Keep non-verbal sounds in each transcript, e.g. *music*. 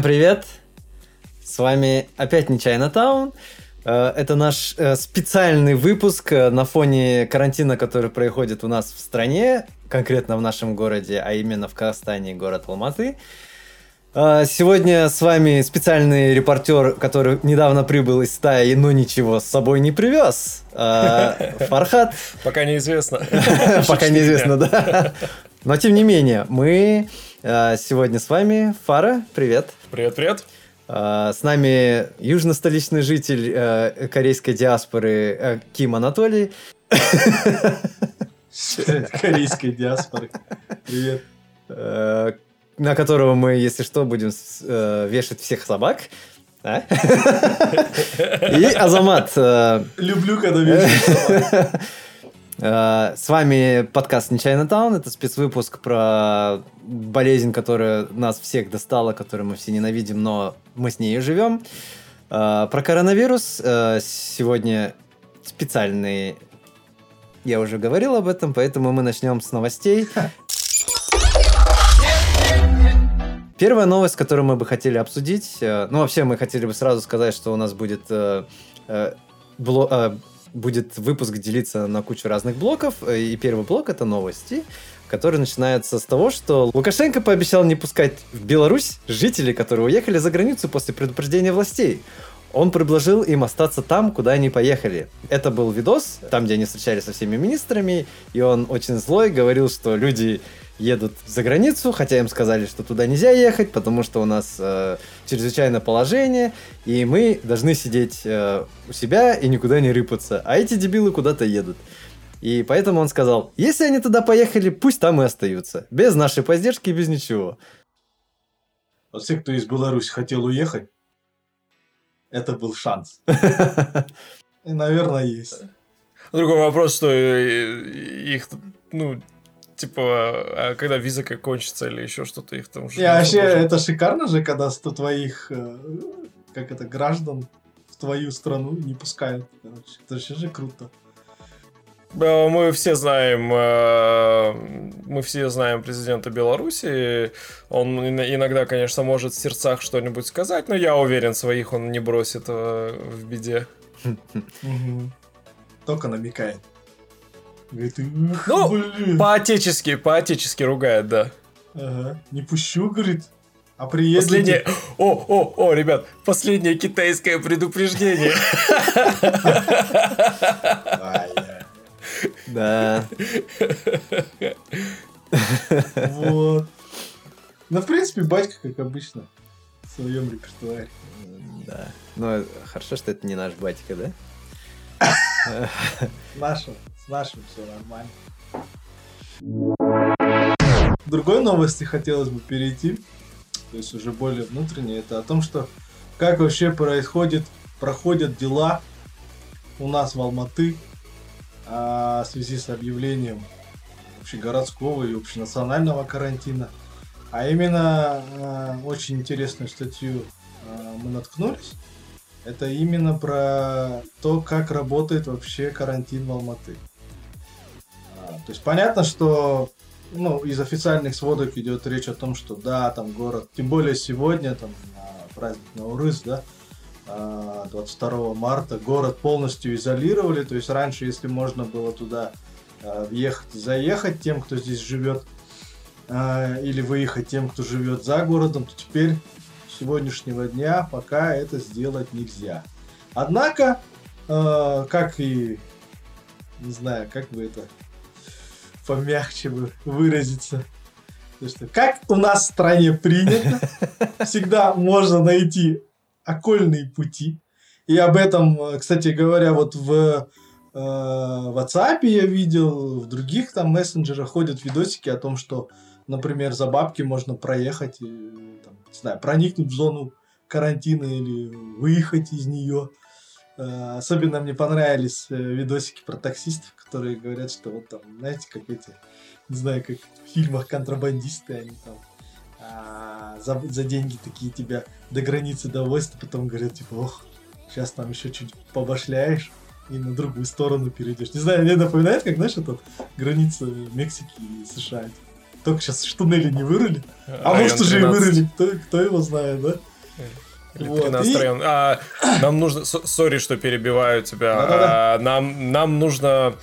Всем привет! С вами опять не Таун. Э, это наш э, специальный выпуск э, на фоне карантина, который происходит у нас в стране, конкретно в нашем городе, а именно в Казахстане, город Алматы. Сегодня с вами специальный репортер, который недавно прибыл из стаи, но ничего с собой не привез. *laughs* Фархат. Пока неизвестно. *laughs* Пока неизвестно, да. Но тем не менее, мы сегодня с вами. Фара, привет. Привет, привет. А, с нами южно-столичный житель э, корейской диаспоры э, Ким Анатолий. *laughs* Корейской диаспоры. Привет. Э, на которого мы, если что, будем вешать всех собак. А? *laughs* И Азамат. Люблю, когда вешают собак. *laughs* Э, с вами подкаст «Нечаянно Таун». Это спецвыпуск про болезнь, которая нас всех достала, которую мы все ненавидим, но мы с ней живем. Э, про коронавирус. Э, сегодня специальный... Я уже говорил об этом, поэтому мы начнем с новостей. Первая новость, которую мы бы хотели обсудить, ну вообще мы хотели бы сразу сказать, что у нас будет будет выпуск делиться на кучу разных блоков. Э, и первый блок это новости, который начинается с того, что Лукашенко пообещал не пускать в Беларусь жителей, которые уехали за границу после предупреждения властей. Он предложил им остаться там, куда они поехали. Это был видос, там, где они встречались со всеми министрами, и он очень злой говорил, что люди едут за границу, хотя им сказали, что туда нельзя ехать, потому что у нас э, чрезвычайное положение, и мы должны сидеть э, у себя и никуда не рыпаться. А эти дебилы куда-то едут. И поэтому он сказал, если они туда поехали, пусть там и остаются. Без нашей поддержки, без ничего. Вот все, кто из Беларуси хотел уехать, это был шанс. *laughs* И, наверное, есть. Другой вопрос, что их, ну, типа, а когда виза как кончится или еще что-то их там уже... И вообще, это шикарно же, когда 100 твоих, э, как это, граждан в твою страну не пускают. Короче, это вообще же круто. Мы все знаем, э, мы все знаем президента Беларуси. Он иногда, конечно, может в сердцах что-нибудь сказать, но я уверен, своих он не бросит э, в беде. Только намекает. Говорит, ну, блин. по-отечески, по-отечески ругает, да. Ага. Не пущу, говорит. А приедете... Последнее... О, о, о, ребят, последнее китайское предупреждение. Да. Вот. Ну, в принципе, батька, как обычно, в своем репертуаре. Да. Ну, хорошо, что это не наш батька, да? Нашего нашим все нормально. Другой новости хотелось бы перейти, то есть уже более внутреннее, это о том, что как вообще происходит, проходят дела у нас в Алматы а, в связи с объявлением общегородского и общенационального карантина. А именно а, очень интересную статью а, мы наткнулись. Это именно про то, как работает вообще карантин в Алматы. То есть понятно, что ну, из официальных сводок идет речь о том, что да, там город, тем более сегодня, там, на праздник Наурыз, да, 22 а, марта город полностью изолировали, то есть раньше, если можно было туда а, въехать заехать тем, кто здесь живет, а, или выехать тем, кто живет за городом, то теперь сегодняшнего дня пока это сделать нельзя. Однако, как и не знаю, как бы это помягче бы выразиться. Что как у нас в стране принято, всегда можно найти окольные пути. И об этом, кстати говоря, вот в э, WhatsApp я видел, в других там мессенджерах ходят видосики о том, что, например, за бабки можно проехать, и, там, не знаю, проникнуть в зону карантина или выехать из нее. Э, особенно мне понравились э, видосики про таксистов, которые говорят, что вот там, знаете, как эти, не знаю, как в фильмах контрабандисты, они там а, за, за деньги такие тебя до границы довозят, а потом говорят, типа, ох, сейчас там еще чуть побашляешь и на другую сторону перейдешь. Не знаю, мне напоминает, как, знаешь, это граница Мексики и США. только сейчас из туннеля не вырыли. А может уже и вырыли, кто, кто его знает, да? Или вот. 13 и... район. А, нам нужно... Сори, что перебиваю тебя. А, нам, нам нужно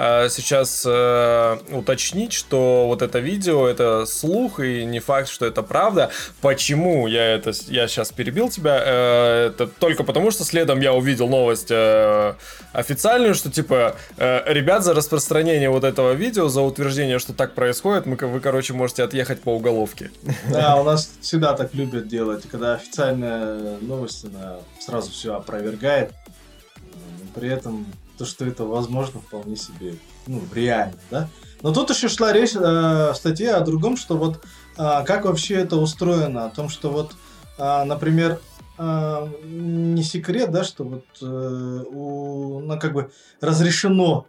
сейчас э, уточнить, что вот это видео это слух и не факт, что это правда. Почему я это я сейчас перебил тебя? Э, это только потому, что следом я увидел новость э, официальную, что типа ребят за распространение вот этого видео, за утверждение, что так происходит, мы, вы, короче, можете отъехать по уголовке. Да, у нас всегда так любят делать, когда официальная новость она сразу все опровергает. При этом то, что это возможно вполне себе, ну, реально, да. Но тут еще шла речь э, в статье о другом, что вот э, как вообще это устроено, о том, что вот, э, например, э, не секрет, да, что вот э, у, ну, как бы разрешено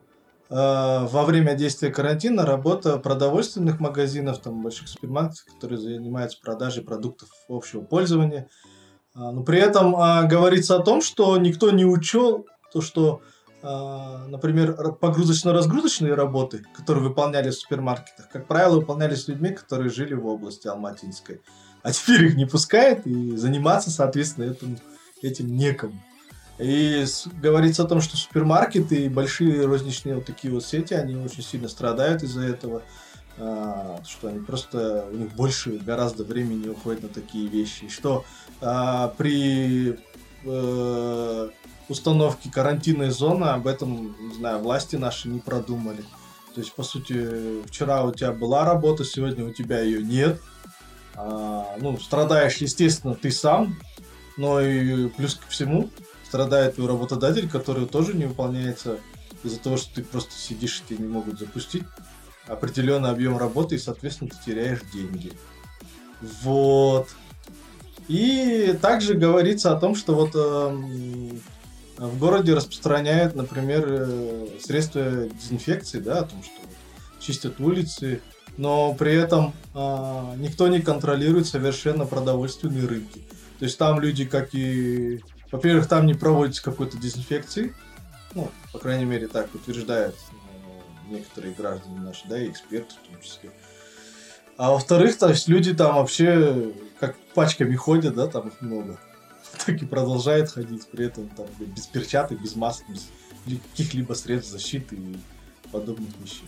э, во время действия карантина работа продовольственных магазинов, там больших супермаркетов, которые занимаются продажей продуктов общего пользования. Но при этом говорится о том, что никто не учел то, что а, например, погрузочно-разгрузочные работы, которые выполняли в супермаркетах, как правило, выполнялись людьми, которые жили в области Алматинской. А теперь их не пускают, и заниматься, соответственно, этим, этим некому. И говорится о том, что супермаркеты и большие розничные вот такие вот сети, они очень сильно страдают из-за этого, а, что они просто, у них больше гораздо времени уходит на такие вещи. Что а, при э, установки карантинной зоны, об этом, не знаю, власти наши не продумали. То есть, по сути, вчера у тебя была работа, сегодня у тебя ее нет. А, ну, страдаешь, естественно, ты сам, но и плюс ко всему страдает твой работодатель, который тоже не выполняется из-за того, что ты просто сидишь и тебе не могут запустить определенный объем работы, и, соответственно, ты теряешь деньги. Вот. И также говорится о том, что вот э, в городе распространяют, например, э, средства дезинфекции, да, о том, что чистят улицы, но при этом а, никто не контролирует совершенно продовольственные рынки. То есть там люди, как и... Во-первых, там не проводится какой-то дезинфекции, ну, по крайней мере, так утверждают э, некоторые граждане наши, да, и эксперты в том числе. А во-вторых, то есть люди там вообще как пачками ходят, да, там их много так и продолжает ходить, при этом там без перчаток, без масок, без каких-либо средств защиты и подобных вещей.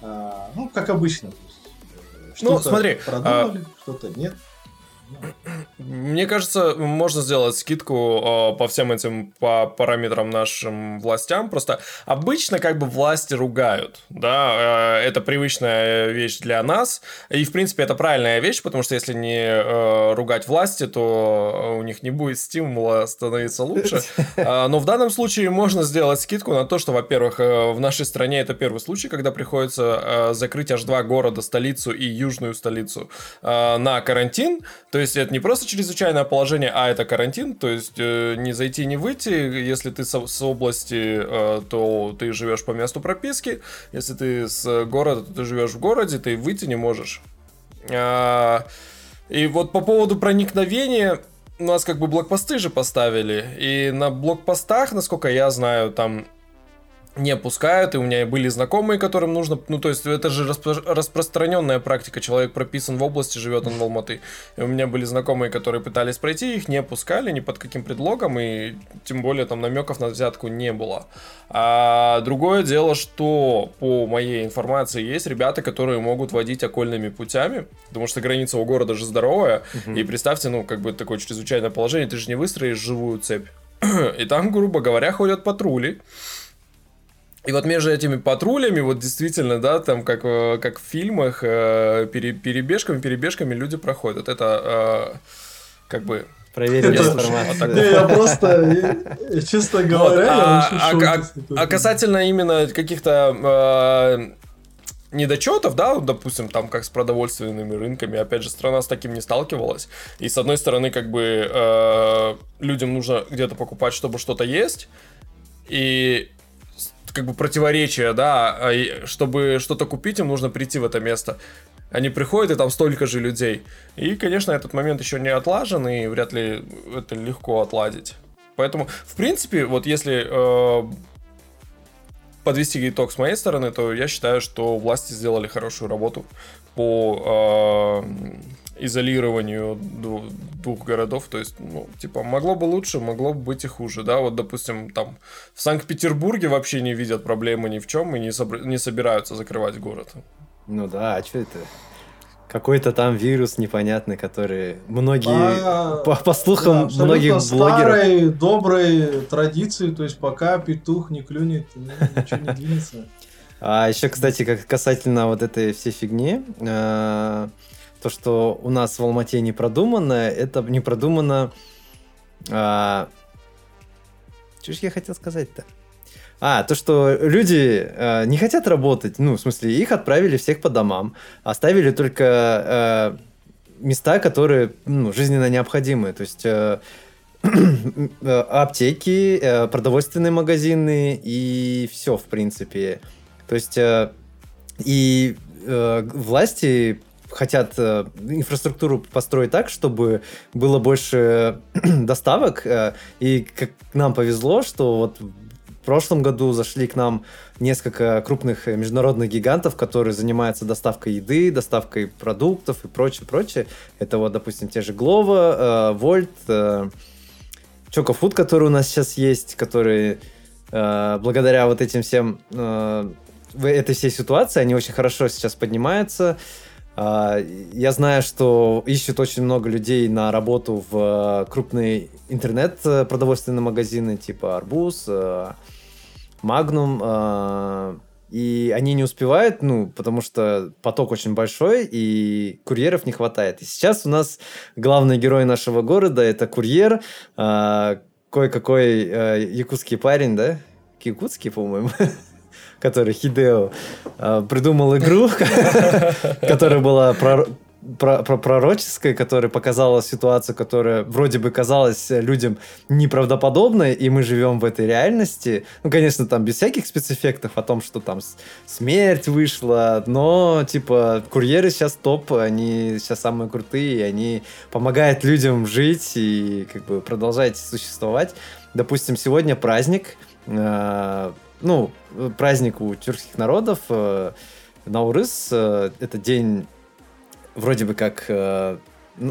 А, ну, как обычно. Э, ну, смотри, продумали, а... что-то нет. Мне кажется, можно сделать скидку э, по всем этим по параметрам нашим властям. Просто обычно как бы власти ругают, да, э, это привычная вещь для нас. И, в принципе, это правильная вещь, потому что если не э, ругать власти, то у них не будет стимула становиться лучше. Э, *laughs* но в данном случае можно сделать скидку на то, что, во-первых, э, в нашей стране это первый случай, когда приходится э, закрыть аж два города, столицу и южную столицу э, на карантин. То есть это не просто чрезвычайное положение, а это карантин, то есть э, не зайти, не выйти. Если ты с, с области, э, то ты живешь по месту прописки. Если ты с города, то ты живешь в городе, ты выйти не можешь. А, и вот по поводу проникновения, у нас как бы блокпосты же поставили. И на блокпостах, насколько я знаю, там не пускают, и у меня были знакомые, которым нужно, ну, то есть это же распро- распространенная практика, человек прописан в области, живет он в Алматы, и у меня были знакомые, которые пытались пройти, их не пускали ни под каким предлогом, и тем более там намеков на взятку не было. А другое дело, что по моей информации есть ребята, которые могут водить окольными путями, потому что граница у города же здоровая, угу. и представьте, ну, как бы такое чрезвычайное положение, ты же не выстроишь живую цепь. *clears throat* И там, грубо говоря, ходят патрули, и вот между этими патрулями, вот действительно, да, там как, э, как в фильмах, э, пере, перебежками, перебежками люди проходят. Это э, как бы Проверенная информация. Не, я просто, честно говоря, я а, а, а касательно именно каких-то недочетов, да, допустим, там как с продовольственными рынками, опять же, страна с таким не сталкивалась. И с одной стороны, как бы э, людям нужно где-то покупать, чтобы что-то есть. И как бы противоречие, да, а чтобы что-то купить, им нужно прийти в это место. Они приходят, и там столько же людей. И, конечно, этот момент еще не отлажен, и вряд ли это легко отладить. Поэтому, в принципе, вот если э, подвести итог с моей стороны, то я считаю, что власти сделали хорошую работу по э, изолированию двух городов. То есть, ну, типа, могло бы лучше, могло бы быть и хуже, да. Вот, допустим, там в Санкт-Петербурге вообще не видят проблемы ни в чем и не, собр... не собираются закрывать город. Ну да, а что это? какой-то там вирус непонятный, который многие, а, по, по слухам, да, многих блогеров... старой, доброй традиции, то есть пока петух не клюнет, ну, ничего не двинется. А еще, кстати, как касательно вот этой всей фигни, э, то, что у нас в Алмате не продумано, это не продумано... Э, что же я хотел сказать-то? А, то, что люди э, не хотят работать, ну, в смысле, их отправили всех по домам, оставили только э, места, которые ну, жизненно необходимы. То есть э, *clears throat* аптеки, э, продовольственные магазины и все, в принципе. То есть э, и э, власти хотят э, инфраструктуру построить так, чтобы было больше *clears throat* доставок. Э, и как нам повезло, что вот в прошлом году зашли к нам несколько крупных международных гигантов, которые занимаются доставкой еды, доставкой продуктов и прочее, прочее. Это вот, допустим, те же Volt, э, Choco Food, который у нас сейчас есть, которые э, благодаря вот этим всем э, этой всей ситуации, они очень хорошо сейчас поднимаются. Я знаю, что ищут очень много людей на работу в крупные интернет-продовольственные магазины, типа Арбуз, Магнум, э, и они не успевают, ну, потому что поток очень большой, и курьеров не хватает. И сейчас у нас главный герой нашего города это курьер, э, кое-какой э, якутский парень, да? Якутский, по-моему *laughs* который Хидео придумал игру, *laughs* которая была про, про которая показала ситуацию, которая вроде бы казалась людям неправдоподобной, и мы живем в этой реальности. Ну, конечно, там без всяких спецэффектов о том, что там смерть вышла, но, типа, курьеры сейчас топ, они сейчас самые крутые, и они помогают людям жить и, как бы, продолжать существовать. Допустим, сегодня праздник, э, ну, праздник у тюркских народов, э, Наурыз, э, это день вроде бы как э,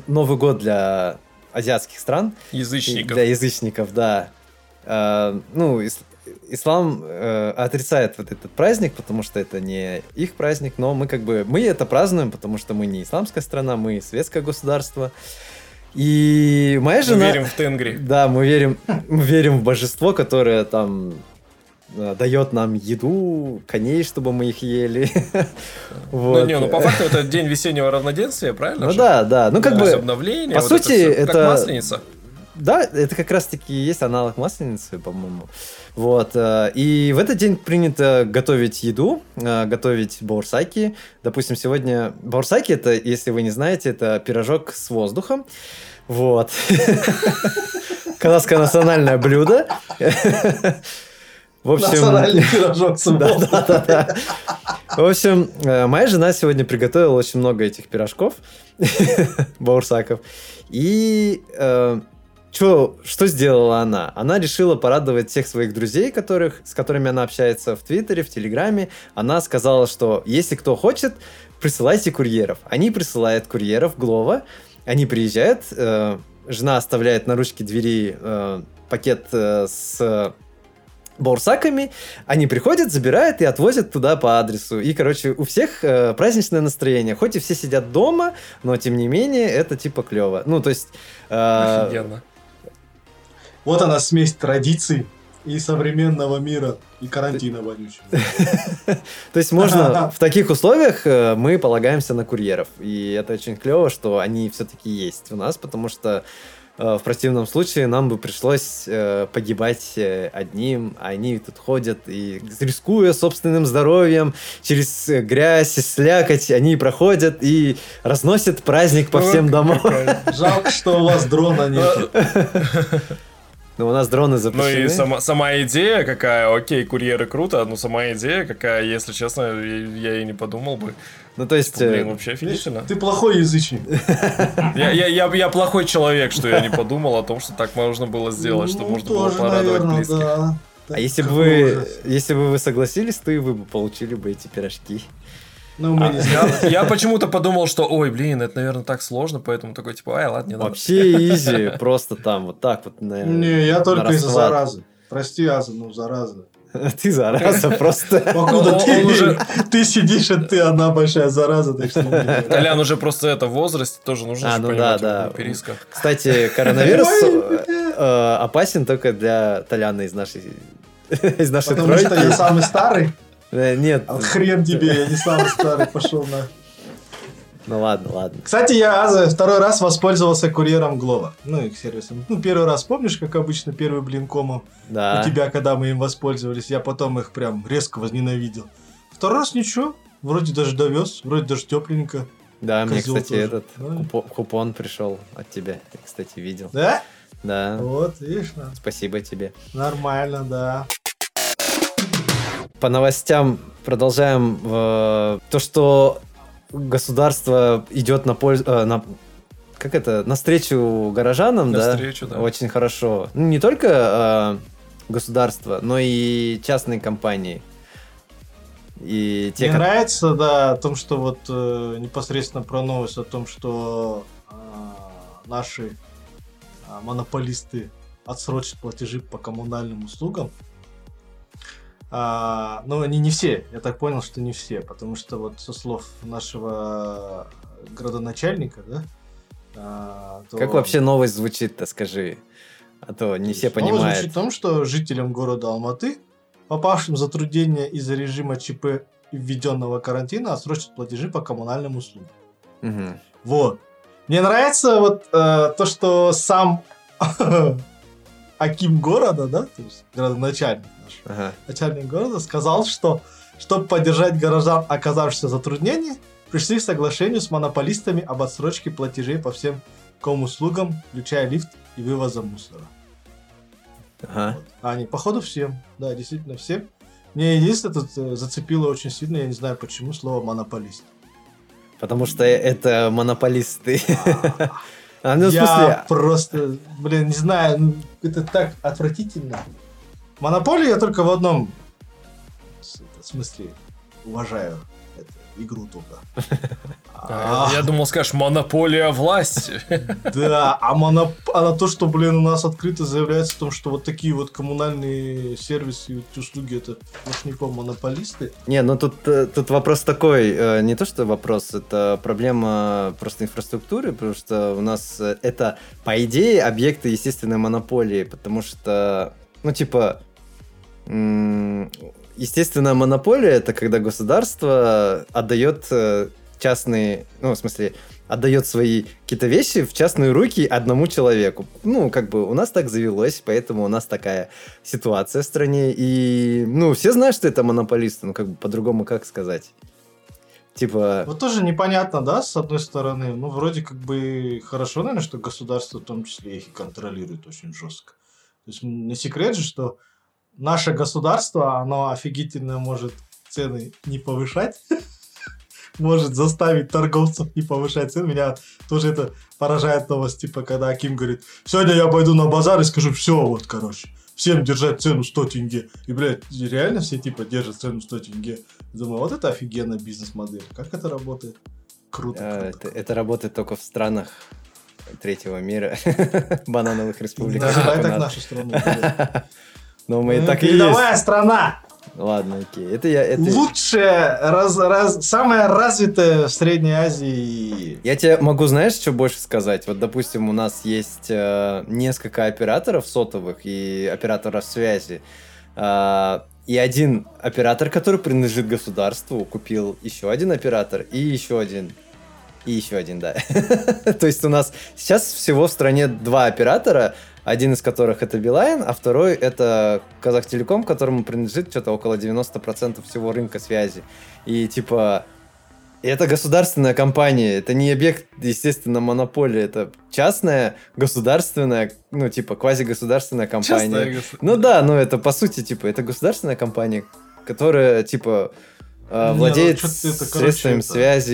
Новый год для азиатских стран. Язычников. Для язычников, да. Ну, ис ислам э, отрицает вот этот праздник, потому что это не их праздник, но мы как бы, мы это празднуем, потому что мы не исламская страна, мы светское государство. И моя жена... Мы верим в Тенгри. Да, мы верим, мы верим в божество, которое там дает нам еду, коней, чтобы мы их ели. вот. *laughs* Ну, не, ну по факту это день весеннего равноденствия, правильно? Ну же? да, да. Ну как бы... обновление. По вот сути, это, это... Как масленица. Да, это как раз-таки есть аналог масленицы, по-моему. Вот. Э, и в этот день принято готовить еду, э, готовить баурсаки. Допустим, сегодня... Баурсаки это, если вы не знаете, это пирожок с воздухом. Вот. *laughs* Канадское национальное блюдо. *laughs* В общем... Национальный *laughs* пирожок с да, да, да, да. В общем, э, моя жена сегодня приготовила очень много этих пирожков, *laughs* баурсаков. И э, что, что сделала она? Она решила порадовать всех своих друзей, которых, с которыми она общается в Твиттере, в Телеграме. Она сказала, что если кто хочет, присылайте курьеров. Они присылают курьеров Глова. Они приезжают, э, жена оставляет на ручке двери э, пакет э, с баурсаками, они приходят, забирают и отвозят туда по адресу. И, короче, у всех э, праздничное настроение. Хоть и все сидят дома, но, тем не менее, это типа клево. Ну, то есть... Э, Офигенно. Вот она смесь традиций и современного мира, и карантина вонючего. *laughs* То есть можно в таких условиях э, мы полагаемся на курьеров. И это очень клево, что они все-таки есть у нас, потому что в противном случае нам бы пришлось э, погибать э, одним, а они тут ходят и рискуя собственным здоровьем, через грязь и слякоть, они проходят и разносят праздник по всем домам. Жалко, что у вас дрона нет. Но у нас дроны запрещены. Ну и сама, сама идея какая, окей, курьеры круто, но сама идея какая, если честно, я, я и не подумал бы. Ну, то есть... Блин, э, вообще офигительно. Ты плохой язычник. Я, я, я, я плохой человек, что я не подумал о том, что так можно было сделать, что ну, можно было порадовать близких. А если бы вы, если бы вы согласились, то и вы бы получили бы эти пирожки. Ну, мы А, не. Я, я почему-то подумал, что, ой, блин, это, наверное, так сложно, поэтому такой, типа, ай, ладно, не надо. Вообще изи, просто там вот так вот. на- Не, я только из-за заразы. Прости, Аза, ну зараза. *laughs* Ты зараза просто. Покуда *laughs* Он- ты, он уже- ты сидишь, и ты одна большая зараза, так что... не- Колян уже просто это в возрасте, тоже нужно А, ну да, да. он периска. Кстати, *laughs* коронавирус э, э, опасен только для Толяна из нашей из нашей Потому что я тройки. самый старый, Э, Нет, а хрен тебе, я не самый старый, пошел на... ну ладно, ладно. Кстати, я Аза второй раз воспользовался курьером Глова. Ну, их сервисом. Ну, первый раз, помнишь, как обычно, первый блин комом Да. у тебя, когда мы им воспользовались, я потом их прям резко возненавидел. Второй раз ничего, вроде даже довез, вроде даже тепленько. Да, мне, Козёл кстати, тоже. этот Да. купо- купон пришел от тебя. Я, кстати, видел. Да? Да. Вот, видишь, на- Спасибо тебе. нормально, да. По новостям продолжаем. э, то, что государство идет на пользу... э, на, как это? Навстречу горожанам, да? Навстречу, да. Очень хорошо. Ну, не только э, государство, но и частные компании. И те, Мне ко- нравится, да, о том, что вот э, непосредственно про новость о том, что э, наши э, монополисты отсрочат платежи по коммунальным услугам. А, но они не все, я так понял, что не все, потому что вот со слов нашего градоначальника, да, а, то- Как вообще новость звучит-то, скажи? А то не все Новость понимают. звучит в том, что жителям города Алматы, попавшим в затруднения из-за режима ЧП введенного карантина, отсрочат платежи по коммунальным услугам. Мгм. Вот. Мне нравится вот э, то, что сам *laughs* Аким города, да, то есть городоначальник наш, Ага. начальник города сказал, что чтобы поддержать горожан, оказавшихся в затруднении, пришли к соглашению с монополистами об отсрочке платежей по всем комуслугам, включая лифт и вывоза мусора. Ага. Вот. А они, походу, всем. Да, действительно, всем. Мне единственное тут э, зацепило очень сильно, я не знаю почему, слово монополист. Потому что это монополисты. *laughs* А, ну, я смысле, просто, блин, не знаю, ну, это так отвратительно. Монополию я только в одном в смысле уважаю эту игру только. *laughs* А, Я думал, скажешь, монополия власти. *laughs* Да, а, а на то, что, блин, у нас открыто заявляется о том, что вот такие вот коммунальные сервисы и услуги, это Лошников монополисты. Не, ну тут, э, тут вопрос такой, э, не то что вопрос, это проблема просто инфраструктуры, потому что у нас э, это, по идее, объекты естественной монополии, потому что, ну типа, м, естественная монополия это когда государство отдает э, частные, ну в смысле, отдает свои какие-то вещи в частные руки одному человеку. Ну, как бы у нас так завелось, поэтому у нас такая ситуация в стране. И, ну, все знают, что это монополисты, ну, как бы по-другому как сказать. Типа, Вот тоже непонятно, да, с одной стороны. Ну, вроде как бы хорошо, наверное, что государство в том числе их и контролирует очень жестко. То есть не секрет же, что наше государство, оно офигительно может цены не повышать, *laughs* может заставить торговцев не повышать цены. Меня тоже это поражает новость, типа, когда Аким говорит, сегодня я пойду на базар и скажу, все, вот, короче, всем держать цену 100 тенге. И, блядь, реально все, типа, держат цену 100 тенге. Думаю, вот это офигенная бизнес-модель. Как это работает? Круто, э, круто. это, это работает только в странах третьего мира, *laughs* банановых республик. называй так нашу страну. *laughs* Но мы и Ну, так и есть. страна! Ладно, окей. Это я... это- Лучшая, раз- раз- самая развитая в Средней Азии. Я тебе могу, знаешь, что больше сказать? Вот, допустим, у нас есть э, несколько операторов сотовых и операторов связи. А, и один оператор, который принадлежит государству, купил еще один оператор и еще один. И еще один, да. *laughs* То есть у нас сейчас всего в стране два оператора, один из которых это Билайн, а второй это Казахтелеком, которому принадлежит что-то около 90% всего рынка связи. И типа это государственная компания, это не объект, естественно, монополии, это частная, государственная, ну, типа, квазигосударственная компания. Частная гос- Ну да, ну это по сути, типа, это государственная компания, которая, типа, э, Не, ну, владеет ты это, короче, средствами это- связи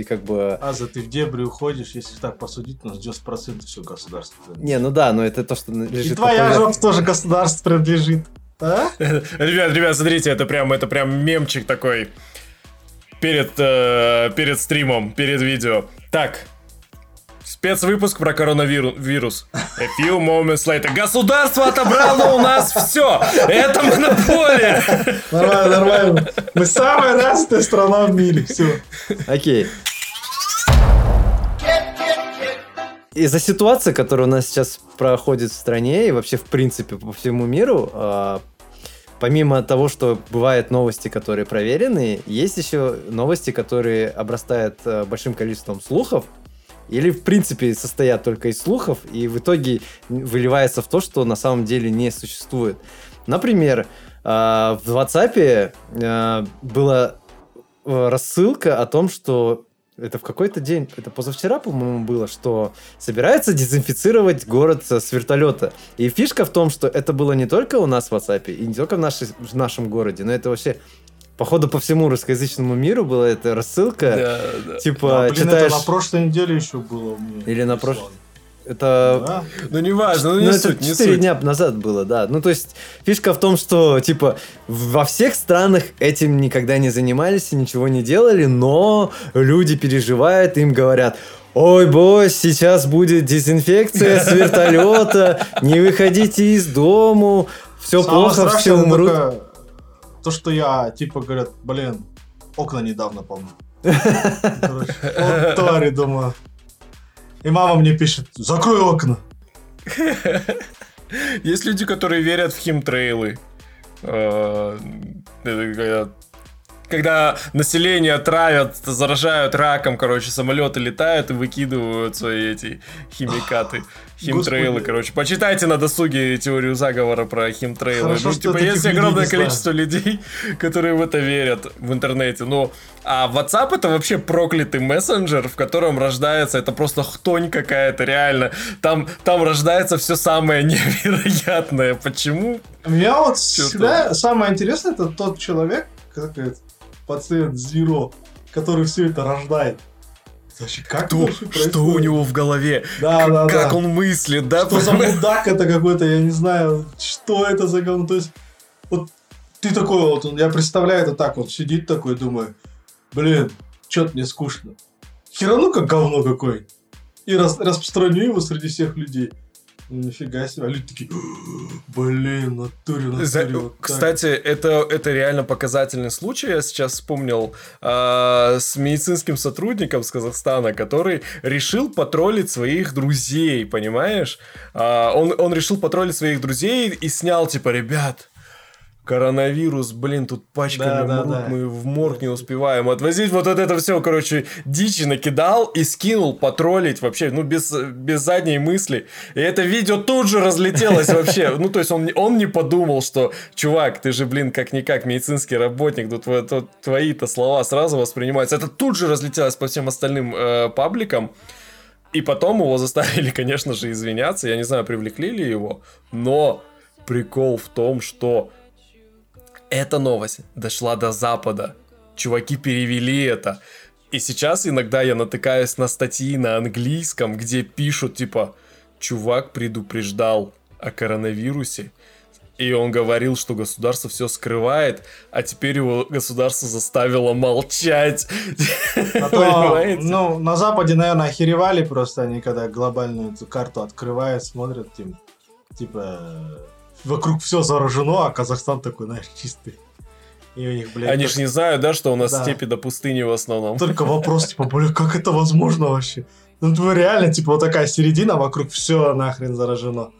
и как бы... Аза, ты в дебри уходишь, если так посудить, у нас 90% все государство. Не, ну да, но это то, что лежит... И твоя поверх- жопа тоже государству принадлежит. А? *laughs* Ребят, ребят, смотрите, это прям, это прям мемчик такой перед, э, перед стримом, перед видео. Так, спецвыпуск про коронавирус. A few moments later. Государство отобрало у нас все. Это монополия. Нормально, нормально. Мы самая развитая страна в мире. Все. Окей. Из-за ситуации, которая у нас сейчас проходит в стране и вообще, в принципе, по всему миру, а, помимо того, что бывают новости, которые проверены, есть еще новости, которые обрастают а, большим количеством слухов, или, в принципе, состоят только из слухов, и в итоге выливается в то, что на самом деле не существует. Например, а, в WhatsApp была рассылка о том, что это в какой-то день, это позавчера, по-моему, было, что собирается дезинфицировать город с вертолета. И фишка в том, что это было не только у нас в WhatsApp, и не только в, нашей, в нашем городе, но это вообще Походу по всему русскоязычному миру была эта рассылка. Да, да. Типа, Да, блин, читаешь... это на прошлой неделе еще было. мне Или на прошлой- Это... Да. Ну, не важно, ну, Ну, не это суть, не 4 суть. дня назад было, да. Ну, то есть, фишка в том, что, типа, во всех странах этим никогда не занимались и ничего не делали, но люди переживают, им говорят, Ой, босс, сейчас будет дезинфекция с вертолета, не выходите из дому, все Самое плохо, все это умрут. только То, что я, типа, говорят, блин, окна недавно помыл. *laughs* Короче, вот твари, думаю. И мама мне пишет, закрой окна. Есть люди, которые верят в химтрейлы. Э, это когда- Когда население травят, заражают раком, короче, самолеты летают и выкидывают свои эти химикаты. Химтрейлы, Господи. короче. Почитайте на досуге теорию заговора про химтрейлы. Хорошо, ну, типа, есть огромное количество людей, *laughs* которые в это верят в интернете. Ну, а WhatsApp это вообще проклятый мессенджер, в котором рождается, это просто хтонь какая-то, реально. Там, там рождается все самое *laughs* невероятное. Почему? Меня вот всегда самое интересное, это тот человек, как это, пациент Zero, который все это рождает. Вообще, как Кто, что у него в голове? Да, да, как да. он мыслит, да? Что за мудак это какой-то, я не знаю, что это за говно. То есть, вот ты такой вот, я представляю это так, вот сидит такой, думаю, блин, что-то мне скучно. Херану как говно какой. И рас- распространю его среди всех людей. Ну, нифига себе. А люди такие, блин, натуре, натуре. За- вот так». Кстати, это, это реально показательный случай. Я сейчас вспомнил а, с медицинским сотрудником с Казахстана, который решил потроллить своих друзей, понимаешь? А, он, он решил потроллить своих друзей и снял, типа, ребят, коронавирус, блин, тут пачками Да, да, мрут, да. мы в морг не успеваем отвозить. Вот это все, короче, дичи накидал и скинул потроллить вообще, ну, без, без задней мысли. И это видео тут же разлетелось *laughs* вообще. Ну, то есть он, он не подумал, что, чувак, ты же, блин, как-никак медицинский работник, тут, тут твои-то слова сразу воспринимаются. Это тут же разлетелось по всем остальным э, пабликам. И потом его заставили, *laughs* конечно же, извиняться. Я не знаю, привлекли ли его, но прикол в том, что эта новость дошла до Запада. Чуваки перевели это. И сейчас иногда я натыкаюсь на статьи на английском, где пишут типа «Чувак предупреждал о коронавирусе». И он говорил, что государство все скрывает, а теперь его государство заставило молчать. А *laughs* ну, на Западе, наверное, охеревали просто они, когда глобальную эту карту открывают, смотрят, типа, типа вокруг все заражено, а Казахстан такой, знаешь, чистый. И у них, блядь, Они ж не знают, да, что у нас Да. степи до пустыни в основном. только вопрос, типа, бля, как это возможно вообще? Ну, типа, реально, типа, вот такая середина, вокруг все нахрен заражено.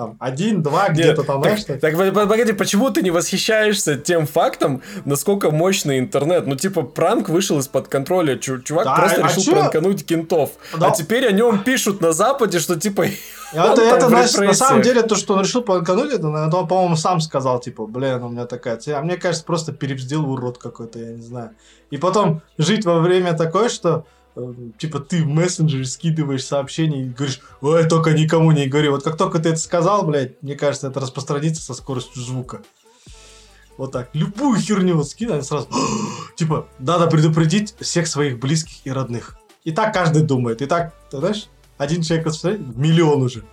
Там один, два, где-то там, знаешь, так, так. так, по- погоди, почему ты не восхищаешься тем фактом, насколько мощный интернет? Ну, типа, пранк вышел из-под контроля. Чу- чувак Да, просто а решил чё? пранкануть кентов. Да. А теперь о нем пишут на Западе, что типа. *laughs* Это, в знаешь, на самом деле, то, что он решил планкануть, это, он, по-моему, сам сказал, типа, блин, у меня такая цель. А мне кажется, просто перебздил урод какой-то, я не знаю. И потом жить во время такое, что типа ты в мессенджере скидываешь сообщения и говоришь, ой, только никому не говори. Вот как только ты это сказал, блядь, мне кажется, это распространится со скоростью звука. Вот так. Любую херню вот они сразу, типа, надо предупредить всех своих близких и родных. И так каждый думает. И так, ты знаешь, один человек распространяет, миллион уже.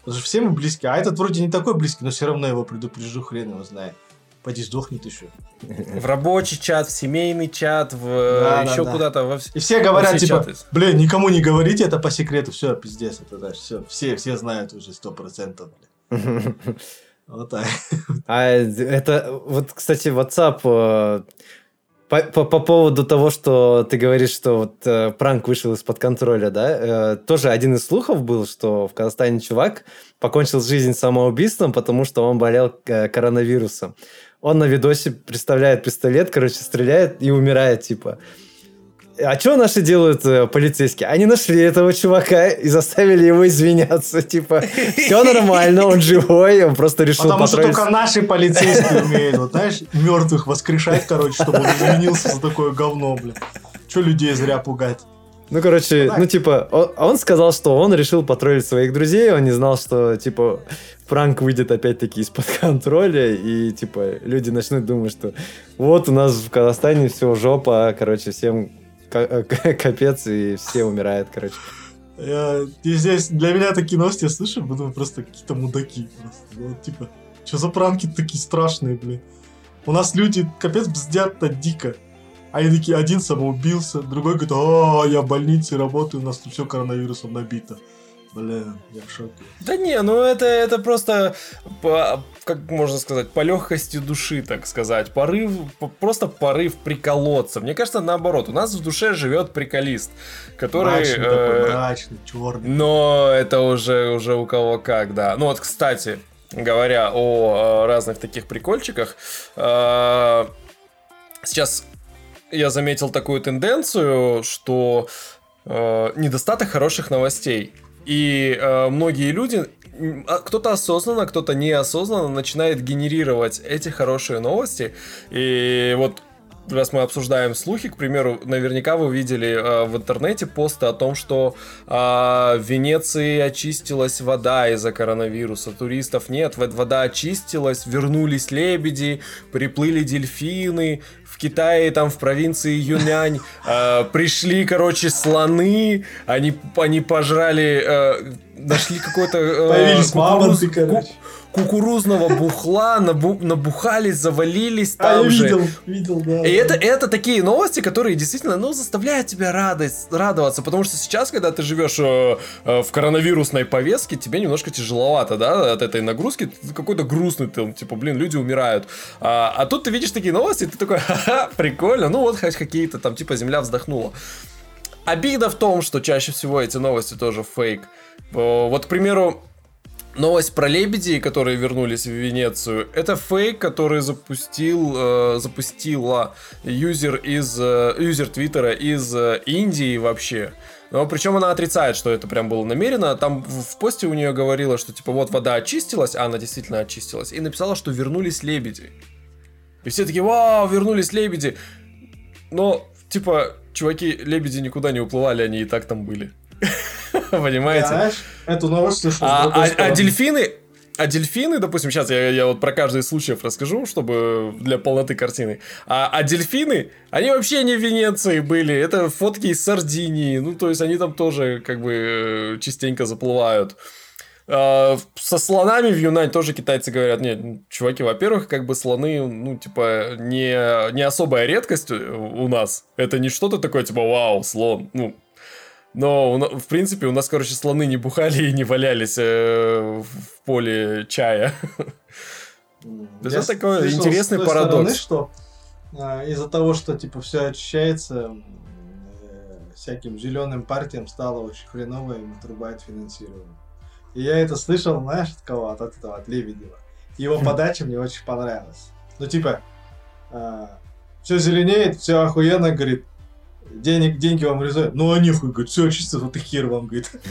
Потому что все мы близки. А этот вроде не такой близкий, но все равно его предупрежу, хрен его знает. Пойди сдохнет еще. В рабочий чат, в семейный чат, в Да, еще да, да. куда-то. Во... И все говорят, все типа, чаты. блин, никому не говорите это по секрету. Все, пиздец, это знаешь, все, все, все знают уже сто процентов. блин. *laughs* Вот так. А это, вот, кстати, WhatsApp, э, по, по- по поводу того, что ты говоришь, что вот э, пранк вышел из-под контроля, да, э, тоже один из слухов был, что в Казахстане чувак покончил жизнь самоубийством, потому что он болел э, коронавирусом. Он на видосе представляет пистолет, короче, стреляет и умирает, типа. А что наши делают э, полицейские? Они нашли этого чувака и заставили его извиняться. Типа, все нормально, он живой, он просто решил Потому что только наши полицейские умеют, вот знаешь, мертвых воскрешать, короче, чтобы он извинился за такое говно, блин. Че людей зря пугать? Ну, короче, ну, типа, он, он сказал, что он решил потроллить своих друзей, он не знал, что, типа, пранк выйдет опять-таки из-под *laughs* контроля, и, типа, люди начнут думать, что вот у нас в Казахстане все жопа, короче, всем ка- *laughs* капец, и все умирают, короче. Я, и здесь для меня такие новости я слышу, думаю, просто какие-то мудаки. Просто. Вот, типа, что за пранки такие страшные, блин? У нас люди капец бздят-то дико. Они такие, один самоубился, другой говорит, а, я в больнице работаю, у нас тут все коронавирусом набито. Блин, я в шоке. Да не, ну это, это просто, по- как можно сказать, по легкости души, так сказать. Порыв, по- просто порыв приколоться. Мне кажется, наоборот, у нас в душе живет приколист, который... Мрачный э, такой, мрачный, черный. Но это уже, уже у кого как, да. Ну вот, кстати, говоря о э, разных таких прикольчиках, э, сейчас я заметил такую тенденцию, что э, недостаток хороших новостей. И э, многие люди, а кто-то осознанно, кто-то неосознанно начинает генерировать эти хорошие новости. И вот раз мы обсуждаем слухи, к примеру, наверняка вы видели э, в интернете посты о том, что э, в Венеции очистилась вода из-за коронавируса, туристов нет, вода очистилась, вернулись лебеди, приплыли дельфины, Китае, там в провинции Юнянь, э, *laughs* пришли, короче, слоны, они, они пожрали, э, нашли какой-то... э, Появились кукуруз- мамонты, короче. Кукурузного бухла, набу- набухались, завалились А, я там же. видел, видел, да. И да. это, это такие новости, которые действительно, ну, заставляют тебя радость, радоваться, потому что сейчас, когда ты живешь э, э, в коронавирусной повестке, тебе немножко тяжеловато, да, от этой нагрузки, ты какой-то грустный, ты, типа, блин, люди умирают. А, а тут ты видишь такие новости, и ты такой, *laughs* ха-ха, прикольно, ну вот хоть какие-то там, типа, земля вздохнула. Обида в том, что чаще всего эти новости тоже фейк. Э, Вот, к примеру, Новость про лебедей, которые вернулись в Венецию, это фейк, который запустил, э, запустила юзер из э, юзер Твиттера из э, Индии вообще. Но причем она отрицает, что это прям было намеренно. Там в посте у нее говорила, что типа вот вода очистилась, а она действительно очистилась, и написала, что вернулись лебеди. И все такие, вау, вернулись лебеди. Но, типа, чуваки, лебеди никуда не уплывали, они и так там были. *laughs* Понимаете? Знаешь, эту новость слышу с А, а- а дельфины, а дельфины, допустим, сейчас я, я вот про каждый из случаев расскажу, чтобы для полноты картины. А, а дельфины, они вообще не в Венеции были. Это фотки из Сардинии. Ну, то есть они там тоже как бы э, частенько заплывают. А, со слонами в Юнань тоже китайцы говорят, нет, чуваки, во-первых, как бы слоны, ну, типа, не, не особая редкость у нас. Это не что-то такое, типа, вау, слон. Ну, но, в принципе, у нас, короче, слоны не бухали и не валялись э, в поле чая. Это такой интересный парадокс. стороны, что а, из-за того, что типа все очищается, э, всяким зеленым партиям стало очень хреново, им отрубают финансирование. И я это слышал, знаешь, от кого? От этого, от Лебедева. Его подача мне очень понравилась. Ну, типа, все зеленеет, все охуенно, говорит, денег, деньги вам урезают. Ну, а нихуй, говорит, все чисто, вот и хер вам, говорит. *laughs*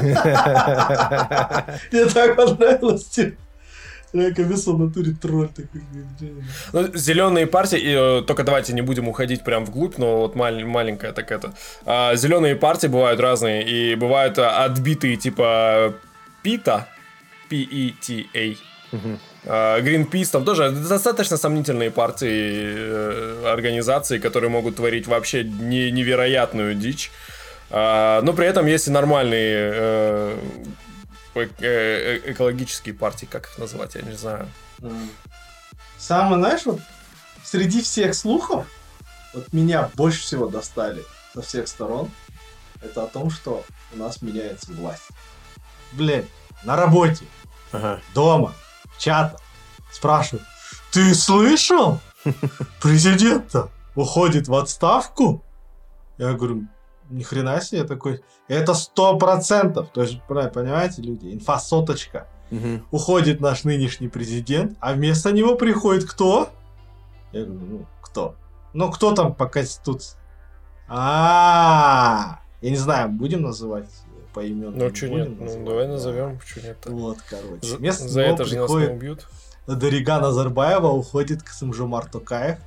Мне так понравилось, типа. Я комиссал в натуре тролль такой. Ну, зеленые партии, и, э, только давайте не будем уходить прям вглубь, но вот маль- маленькая так это. А, зеленые партии бывают разные, и бывают а, отбитые типа Пита, P-E-T-A. А, Greenpeace, там тоже достаточно сомнительные партии, э, организации, которые могут творить вообще не- невероятную дичь. А, Но при этом есть и нормальные, э, э, э, экологические партии, как их назвать, я не знаю. Самое, знаешь, вот среди всех слухов, вот меня больше всего достали со всех сторон, это о том, что у нас меняется власть. Блин, на работе, Ага. дома, в чатах спрашивают, ты слышал? Президент-то уходит в отставку? Я говорю, ни хрена себе такой. Это сто процентов. То есть, понимаете, люди, инфа соточка. Мгм. Уходит наш нынешний президент, а вместо него приходит кто? Я говорю, ну, кто? Ну, кто там по конституции? А, я не знаю, будем называть по именам? Ну, что нет, ну, давай Да. назовем, что нет Вот, короче. За, Вместо за это же нас не приходит убьют. Дарига Назарбаева, уходит Касымжомар Токаев.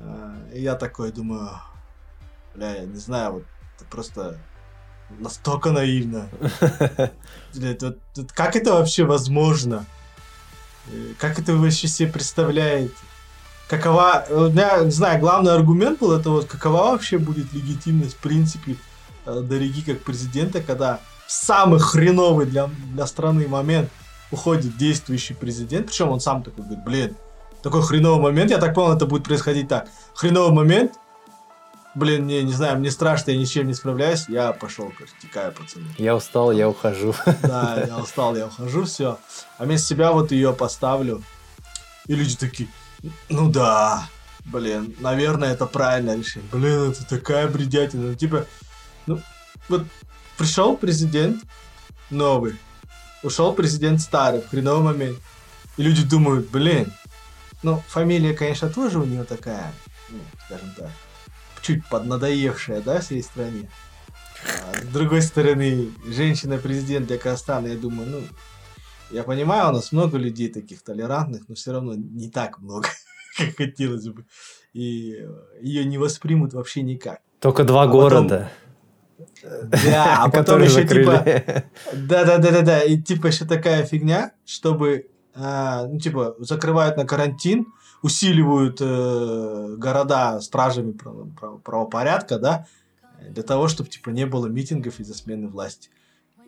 А, И я такой думаю, бля, я не знаю, вот это просто настолько наивно. *laughs* Как это вообще возможно? Э, Как это вы вообще себе представляете? Какова, у меня, не знаю, главный аргумент был, это вот какова вообще будет легитимность в принципе э, Дариги как президента, когда в самый хреновый для, для страны момент уходит действующий президент, причем он сам такой говорит, блин, такой хреновый момент, я так понял, это будет происходить так. Хреновый момент, блин, не, не знаю, мне страшно, я ничем не справляюсь, я пошел, короче, текаю, пацаны. Я устал, я ухожу. *laughs* Да, я устал, я ухожу, все. А вместо себя вот ее поставлю. И люди такие, ну да, блин, наверное, это правильное решение. Блин, это такая бредятина. Ну, Типа, вот пришел президент новый, ушел президент старый, в хреновый момент. И люди думают, блин, ну, фамилия, конечно, тоже у нее такая, ну, скажем так, чуть поднадоевшая, да, всей стране. А с другой стороны, женщина-президент для Казахстана, я думаю, ну, я понимаю, у нас много людей таких толерантных, но все равно не так много, *laughs* как хотелось бы. И ее не воспримут вообще никак. Только два А потом- города, Да, а *laughs* потом еще типа... *laughs* Да-да-да-да-да. И типа еще такая фигня, чтобы, а, ну, типа, закрывают на карантин, усиливают э, города стражами право- право- правопорядка, да, для того, чтобы, типа, не было митингов из-за смены власти.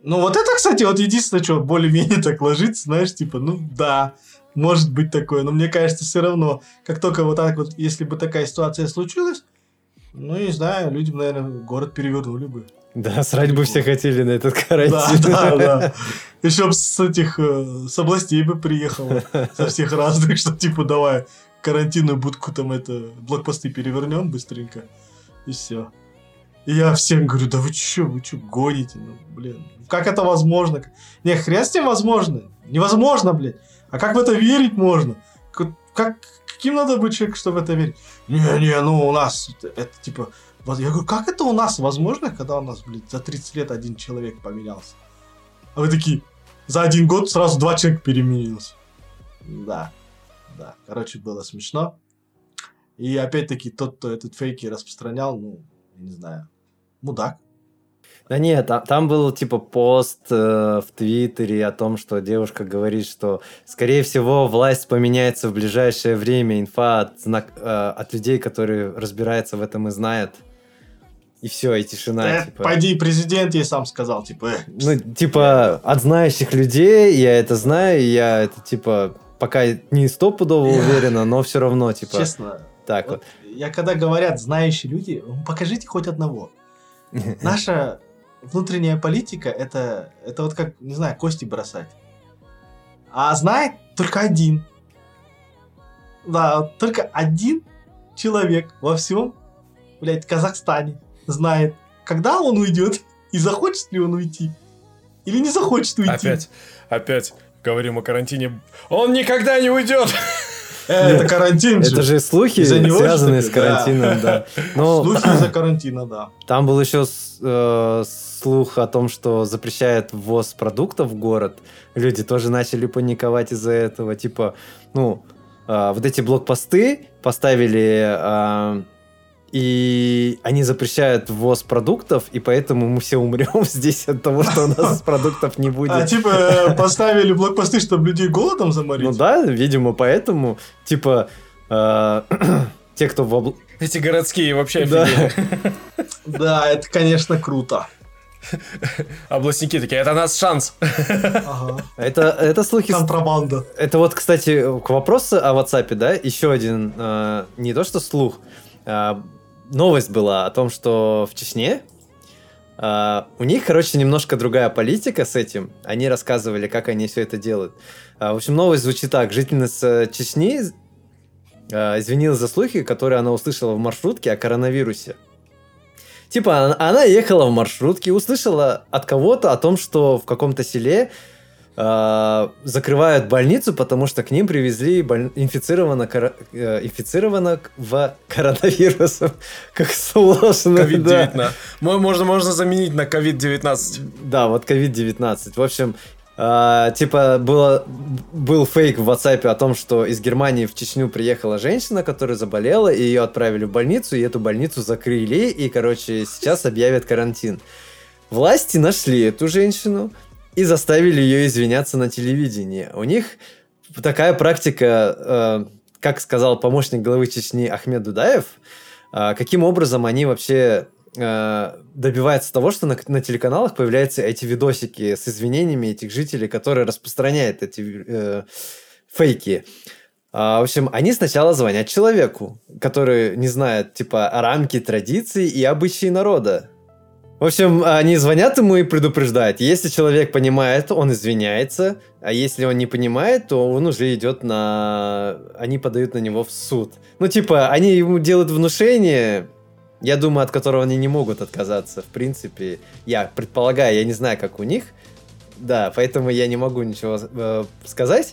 Ну, вот это, кстати, вот единственное, что более-менее *laughs* так ложится, знаешь, типа, ну, да, может быть такое, но мне кажется, все равно, как только вот так вот, если бы такая ситуация случилась, ну, не знаю, люди, бы, наверное, город перевернули бы. Да, срать бы все хотели на этот Да, карантин. да, да. Еще б с этих, э, с областей бы приехало, со всех разных, что типа давай карантинную будку там это, блокпосты перевернем быстренько, и все. И я всем говорю, да вы че, вы че гоните, ну, блин, как это возможно? Не, хрен с ним возможно, невозможно, блин. А как в это верить можно? Как- каким надо быть человеком, чтобы в это верить? Не-не, ну у нас это, это, типа... вот Я говорю, как это у нас возможно, когда у нас, блин, за 30 лет один человек поменялся? А вы такие, за один год сразу два человека переменилось. Да, да. Короче, было смешно. И опять-таки тот, кто этот фейки распространял, ну, я не знаю, мудак. Да нет, там, там был типа пост э, в Твиттере о том, что девушка говорит, что скорее всего власть поменяется в ближайшее время. Инфа от, знак- э, от людей, которые разбираются в этом и знают. И все, и тишина. Да, типа. Пойди, президент ей сам сказал, типа, э, Ну, типа, от знающих людей, я это знаю, я это, типа, пока не стопудово *laughs* уверена, но все равно, типа, честно, так вот вот. я когда говорят знающие люди, покажите хоть одного. *laughs* Наша внутренняя политика это, это вот как, не знаю, кости бросать. А знает только один. Да, только один человек во всем, блядь, Казахстане знает, когда он уйдет и захочет ли он уйти. Или не захочет уйти. Опять, опять говорим о карантине. Он никогда не уйдет! *laughs* Это карантин Это же слухи, связанные с карантином, да. *laughs* Слухи из-за *clears throat* карантина, да. там был еще э, слух о том, что запрещают ввоз продуктов в город. Люди тоже начали паниковать из-за этого. Типа, ну, э, вот эти блокпосты поставили, э, и они запрещают ввоз продуктов, и поэтому мы все умрем *laughs* здесь от того, что у нас *laughs* продуктов не будет. А типа э, поставили блокпосты, чтобы людей голодом заморить? Ну да, видимо, поэтому, типа, э, *clears throat* те, кто в Эти городские вообще Да. офигели. Да, это, конечно, круто. *laughs* Областники такие, это наш шанс. Ага. Это, это слухи... с- Контрабанда. Это вот, кстати, к вопросу о WhatsApp, да, еще один, э, не то что слух, а новость была о том, что в Чечне э, у них, короче, немножко другая политика с этим. Они рассказывали, как они все это делают. А, в общем, новость звучит так. Жительница Чечни э, извинилась за слухи, которые она услышала в маршрутке о коронавирусе. Типа, она ехала в маршрутке, услышала от кого-то о том, что в каком-то селе э, закрывают больницу, потому что к ним привезли боль- инфицировано, коро- э, инфицировано в коронавирусом. *laughs* Как сложно. да. COVID-19. Мо- Можно, можно заменить на COVID-19. Да, вот COVID-19. В общем, а, типа было, был фейк в WhatsApp о том, что из Германии в Чечню приехала женщина, которая заболела, и ее отправили в больницу, и эту больницу закрыли, и, короче, сейчас объявят карантин. Власти нашли эту женщину и заставили ее извиняться на телевидении. У них такая практика, э, как сказал помощник главы Чечни Ахмед Дудаев, а, каким образом они вообще э, добиваются того, что на, на телеканалах появляются эти видосики с извинениями этих жителей, которые распространяют эти э, фейки. А, в общем, они сначала звонят человеку, который не знает, типа, рамки традиций и обычаи народа. В общем, они звонят ему и предупреждают. Если человек понимает, он извиняется, а если он не понимает, то он уже идет на... Они подают на него в суд. Ну, типа, они ему делают внушение, я думаю, от которого они не могут отказаться. В принципе, я предполагаю, я не знаю, как у них. Да, поэтому я не могу ничего э, сказать.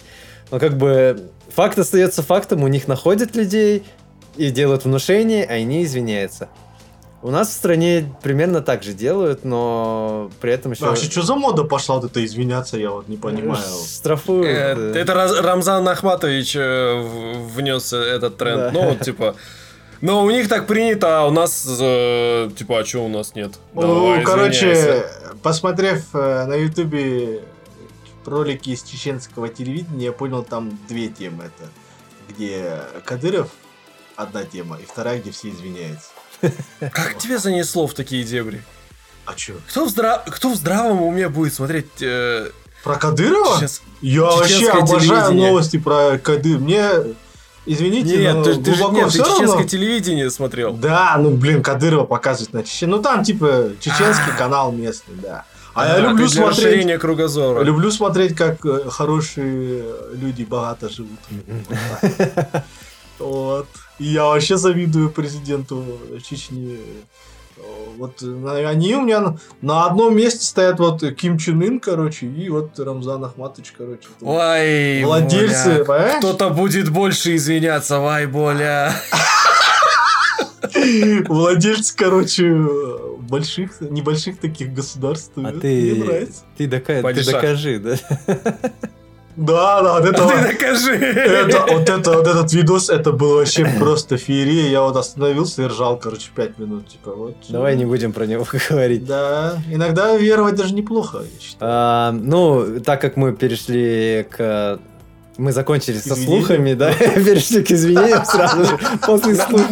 Но как бы факт остается фактом, у них находят людей и делают внушение, а они извиняются. У нас в стране примерно так же делают, но при этом еще... А вообще, что за мода пошла вот это извиняться, я вот не понимаю. Штрафуют. Э, э. Это Раз- Рамзан Ахматович э, внес этот тренд. Да. Ну, вот, типа... Но у них так принято, а у нас, э, типа, а что у нас нет? Ну, Давай, короче, извиняйся. посмотрев э, на ютубе ролики из чеченского телевидения, я понял, там две темы. Это где Кадыров одна тема, и вторая, где все извиняются. Как тебе занесло в такие дебри? А чё? Кто в, здра- Кто в здравом уме будет смотреть э, Про Кадырова? сейчас? Я вообще обожаю новости про Кадыр. Мне, извините, Нет, но ты, ты же нет, ты равно. чеченское телевидение смотрел. Да, ну блин, Кадырова показывают на Чечне. Ну там типа чеченский А. канал местный, да. А я люблю смотреть, кругозора. люблю смотреть, как э, хорошие люди богато живут. *laughs* Вот. И я вообще завидую президенту Чечни. Вот на- они у меня на, одном месте стоят вот Ким Чен Ын, короче, и вот Рамзан Ахматович, короче. Ой, Владельцы, понимаешь? Кто-то будет больше извиняться, вай, Боля. *laughs* Владельцы, короче, больших, небольших таких государств. А Мне ты, нравится. ты, дока- ты Падишах. докажи, да? *laughs* Да, да, вот это, *laughs* Ты вот- докажи. это, вот это, вот этот видос, это было вообще просто феерия. Я вот остановился и ржал, короче, пять минут, типа, вот. Давай не будем про него *laughs* говорить. Да, иногда веровать даже неплохо, я считаю. А, ну, так как мы перешли к... Мы закончили со слухами, да, *laughs* перешли к извинениям сразу же после слухов.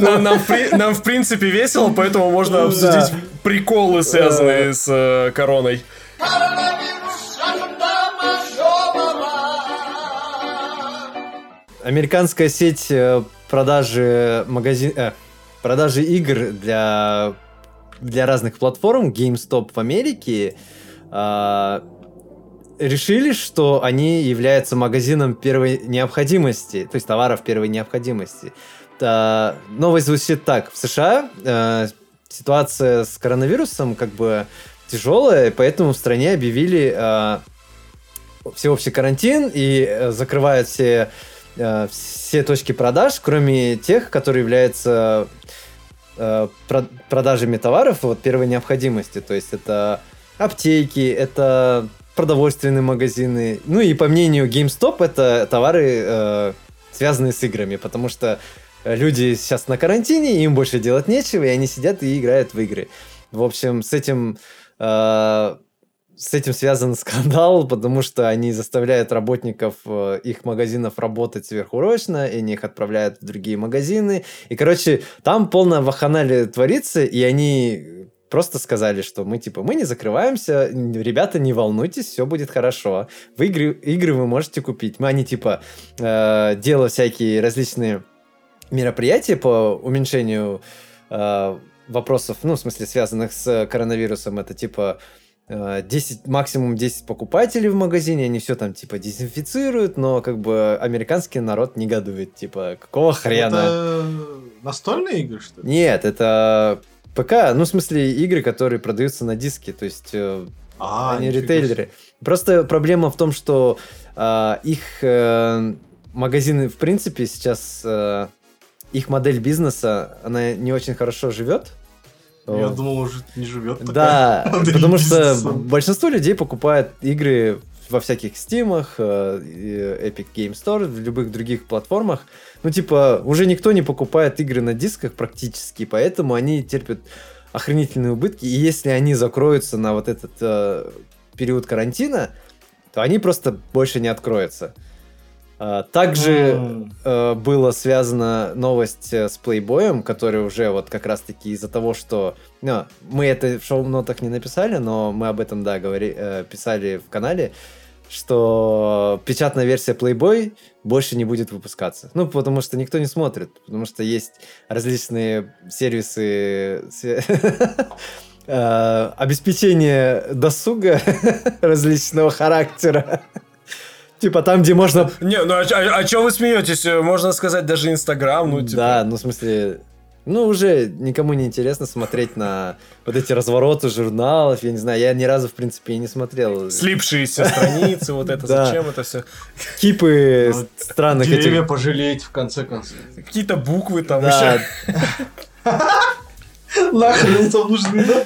Нам, в принципе, весело, поэтому можно Ну, обсудить приколы, связанные с э, короной. Американская сеть э, продажи магазин... э, продажи игр для для разных платформ GameStop в Америке а, решили, что они являются магазином первой необходимости, то есть товаров первой необходимости. Та- новость звучит так. В США э, ситуация с коронавирусом как бы тяжелая, поэтому в стране объявили э, всеобщий карантин и э, закрывают все, э, все точки продаж, кроме тех, которые являются э, про- продажами товаров вот, первой необходимости. То есть это аптеки, это продовольственные магазины. Ну и по мнению GameStop, это товары, э, связанные с играми, потому что люди сейчас на карантине, им больше делать нечего, и они сидят и играют в игры. В общем, с этим с этим связан *laughs* скандал, потому что они заставляют работников э, их магазинов работать сверхурочно, и они их отправляют в другие магазины. И, короче, там полная ваханалия творится, и они просто сказали, что мы типа мы не закрываемся, ребята, не волнуйтесь, все будет хорошо. Вы игры, игры вы можете купить. Мы они типа э, делали всякие различные мероприятия по уменьшению э, вопросов, ну, в смысле, связанных с коронавирусом. Это типа 10, э, максимум 10 покупателей в магазине, они все там типа дезинфицируют, но как бы американский народ негодует, типа, какого хрена? Это настольные игры, что ли? Нет, это ПК, ну, в смысле, игры, которые продаются на диске, то есть э, а, они ритейлеры. Просто проблема в том, что э, их э, магазины, в принципе, сейчас э, их модель бизнеса, она не очень хорошо живет, я думал, уже не живет. Да, *laughs* потому что большинство людей покупает игры во всяких стимах, э, Epic Game Store, в любых других платформах. Ну, типа, уже никто не покупает игры на дисках практически, поэтому они терпят охренительные убытки. И если они закроются на вот этот э, период карантина, то они просто больше не откроются. А, также mm. э, было связано новость э, с Playboy, который уже вот как раз-таки из-за того, что... Ну, мы это в шоу-нотах не написали, но мы об этом, да, говори, э, писали в канале, что печатная версия Playboy больше не будет выпускаться. Ну, потому что никто не смотрит, потому что есть различные сервисы *laughs* обеспечения досуга *laughs* различного характера. Типа там, где можно... Не, ну а, а, а что вы смеетесь? Можно сказать даже Инстаграм, ну типа... Да, ну в смысле... Ну, уже никому не интересно смотреть на вот эти развороты журналов. Я не знаю, я ни разу, в принципе, и не смотрел. Слипшиеся страницы, вот это, *laughs* зачем это все? Кипы ну, странных этих... Деревья пожалеть, в конце концов. Какие-то буквы там еще. *laughs* Нахрен там нужны, да?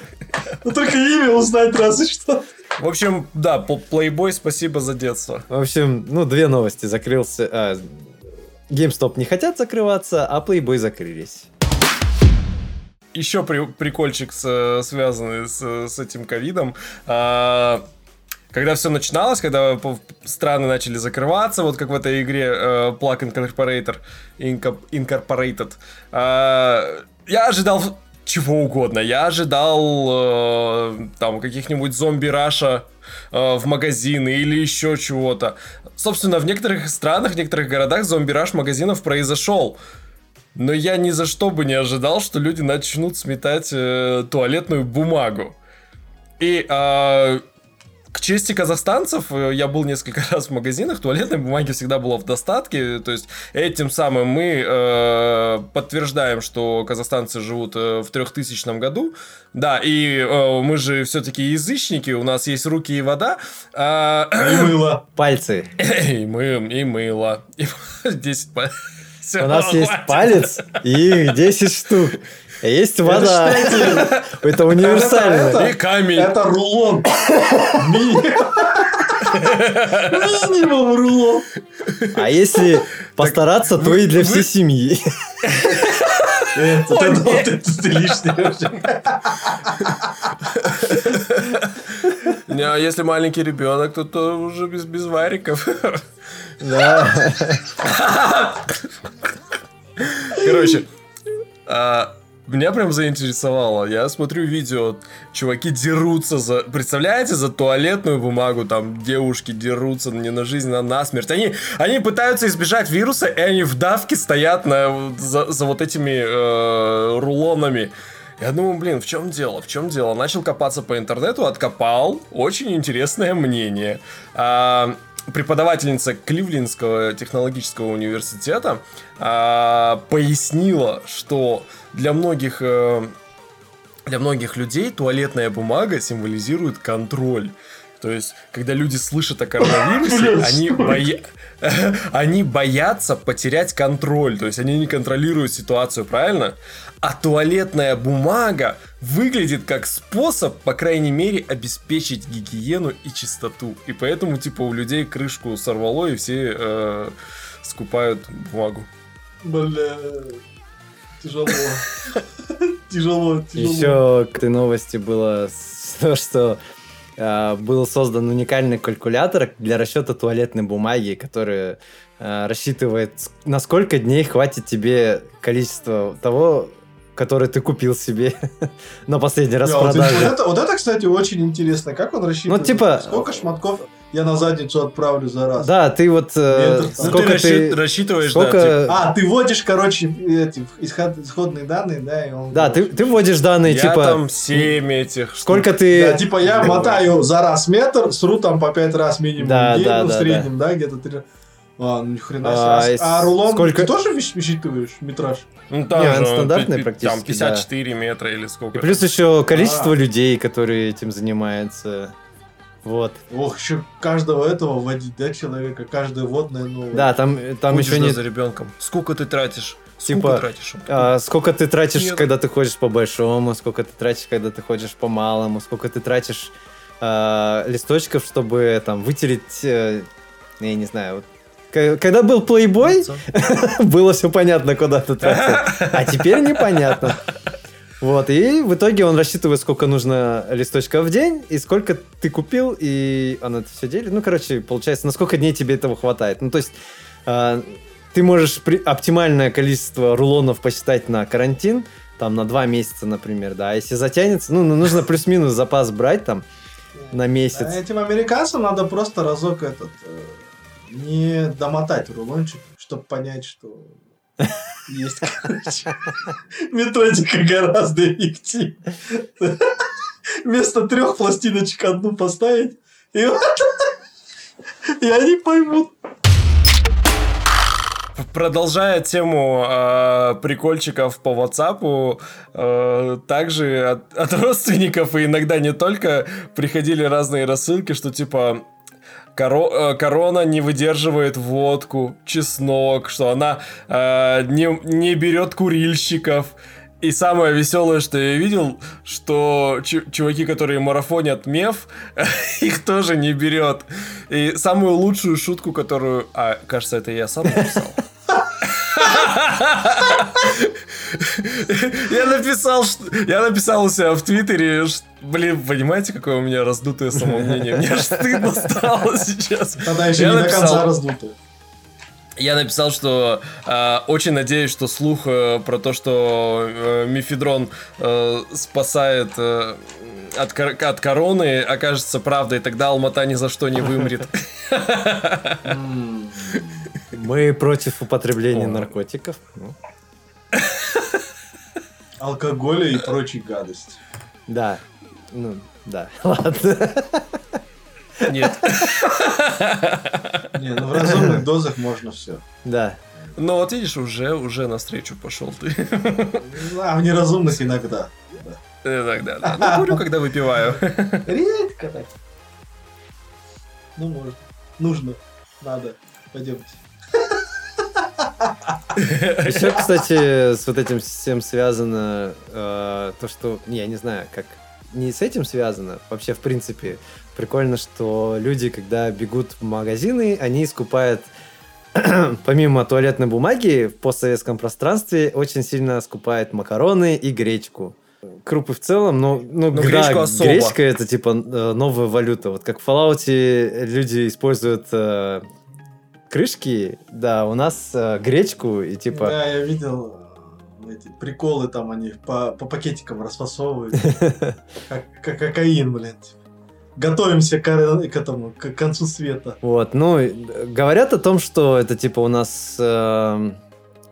Ну, только имя узнать разве что. В общем, да, Playboy, спасибо за детство. В общем, ну, две новости. Закрылся... А, GameStop не хотят закрываться, а Playboy закрылись. Еще при, прикольчик, с, связанный с, с этим ковидом. А, когда все начиналось, когда страны начали закрываться, вот как в этой игре uh, Plug Incorporator, Incorporated, uh, я ожидал чего угодно. Я ожидал э, там каких-нибудь зомби-раша э, в магазины или еще чего-то. Собственно, в некоторых странах, в некоторых городах зомби-раш магазинов произошел. Но я ни за что бы не ожидал, что люди начнут сметать э, туалетную бумагу. И э, к чести казахстанцев, э, я был несколько *laughs* раз в магазинах, туалетной бумаги всегда было в достатке, то есть этим самым мы э, подтверждаем, что казахстанцы живут э, в 3000 году, да, и э, мы же все-таки язычники, у нас есть руки и вода. Э, и *clears throat* мыло. Пальцы. *clears throat* И, мы, и мыло. И *laughs* 10 пальцев. У нас есть палец и 10 штук. Есть вода. Это *laughs* универсально. И камень. Это рулон. Минимум рулон. А если постараться, то и для всей семьи. Это ты лишний А если маленький ребенок, то, то уже без, без вариков. Да. Короче, а, меня прям заинтересовало. Я смотрю видео, чуваки дерутся за... Представляете, за туалетную бумагу, там девушки дерутся не на жизнь, а на смерть. Они, они пытаются избежать вируса, и они в давке стоят на, за, за вот этими э, рулонами. Я думаю, блин, в чем дело? В чем дело? Начал копаться по интернету, откопал. Очень интересное мнение. А, преподавательница Кливлендского технологического университета а, пояснила, что для многих, э, для многих людей туалетная бумага символизирует контроль. То есть, когда люди слышат о коронавирусе, они, боя... *laughs* они боятся потерять контроль. То есть, они не контролируют ситуацию, правильно? А туалетная бумага выглядит как способ, по крайней мере, обеспечить гигиену и чистоту. И поэтому, типа, у людей крышку сорвало, и все э, скупают бумагу. Бля *laughs* тяжело. Тяжело, тяжело. Еще к этой новости было *laughs* то, что э, был создан уникальный калькулятор для расчета туалетной бумаги, который э, рассчитывает, на сколько дней хватит тебе количество того, который ты купил себе *laughs* на последний раз Не, вот, продаже. вот это, вот это, кстати, очень интересно. Как он рассчитывает? Ну, типа- Сколько шмотков я на задницу отправлю за раз? Да, ты вот э, Метр. Ну, ты сколько ты... рассчитываешь, Сколько... да, А, ты вводишь, короче, эти исход- исходные данные, да, и он... Да, ты, ты вводишь данные, типа, я типа, там 7 этих сколько штук. ты... Да, типа я мотаю за раз метр, сру там по пять раз минимум Да, в день, да, ну, в да, среднем, да, где-то три... А, ну ни хрена себе. А, А, а рулон сколько- ты тоже высч- высчитываешь метраж? Ну, там Не, же стандартный практически, Там 54 метра или сколько. И плюс еще количество А. людей, которые этим занимаются. Вот. Ох, еще каждого этого вводить, да, человека, каждое водное новое. Да, там, там еще не... за ребенком. Сколько ты тратишь? Сколько Типа, тратишь? а, сколько ты тратишь, Нет. когда ты ходишь по большому, сколько ты тратишь, когда ты ходишь по малому, сколько ты тратишь а, листочков, чтобы там вытереть, э, я не знаю, вот, когда был плейбой, *laughs* было все понятно, куда ты тратил. А теперь непонятно. Вот, и в итоге он рассчитывает, сколько нужно листочков в день, и сколько ты купил, и он это все делит. Ну, короче, получается, на сколько дней тебе этого хватает. Ну, то есть, а, ты можешь при- оптимальное количество рулонов посчитать на карантин, там, на два месяца, например, да. А если затянется, ну, ну, нужно плюс-минус запас брать там на месяц. А этим американцам надо просто разок этот э, не домотать рулончик, чтобы понять, что есть, короче, методика гораздо эффективнее. Вместо трех пластиночек одну поставить, и вот и они поймут. Продолжая тему э, прикольчиков по WhatsApp, э, также от, от родственников и иногда не только приходили разные рассылки, что типа коро- э, корона не выдерживает водку, чеснок, что она э, не, не берет курильщиков. И самое веселое, что я видел, что чу- чуваки, которые марафонят меф, *laughs* их тоже не берет. И самую лучшую шутку, которую... А, кажется, это я сам написал. *laughs* Я написал, что... Я написал у себя в Твиттере, ш- блин, понимаете, какое у меня раздутое самомнение? Мне аж стыдно стало сейчас. Тогда еще Я не до написал- конца раздуто. Я написал, что э, очень надеюсь, что слух э, про то, что э, мифедрон э, спасает э, от, кор- от короны, окажется правдой, тогда Алмата ни за что не вымрет. Мы против употребления наркотиков. Ну, Алкоголя и прочей гадости. да. Ну, да. *laughs* Ладно. Нет. Не, ну в разумных дозах можно все. Да. Ну вот видишь, уже, уже навстречу пошел ты. А в неразумных иногда. Иногда, да. Ну, курю, когда выпиваю. Редко так. Ну, можно. Нужно. Надо. Пойдемте. Еще, кстати, с вот этим всем связано э, то, что, не, я не знаю, как не с этим связано. Вообще, в принципе, прикольно, что люди, когда бегут в магазины, они скупают *clears throat* помимо туалетной бумаги в постсоветском пространстве очень сильно скупают макароны и гречку. Крупы в целом, но, ну, Но да, гречку особо. гречка это типа э, новая валюта. Вот как в Fallout люди используют э, крышки, да, у нас э, гречку и типа... Да, я видел э, эти приколы там, они по, по пакетикам расфасовывают. *laughs* Как, как кокаин, блин. Готовимся к, к этому, к концу света. Вот, ну, э, говорят о том, что это типа у нас, э,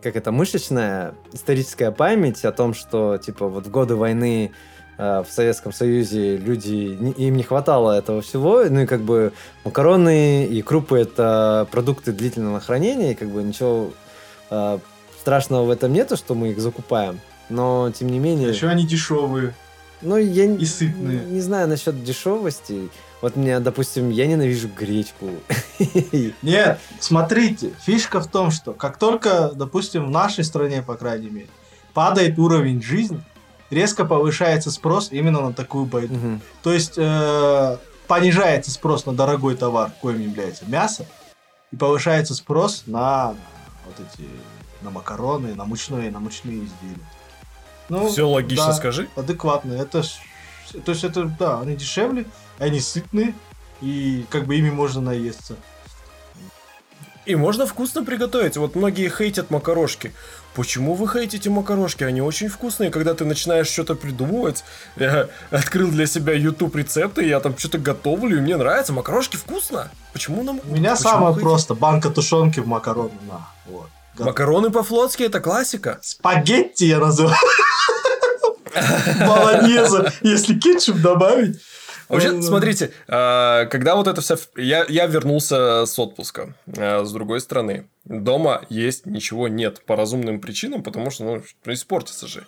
как это, мышечная историческая память о том, что типа вот в годы войны в Советском Союзе люди, не- им не хватало этого всего, ну и как бы макароны и крупы это продукты длительного хранения, и как бы ничего э, страшного в этом нету, что мы их закупаем. Но, тем не менее... Еще они дешевые. Ну, я И сытные. не знаю насчет дешевости. Вот мне, допустим, я ненавижу гречку. *laughs* Нет, смотрите, фишка в том, что как только, допустим, в нашей стране, по крайней мере, падает уровень жизни, резко повышается спрос именно на такую байду. Мгм. То есть э, понижается спрос на дорогой товар, коим является мясо, и повышается спрос на вот эти на макароны, на мучные, на мучные изделия. Ну, Все логично, да, скажи. Адекватно. Это ж- то есть это да, они дешевле, они сытные и как бы ими можно наесться. И можно вкусно приготовить. Вот многие хейтят макарошки. Почему вы хейтите макарошки? Они очень вкусные. Когда ты начинаешь что-то придумывать, я открыл для себя YouTube рецепты, я там что-то готовлю, и мне нравится. Макарошки вкусно. Почему нам... У меня почему самое хейтите? просто. Банка тушенки в макароны. На, вот. Готово. Макароны по-флотски это классика. Спагетти я называю. *laughs* Болонеза, если кетчуп добавить. Вообще, Ну, смотрите, э, когда вот это все... Я, я вернулся с отпуска э, с другой стороны. Дома есть ничего нет по разумным причинам, потому что, ну, испортится же.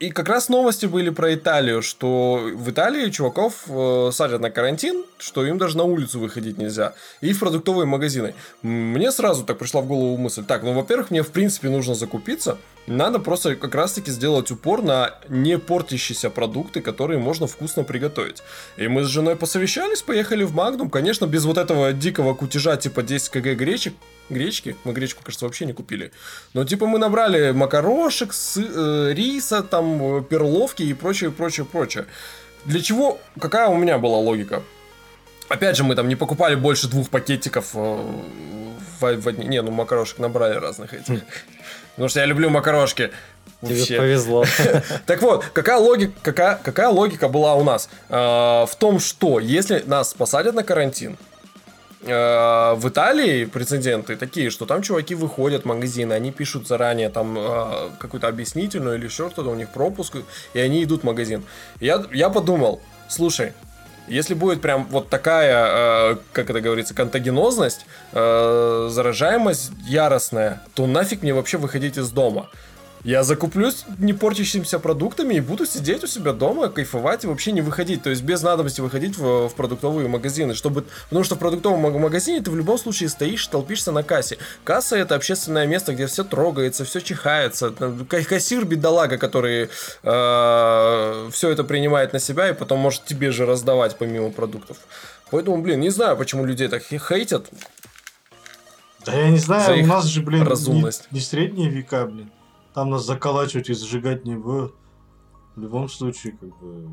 И как раз новости были про Италию, что в Италии чуваков э, садят на карантин, что им даже на улицу выходить нельзя. И в продуктовые магазины. Мне сразу так пришла в голову мысль. Так, ну, во-первых, мне в принципе нужно закупиться. Надо просто как раз-таки сделать упор на не портящиеся продукты, которые можно вкусно приготовить. И мы с женой посовещались, поехали в Магнум. Конечно, без вот этого дикого кутежа типа 10 кг гречек, гречки. Мы гречку, кажется, вообще не купили. Но типа мы набрали макарошек, сы- э, риса, там, э, перловки и прочее, прочее, прочее. Для чего? Какая у меня была логика? Опять же, мы там не покупали больше двух пакетиков э, в, в одни- Не, ну макарошек набрали разных этих. Потому что я люблю макарошки. Тебе Вообще. повезло. *laughs* Так вот, какая логика, какая, какая логика была у нас? Э, в том, что если нас посадят на карантин, в Италии прецеденты такие, что там чуваки выходят в магазины, они пишут заранее там э, какую-то объяснительную или еще что-то, у них пропуск, и они идут в магазин. Я, я подумал, слушай, если будет прям вот такая, э, как это говорится, контагенозность, э, заражаемость яростная, то нафиг мне вообще выходить из дома. Я закуплюсь не портящимися продуктами и буду сидеть у себя дома, кайфовать и вообще не выходить. То есть без надобности выходить в, в продуктовые магазины. Чтобы, потому что в продуктовом маг- магазине ты в любом случае стоишь, толпишься на кассе. Касса это общественное место, где все трогается, все чихается. Кассир бедолага, который все это принимает на себя и потом может тебе же раздавать помимо продуктов. Поэтому, блин, не знаю, почему людей так хе- хейтят. Да я не знаю, у нас же, блин, не, разумность. не средние века, блин. Там нас заколачивать и зажигать не будут. В любом случае, как бы...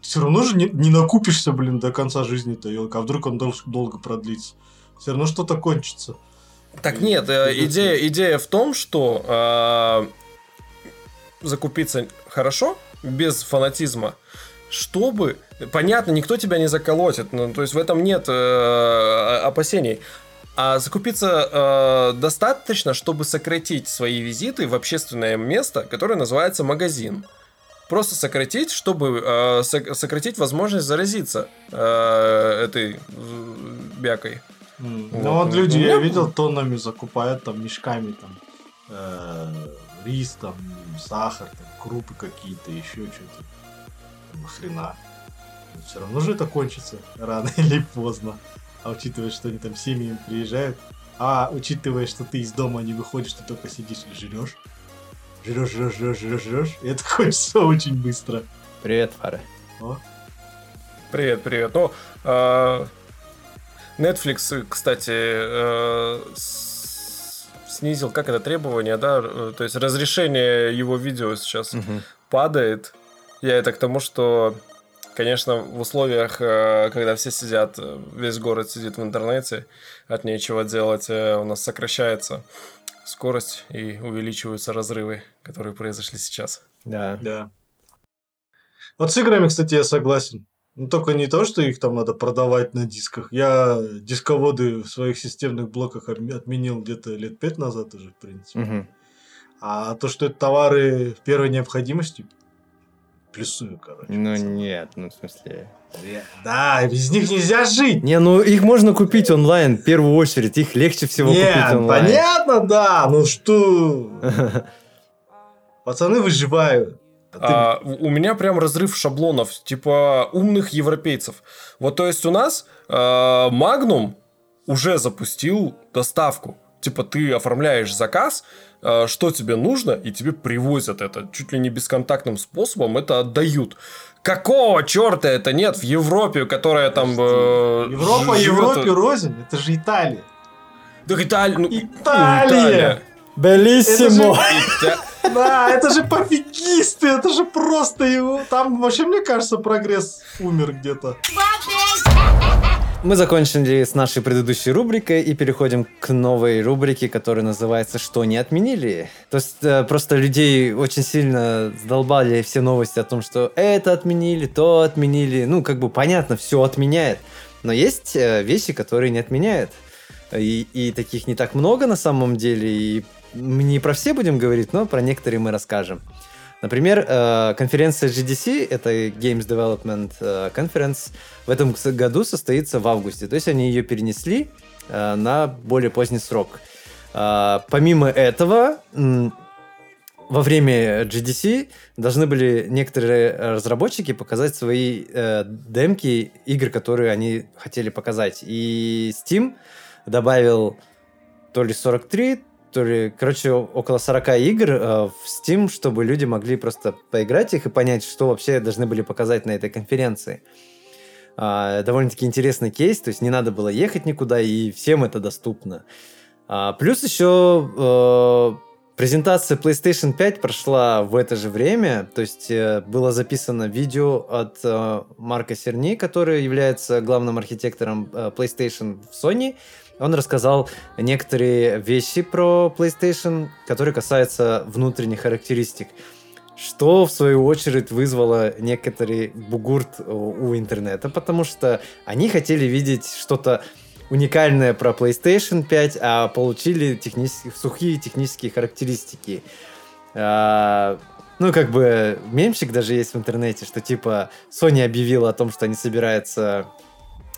Все равно же не, не накупишься, блин, до конца жизни-то, елка. А вдруг он дол- долго продлится? Все равно что-то кончится. Так нет, э, Придется. идея, идея в том, что э, закупиться хорошо, без фанатизма, чтобы... Понятно, никто тебя не заколотит, ну, то есть в этом нет э, опасений. А закупиться э, достаточно, чтобы сократить свои визиты в общественное место, которое называется магазин. Просто сократить, чтобы э, сок- сократить возможность заразиться э, этой э, бякой. Вот. Ну вот люди, У я видел, тоннами закупают там мешками там э, рис, там, сахар, там, крупы какие-то, еще что-то. Нахрена. Все равно же это кончится рано *laughs* или поздно. А учитывая, что они там семьями приезжают, а учитывая, что ты из дома не выходишь, ты только сидишь и жрешь. Жрешь, жрешь, жрешь, жрешь, жрешь. И это кончится очень быстро. Привет, Фара. О. Привет, привет. Ну, э, Netflix, кстати, э, с- снизил, как это, требование, да? Э, То есть разрешение его видео сейчас Мгм. падает. Я это к тому, что, конечно, в условиях, э, когда все сидят, э, весь город сидит в интернете, от нечего делать, э, у нас сокращается скорость и увеличиваются разрывы, которые произошли сейчас. Да. Да. Вот с играми, кстати, я согласен. Ну, только не то, что их там надо продавать на дисках. Я дисководы в своих системных блоках отме- отменил где-то лет пять назад уже, в принципе. Мгм. А то, что это товары первой необходимости, плюсую, короче. Ну нет, ну в смысле... Да, без них нельзя жить. Не, ну их можно купить онлайн в первую очередь, их легче всего купить Нет, онлайн. понятно, да. Ну что? *laughs* Пацаны выживают. А ты- А, у у меня прям разрыв шаблонов, типа умных европейцев. Вот то есть у нас а, Magnum уже запустил доставку. Типа ты оформляешь заказ, что тебе нужно, и тебе привозят это. Чуть ли не бесконтактным способом это отдают. Какого черта это нет в Европе, которая там... э, Европа ж- живет- Европе рознь. Это же Италия. Да Италия. ну, Италия! Белиссимо! Да, это же пофигисты, это же просто его... Там вообще, мне кажется, прогресс умер где-то. Мы закончили с нашей предыдущей рубрикой и переходим к новой рубрике, которая называется «Что не отменили?». То есть э, просто людей очень сильно задолбали все новости о том, что это отменили, то отменили. Ну, как бы понятно, все отменяет. Но есть э, вещи, которые не отменяют. И, и таких не так много на самом деле. И мы не про все будем говорить, но про некоторые мы расскажем. Например, э, конференция GDC, это Games Development э, Conference, в этом году состоится в августе. То есть они ее перенесли э, на более поздний срок. Помимо этого, во время GDC должны были некоторые разработчики показать свои демки игр, которые они хотели показать. И Steam добавил то ли 43, то короче, около 40 игр э, в Steam, чтобы люди могли просто поиграть их и понять, что вообще должны были показать на этой конференции. Э, довольно-таки интересный кейс, то есть не надо было ехать никуда, и всем это доступно. А, плюс еще э, презентация PlayStation 5 прошла в это же время, то есть э, было записано видео от э, Марка Серни, который является главным архитектором э, PlayStation в Sony, он рассказал некоторые вещи про PlayStation, которые касаются внутренних характеристик, что в свою очередь вызвало некоторый бугурт у интернета, потому что они хотели видеть что-то уникальное про PlayStation 5, а получили технические, сухие технические характеристики. А, ну, как бы, мемчик даже есть в интернете, что типа Sony объявила о том, что они собираются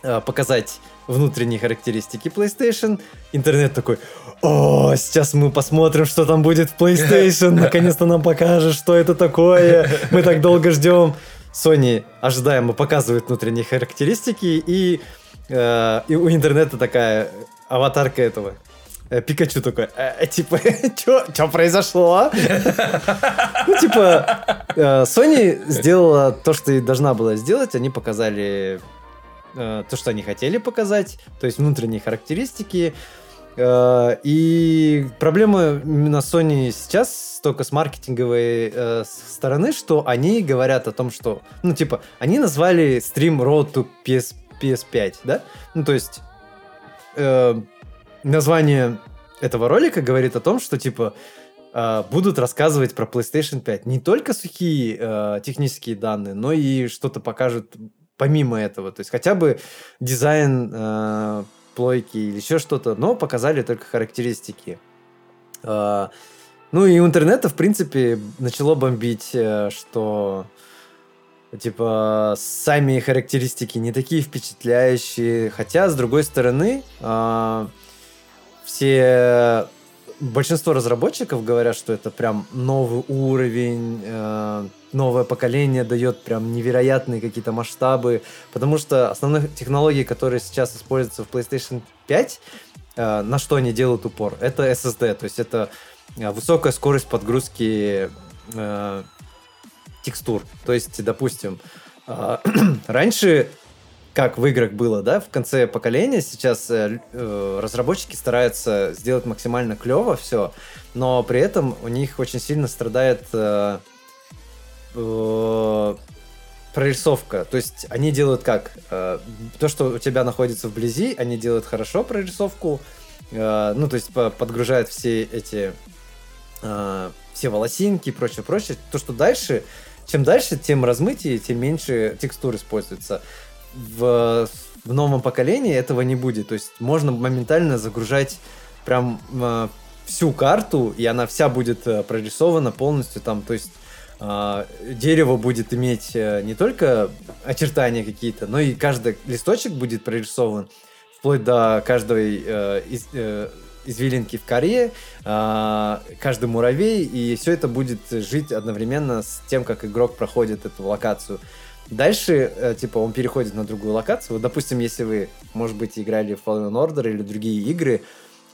а, показать внутренние характеристики PlayStation. Интернет такой, о, сейчас мы посмотрим, что там будет в PlayStation. *laughs* Наконец-то нам покажет, что это такое. Мы так долго ждем. Sony ожидаемо показывает внутренние характеристики, и, э, и у интернета такая аватарка этого. Э, Пикачу такой, э, типа, *laughs* что произошло? *laughs* Ну, типа, э, Sony сделала то, что и должна была сделать. Они показали Э, то, что они хотели показать, то есть внутренние характеристики. Э, и проблема именно Sony сейчас только с маркетинговой э, стороны, что они говорят о том, что, ну, типа, они назвали стрим Road to PS, PS5, да? Ну, то есть название этого ролика говорит о том, что, типа, будут рассказывать про PlayStation 5 не только сухие технические данные, но и что-то покажут помимо этого. То есть хотя бы дизайн э, плойки или еще что-то, но показали только характеристики. Э, ну и у интернета, в принципе, начало бомбить, э, что типа сами характеристики не такие впечатляющие. Хотя, с другой стороны, э, все большинство разработчиков говорят, что это прям новый уровень, э, новое поколение дает прям невероятные какие-то масштабы, потому что основные технологии, которые сейчас используются в PlayStation 5, э, на что они делают упор, это SSD, то есть это э, высокая скорость подгрузки текстур. То есть, допустим, *clears throat* раньше как в играх было, да, в конце поколения сейчас э, э, разработчики стараются сделать максимально клево все, но при этом у них очень сильно страдает э, э, прорисовка. То есть они делают как? Э, то, что у тебя находится вблизи, они делают хорошо прорисовку, э, ну, то есть подгружают все эти э, все волосинки и прочее, прочее. То, что дальше, чем дальше, тем размытие, тем меньше текстур используется в, в новом поколении этого не будет. То есть можно моментально загружать прям э, всю карту, и она вся будет э, прорисована полностью там. То есть э, дерево будет иметь э, не только очертания какие-то, но и каждый листочек будет прорисован вплоть до каждой э, из, э, извилинки в коре, э, каждый муравей, и все это будет жить одновременно с тем, как игрок проходит эту локацию. Дальше, э, типа, он переходит на другую локацию. Вот, допустим, если вы, может быть, играли в Fallen Order или другие игры,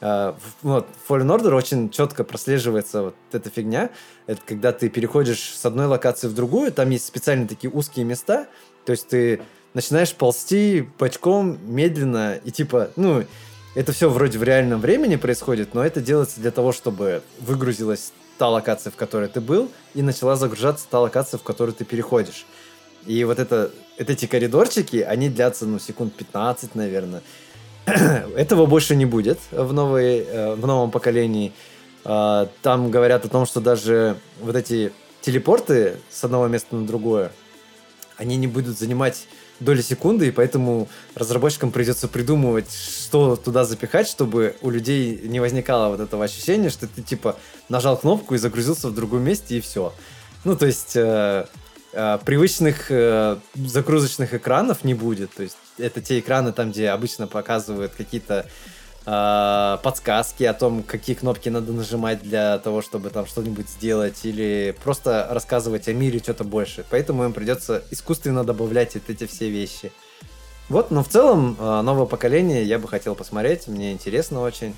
Uh, вот, Fallen Order очень четко прослеживается вот эта фигня. Это когда ты переходишь с одной локации в другую, там есть специальные такие узкие места, то есть ты начинаешь ползти бочком медленно, и типа, ну, это все вроде в реальном времени происходит, но это делается для того, чтобы выгрузилась та локация, в которой ты был, и начала загружаться та локация, в которую ты переходишь. И вот это вот эти коридорчики, они длятся, ну, секунд 15, наверное. *clears throat* Этого больше не будет в, новой, э, в новом поколении. А, там говорят о том, что даже вот эти телепорты с одного места на другое, они не будут занимать доли секунды, и поэтому разработчикам придется придумывать, что туда запихать, чтобы у людей не возникало вот этого ощущения, что ты типа нажал кнопку и загрузился в другом месте, и все. Ну, то есть э, э, привычных э, загрузочных экранов не будет. То есть это те экраны там, где обычно показывают какие-то э, подсказки о том, какие кнопки надо нажимать для того, чтобы там что-нибудь сделать, или просто рассказывать о мире что-то больше. Поэтому им придется искусственно добавлять вот эти все вещи. Вот, но в целом э, новое поколение я бы хотел посмотреть, мне интересно очень.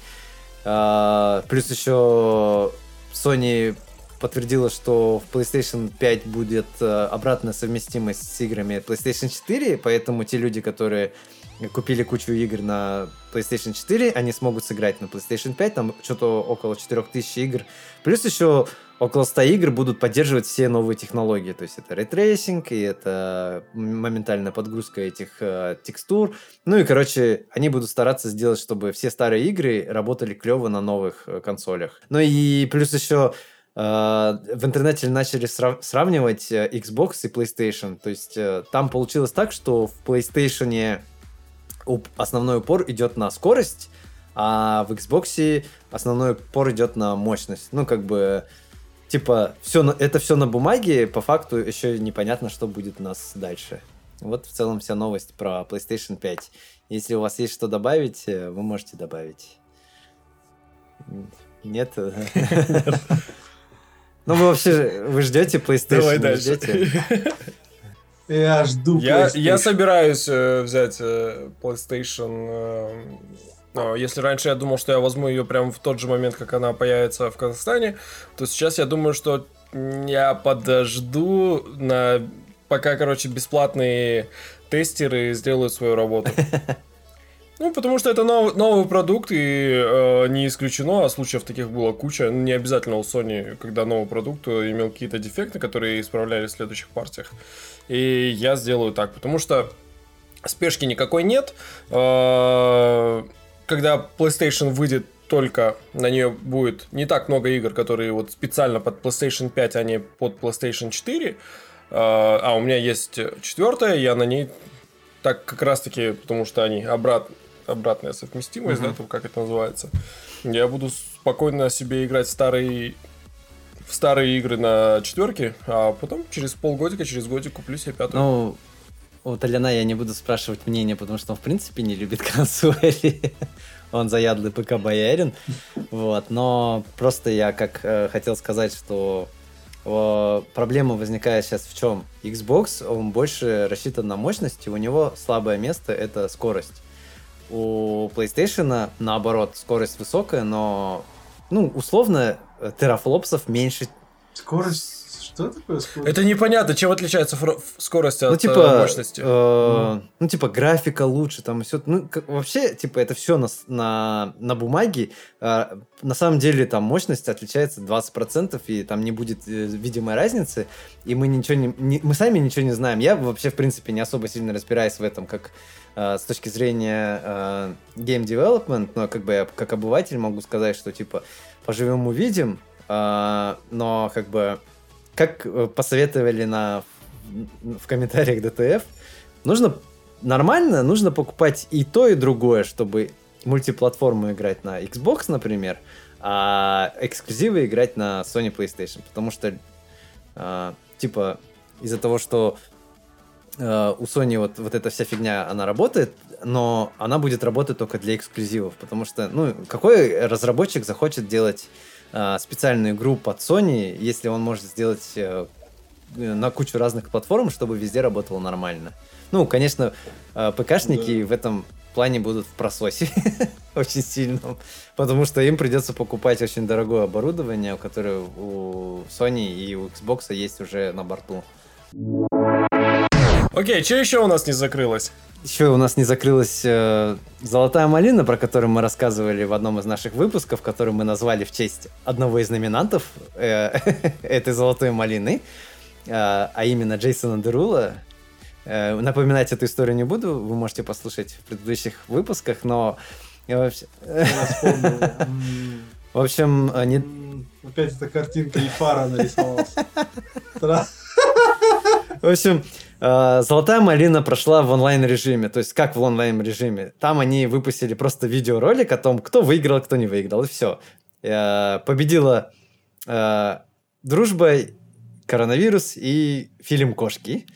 Э, плюс еще Sony подтвердила, что в PlayStation 5 будет э, обратная совместимость с играми PlayStation 4, поэтому те люди, которые купили кучу игр на PlayStation 4, они смогут сыграть на PlayStation 5, там что-то около 4000 игр. Плюс еще около 100 игр будут поддерживать все новые технологии. То есть это ray tracing, и это моментальная подгрузка этих э, текстур. Ну и, короче, они будут стараться сделать, чтобы все старые игры работали клево на новых э, консолях. Ну и плюс еще в интернете начали срав- сравнивать э, Xbox и PlayStation. То есть э, там получилось так, что в PlayStation основной упор идет на скорость, а в Xbox основной упор идет на мощность. Ну, как бы, типа, все, это все на бумаге, по факту еще непонятно, что будет у нас дальше. Вот в целом вся новость про PlayStation 5. Если у вас есть что добавить, э, вы можете добавить. Нет? Ну, вы вообще, вы ждете PlayStation? Давай дальше. *laughs* Я жду я, я собираюсь э, взять э, PlayStation. Э, если раньше я думал, что я возьму ее прямо в тот же момент, как она появится в Казахстане, то сейчас я думаю, что я подожду на пока, короче, бесплатные тестеры сделают свою работу. *laughs* Ну, потому что это нов, новый продукт, и э, не исключено, а случаев таких было куча. Не обязательно у Sony, когда новый продукт имел какие-то дефекты, которые исправляли в следующих партиях. И я сделаю так, потому что спешки никакой нет. Э, когда PlayStation выйдет только на нее будет не так много игр, которые вот специально под PlayStation 5, а не под PlayStation 4. Э, а у меня есть четвертая, я на ней так как раз таки, потому что они обратно обратная совместимость, mm-hmm. да, там, как это называется. Я буду спокойно себе играть старые в старые игры на четверке, а потом через полгодика, через годик куплю себе пятую. Ну, у Толяна я не буду спрашивать мнение, потому что он в принципе не любит *laughs* консоли. он заядлый ПК-боярин. Вот, но просто я как э, хотел сказать, что э, проблема возникает сейчас в чем? Xbox, он больше рассчитан на мощность, и у него слабое место это скорость. У PlayStation, наоборот, скорость высокая, но, ну, условно, терафлопсов меньше. Скорость что такое скорость? Это непонятно, чем отличается фро- скорость ну, от типа, э, мощности. Э, mm. Ну, типа, графика лучше, там все. Ну, как, вообще, типа, это все на, на, на бумаге. Э, на самом деле, там мощность отличается 20%, и там не будет э, видимой разницы. И мы ничего не, не. Мы сами ничего не знаем. Я вообще, в принципе, не особо сильно разбираюсь в этом, как э, с точки зрения э, game development, но как бы я как обыватель могу сказать, что типа поживем увидим, э, но как бы как э, посоветовали на, в комментариях ДТФ, нужно нормально, нужно покупать и то, и другое, чтобы мультиплатформу играть на Xbox, например, а эксклюзивы играть на Sony PlayStation. Потому что, э, типа, из-за того, что э, у Sony вот, вот эта вся фигня, она работает, но она будет работать только для эксклюзивов. Потому что, ну, какой разработчик захочет делать э, специальную игру под Sony, если он может сделать э, на кучу разных платформ, чтобы везде работало нормально. Ну, конечно, э, ПКшники да. в этом плане будут в прососе *laughs* очень сильном, потому что им придется покупать очень дорогое оборудование, которое у Sony и у Xbox есть уже на борту. Окей, что еще у нас не закрылось? Еще у нас не закрылась э, золотая малина, про которую мы рассказывали в одном из наших выпусков, который мы назвали в честь одного из номинантов э, *laughs* этой золотой малины, э, а именно Джейсона Дерула. Э, напоминать эту историю не буду, вы можете послушать в предыдущих выпусках, но... Я вспомнил. М, *laughs* В общем, э, не... м, Опять эта картинка и фара нарисовалась. *laughs* В общем, э, «Золотая малина» прошла в онлайн-режиме. То есть, как в онлайн-режиме? Там они выпустили просто видеоролик о том, кто выиграл, кто не выиграл, и все. Победила э, дружба, коронавирус и фильм «Кошки».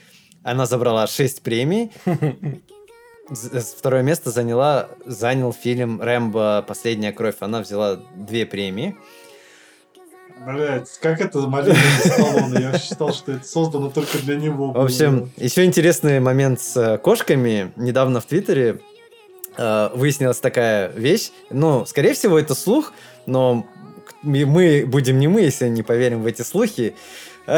Она забрала 6 премий. *laughs* Второе место заняла, занял фильм «Рэмбо. Последняя кровь». Она взяла две премии. Блять, как это малина из Сталлоне? Я считал, что это создано только для него. В общем, еще интересный момент с э, кошками. Недавно в Твиттере э, выяснилась такая вещь. Ну, скорее всего, это слух, но мы- будем не мы, если не поверим в эти слухи. *laughs*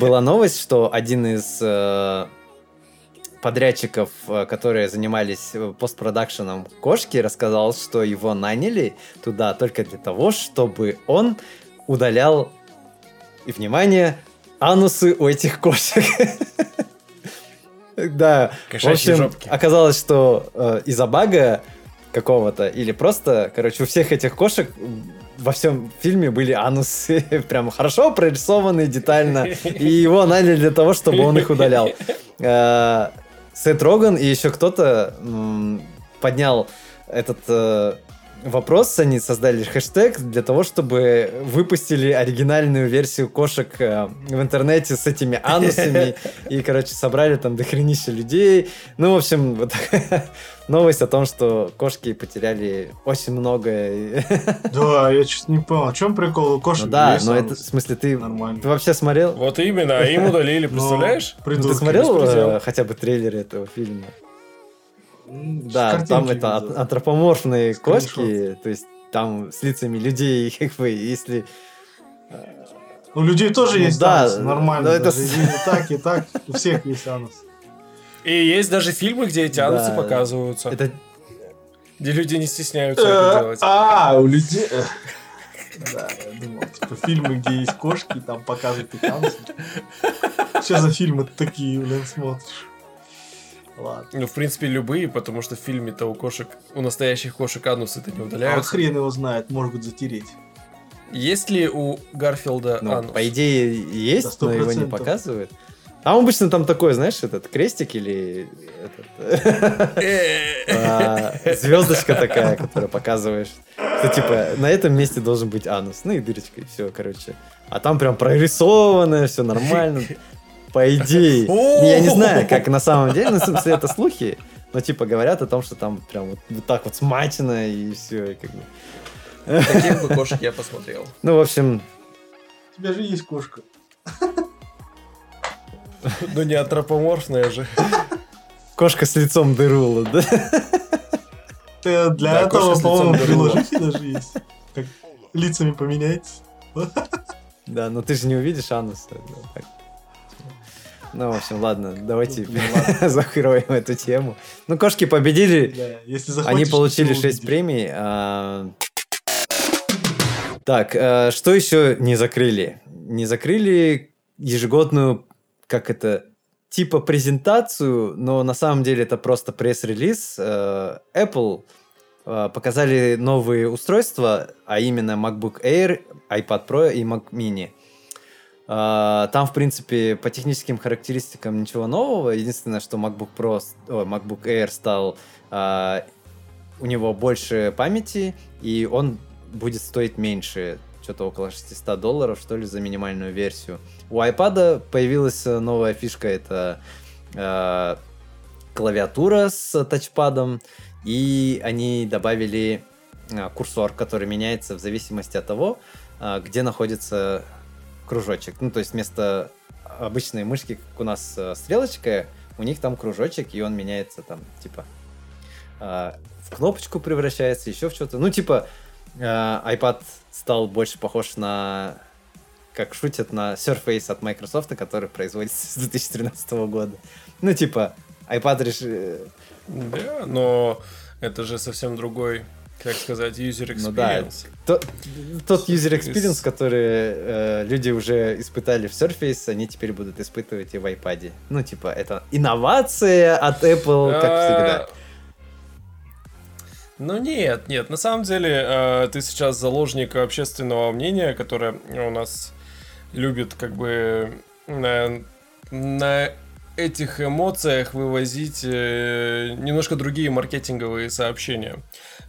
Была новость, что один из э, подрядчиков, э, которые занимались э, постпродакшеном кошки, рассказал, что его наняли туда только для того, чтобы он удалял, и внимание, анусы у этих кошек. *laughs* Да, в общем, оказалось, что э, из-за бага какого-то, или просто, короче, у всех этих кошек во всем фильме были анусы, *laughs* прям хорошо прорисованные детально, *laughs* и его наняли для того, чтобы он их удалял. Сет Роган и еще кто-то поднял этот э, вопрос, они создали хэштег для того, чтобы выпустили оригинальную версию кошек э, в интернете с этими анусами, *laughs* и, короче, собрали там дохренища людей. Ну, в общем, вот *laughs* новость о том, что кошки потеряли очень много. *laughs* Да, я что-то не понял. В чем прикол? У кошек Ну да, но анус? это, в смысле, ты, Нормально. ты вообще смотрел? Вот именно, а им удалили, *laughs* Но представляешь? Ну, ты смотрел э, хотя бы трейлер этого фильма? Да, там это антропоморфные кошки, то есть там с лицами людей, *laughs* как бы, если... У людей тоже Ну есть да, анус, нормально. но это и так, и так. У всех есть анус. И есть даже фильмы, где эти анусы Да. показываются. Это Где люди не стесняются это делать. А, у людей... *laughs* Да, я думал, типа фильмы, где есть кошки, и там показывают их анусы. Что за фильмы такие, блин, смотришь? Ладно. Ну, в принципе, любые, потому что в фильме-то у кошек, у настоящих кошек анусы-то не А вот удаляются. хрен его знает, может быть, затереть. Есть ли у Гарфилда ну, анус? по идее, есть, но его не 100%. Там обычно там такой, знаешь, этот крестик или этот, *laughs* а, звездочка такая, которая показываешь, что типа на этом месте должен быть анус, ну и дырочка, и все, короче. А там прям прорисованное, все нормально. По идее. *laughs* Я не знаю, как на самом деле, ну, в смысле, это слухи, но типа говорят о том, что там прям вот, вот так вот смачено и все, и как бы. Таких бы кошек я посмотрел. Ну, в общем, У тебя же есть кошка. *laughs* Ну, не антропоморфная же. кошка с лицом Дерула, да? Ты для Да, этого, по-моему, приложухи даже есть. Как лицами поменяйтесь. Да, но ты же не увидишь анус. да, так. Ну, в общем, ладно, давайте Ну, *laughs* закроем эту тему. Ну, кошки победили, Да, если они получили то всё 6 увидишь. премий. а, Так, э, что еще не закрыли? Не закрыли ежегодную, как это, типа презентацию, но на самом деле это просто пресс-релиз. Э, Apple э, показали новые устройства, а именно MacBook Air, iPad Pro и Mac Mini. А, Там, в принципе, по техническим характеристикам ничего нового. Единственное, что MacBook Pro, ой, MacBook Air стал, у него больше памяти, и он будет стоить меньше, что-то около 600 долларов, что ли, за минимальную версию. У iPad появилась э, новая фишка, это э, клавиатура с тачпадом, и они добавили э, курсор, который меняется в зависимости от того, э, где находится кружочек. Ну, то есть вместо обычной мышки, как у нас э, стрелочка, у них там кружочек, и он меняется там, типа, э, в кнопочку превращается, еще в что-то. Ну, типа, э, iPad стал больше похож на, как шутят, на Surface от Microsoft, который производится с 2013 года. Ну, типа, iPad решил... Да, но это же совсем другой как сказать, user experience. Ну да, тот, тот user experience, который э, люди уже испытали в Surface, они теперь будут испытывать и в iPad. Ну, типа, это инновация от Apple, как А, всегда. Ну нет, нет, на самом деле э, ты сейчас заложник общественного мнения, которое у нас любит как бы на, на этих эмоциях вывозить э, немножко другие маркетинговые сообщения.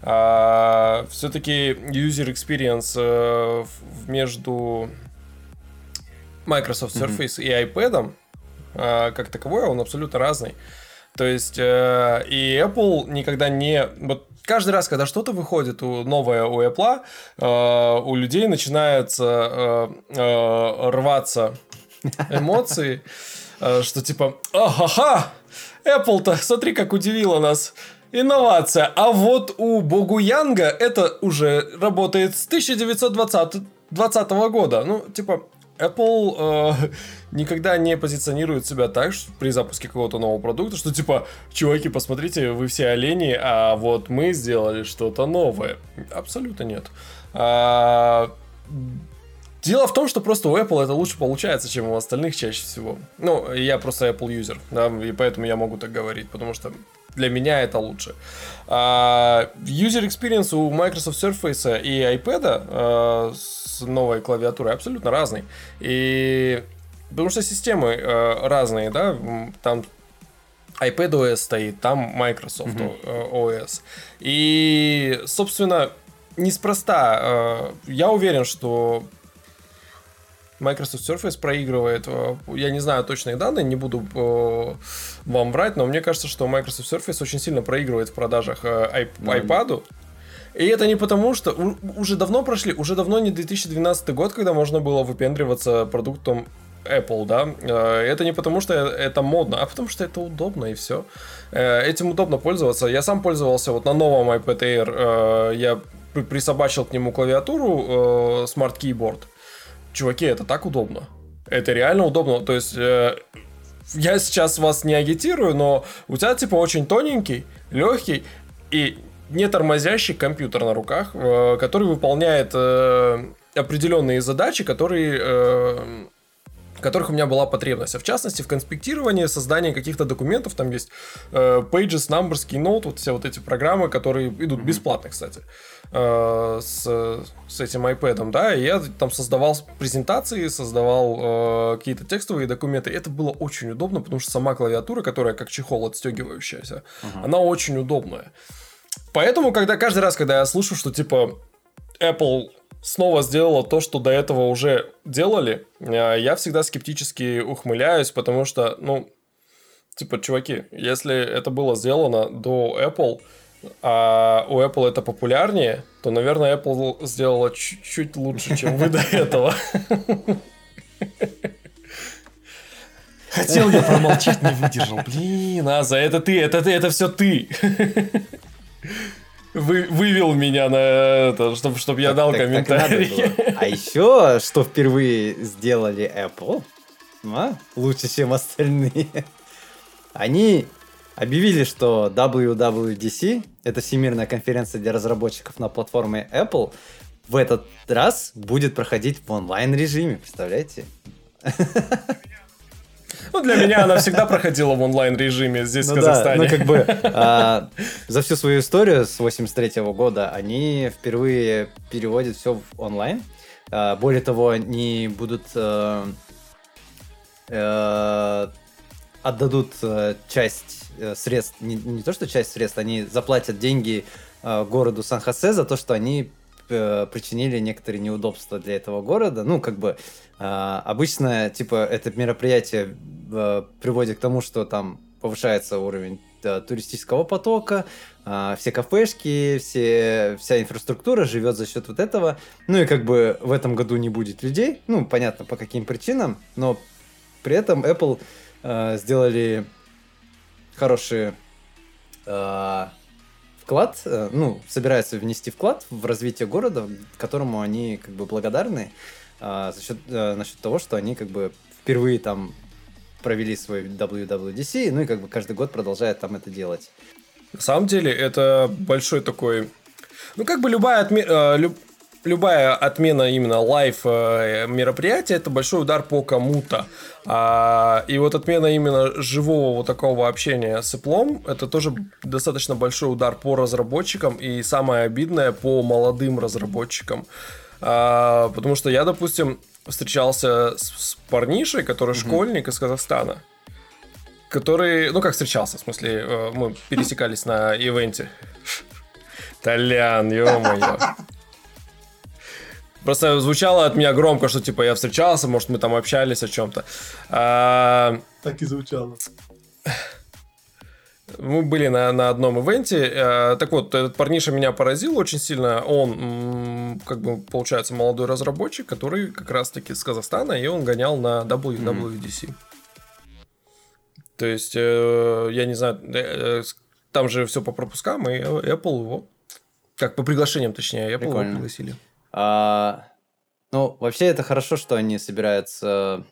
все-таки user experience э, между Microsoft Surface и iPad э, как таковой, он абсолютно разный. То есть э, и Apple никогда не... Вот каждый раз, когда что-то выходит у, новое у Apple, э, у людей начинается э, э, рваться *laughs* эмоции, э, что типа, ага, Apple-то, смотри, как удивила нас. Инновация. А вот у Богу Янга это уже работает с 1920 20 года. Ну, типа, Apple э, *laughs* никогда не позиционирует себя так, что при запуске какого-то нового продукта, что типа, чуваки, посмотрите, вы все олени, а вот мы сделали что-то новое. Абсолютно нет. А, Дело в том, что просто у Apple это лучше получается, чем у остальных чаще всего. Ну, я просто Apple юзер, да, и поэтому я могу так говорить, потому что для меня это лучше. А, User experience у Microsoft Surface и iPad а, с новой клавиатурой абсолютно разный. И потому что системы э, разные, да, там iPadOS стоит, там Microsoft э, OS. И, собственно, неспроста. э, Я уверен, что Microsoft Surface проигрывает. э, Я не знаю точные данные, не буду э, вам врать, но мне кажется, что Microsoft Surface очень сильно проигрывает в продажах э, iP- iPad. И это не потому, что у- уже давно прошли, уже давно не 2012 год, когда можно было выпендриваться продуктом Apple, да. Э, Это не потому, что это модно, а потому что это удобно и все. Этим удобно пользоваться. Я сам пользовался вот на новом iPad Air. э, Я при- присобачил к нему клавиатуру э, Smart Keyboard. Чуваки, это так удобно. Это реально удобно. То есть э, я сейчас вас не агитирую, но у тебя типа очень тоненький, легкий и не тормозящий компьютер на руках, э, который выполняет э, определенные задачи, которые э, которых у меня была потребность. А в частности, в конспектировании, создании каких-то документов. Там есть э, Pages, Numbers, Keynote, вот все вот эти программы, которые идут бесплатно, кстати, э, с, с этим iPad, да. И я там создавал презентации, создавал э, какие-то текстовые документы. Это было очень удобно, потому что сама клавиатура, которая как чехол отстегивающаяся, она очень удобная. Поэтому, когда каждый раз, когда я слышу, что типа Apple снова сделала то, что до этого уже делали, э, я всегда скептически ухмыляюсь, потому что, ну, типа, чуваки, если это было сделано до Apple, а у Apple это популярнее, то, наверное, Apple сделала чуть-чуть лучше, чем вы до этого. Хотел я промолчать, не выдержал. Блин, Аза, это ты, это ты, это все ты. Вы, вывел меня на это, чтобы, чтобы я дал Так- так и надо комментарий. было. А еще, что впервые сделали Apple, а, лучше, чем остальные, они объявили, что WWDC, это всемирная конференция для разработчиков на платформе Apple, в этот раз будет проходить в онлайн режиме, представляете? *laughs* Ну, для меня она всегда проходила в онлайн-режиме здесь, в Ну да, Казахстане. ну как бы *laughs* а, за всю свою историю с 83 года они впервые переводят все в онлайн. А, более того, они будут э, э, отдадут э, часть средств, не, не то что часть средств, они заплатят деньги городу Сан-Хосе за то, что они э, причинили некоторые неудобства для этого города. Ну, как бы э, обычно, типа, это мероприятие э, приводит к тому, что там повышается уровень э, туристического потока, э, все кафешки, все, вся инфраструктура живет за счет вот этого. Ну и как бы в этом году не будет людей, ну, понятно, по каким причинам, но при этом Apple э, сделали хороший э, вклад, э, ну, собираются внести вклад в развитие города, которому они как бы благодарны э, за счет, э, насчет того, что они как бы впервые там провели свой WWDC, ну и как бы каждый год продолжают там это делать. На самом деле, это большой такой Ну, как бы любая отме- э, любая отмена именно лайф э, мероприятия это большой удар по кому-то. А, и вот отмена именно живого вот такого общения с Apple это тоже достаточно большой удар по разработчикам и самое обидное по молодым разработчикам. А, потому что я, допустим, встречался с, с парнишей, который школьник из Казахстана. Который, ну как встречался, в смысле, э, мы пересекались на ивенте. Толян, ё-моё. Просто звучало от меня громко, что типа я встречался, может мы там общались о чем-то. А, Так и звучало. мы были на, на одном ивенте. э, так вот, этот парниша меня поразил очень сильно. Он, как бы, получается, молодой разработчик, который как раз-таки с Казахстана, и он гонял на WWDC. То есть, э, я не знаю, э, э, там же все по пропускам, и Apple его, как по приглашениям, точнее, Apple его Прикольно. пригласили. А, ну, вообще это хорошо, что они собираются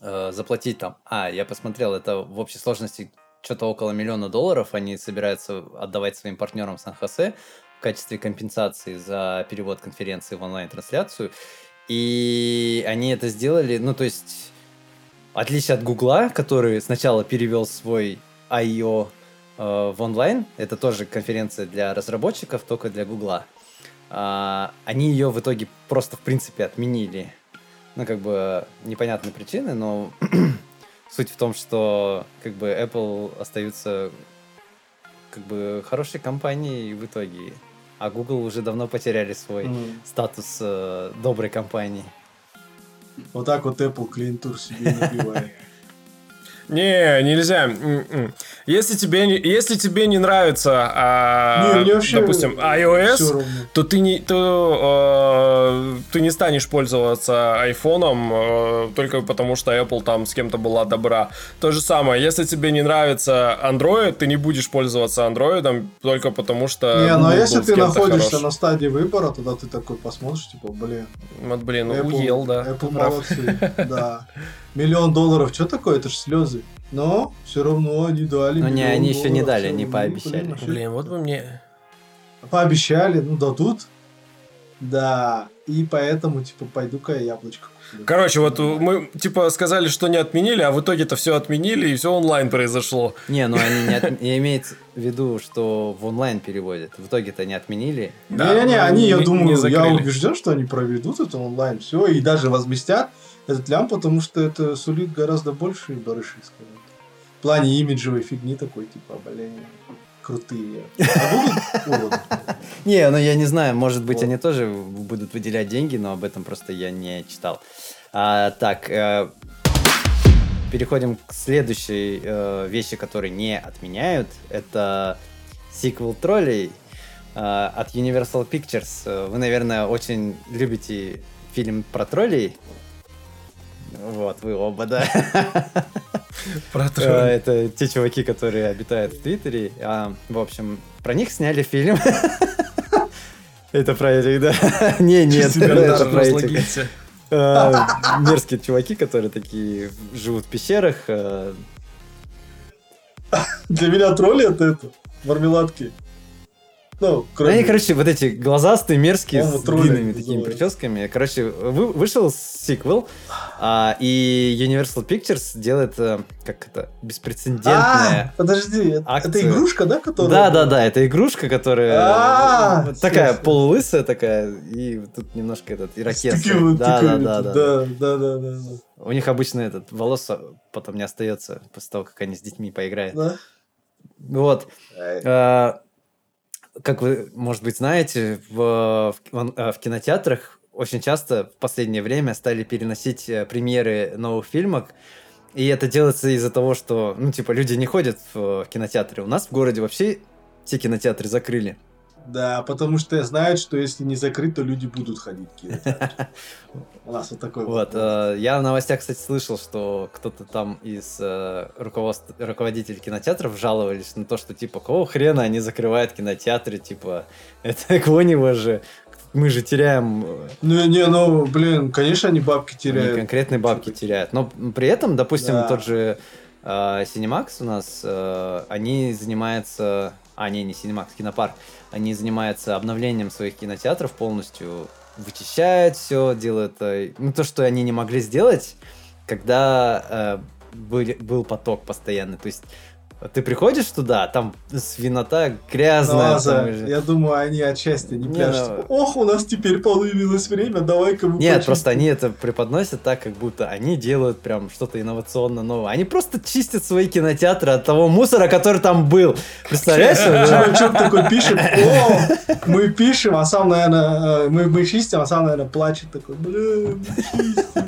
э, заплатить там. А, я посмотрел, это в общей сложности что-то около миллиона долларов они собираются отдавать своим партнерам Сан-Хосе в качестве компенсации за перевод конференции в онлайн-трансляцию. И они это сделали, ну, то есть, отличие от Гугла, который сначала перевел свой I.O. э, в онлайн, это тоже конференция для разработчиков, только для Гугла. А, они ее в итоге просто в принципе отменили. Ну, как бы непонятные причины, но *clears throat* суть в том, что как бы Apple остаются как бы хорошей компанией в итоге. А Google уже давно потеряли свой М. статус э, доброй компании. Вот так вот Apple клиентур себе набивает. *laughs* Не, нельзя. Если тебе не, если тебе не нравится, а, Не, вообще допустим, iOS, то ты не, то, э, ты не станешь пользоваться айфоном э, только потому, что Apple там с кем-то была добра. То же самое, если тебе не нравится Android, ты не будешь пользоваться Android только потому, что Не, ну а если ты находишься хорош. на стадии выбора, тогда ты такой посмотришь, типа, блин, Вот, блин, ну, Apple, уел, да. Apple молодцы, да. *laughs* Миллион долларов, что такое? Это ж слезы. Но все равно они дали. Ну, не, они еще не дали, они пообещали. блин. Блин, вот бы мне... Пообещали, ну дадут. Да, и поэтому, типа, пойду-ка я яблочко куплю. Короче, вот мы типа сказали, что не отменили, а в итоге-то все отменили, и все онлайн произошло. Не, ну они не, от- имеется в виду, что в онлайн переводят. В итоге-то не отменили. Да, Не-не-не, ну, они, я не- думаю, я убежден, что они проведут это онлайн, все, и даже возместят этот лям, потому что это сулит гораздо больше барыши, скажем. В плане имиджевой фигни такой, типа, блин, крутые. А будут? Не, ну я не знаю, может быть, они тоже будут выделять деньги, но об этом просто я не читал. А, так, э, переходим к следующей э, вещи, которые не отменяют. Это сиквел троллей э, от Universal Pictures. Вы, наверное, очень любите фильм про троллей. Вот, вы оба, да. *laughs* Про Э, Это те чуваки, которые обитают в Твиттере. А, В общем, про них сняли фильм. *laughs* Это про этих, да? *laughs* Не, нет, это про этих э, мерзкие чуваки, которые такие живут в пещерах. э, Для меня тролли это это, мармеладки. Ну, кроме... Они, короче, вот эти глазастые, мерзкие, По-моему, с длинными такими прическами. Короче, вы- вышел сиквел, а, и Universal Pictures делает, э, как это, А, беспрецедентное подожди, это- это акцию. игрушка, да, которая... Да, да, да, это игрушка, которая А, вот такая полулысая такая, и тут немножко этот ирокез. Да, да, да, да. да, да, да, да, да. У них обычно этот волос потом не остается после того, как они с детьми поиграют. Да? Вот. Как вы, может быть, знаете, в, в кин- в кинотеатрах очень часто в последнее время стали переносить э, премьеры новых фильмов. И это делается из-за того, что, ну, типа, люди не ходят в кинотеатры. У нас в городе вообще все кинотеатры закрыли. Да, потому что знают, что если не закрыть, то люди будут ходить. *laughs* У нас вот такой Вот, э, я в новостях, кстати, слышал, что кто-то там из э, руководителей кинотеатров жаловались на то, что типа, какого хрена они закрывают кинотеатры, типа, *laughs* это Конево же, мы же теряем, э, Ну, не, ну, блин, конечно, они бабки они теряют. конкретные бабки теряют. Но при этом, допустим, Да. тот же э, Cinemax у нас, э, они занимаются а не, не Cinemax, Кинопарк, они занимаются обновлением своих кинотеатров полностью, вычищают все, делают э, ну, то, что они не могли сделать, когда э, были, был поток постоянный. То есть ты приходишь туда, там свинота грязная. Ну, там а, уже- я думаю, они отчасти не Не, пляшут. ну- типа, Ох, у нас теперь появилось время, давай-ка мы Нет, почистим». просто они это преподносят так, как будто они делают прям что-то инновационно новое. Они просто чистят свои кинотеатры от того мусора, который там был. Представляешь? Да. Чувак такой пишет, о, мы пишем, а сам, наверное, э, мы, чистим, а сам, наверное, плачет такой, мы чистим,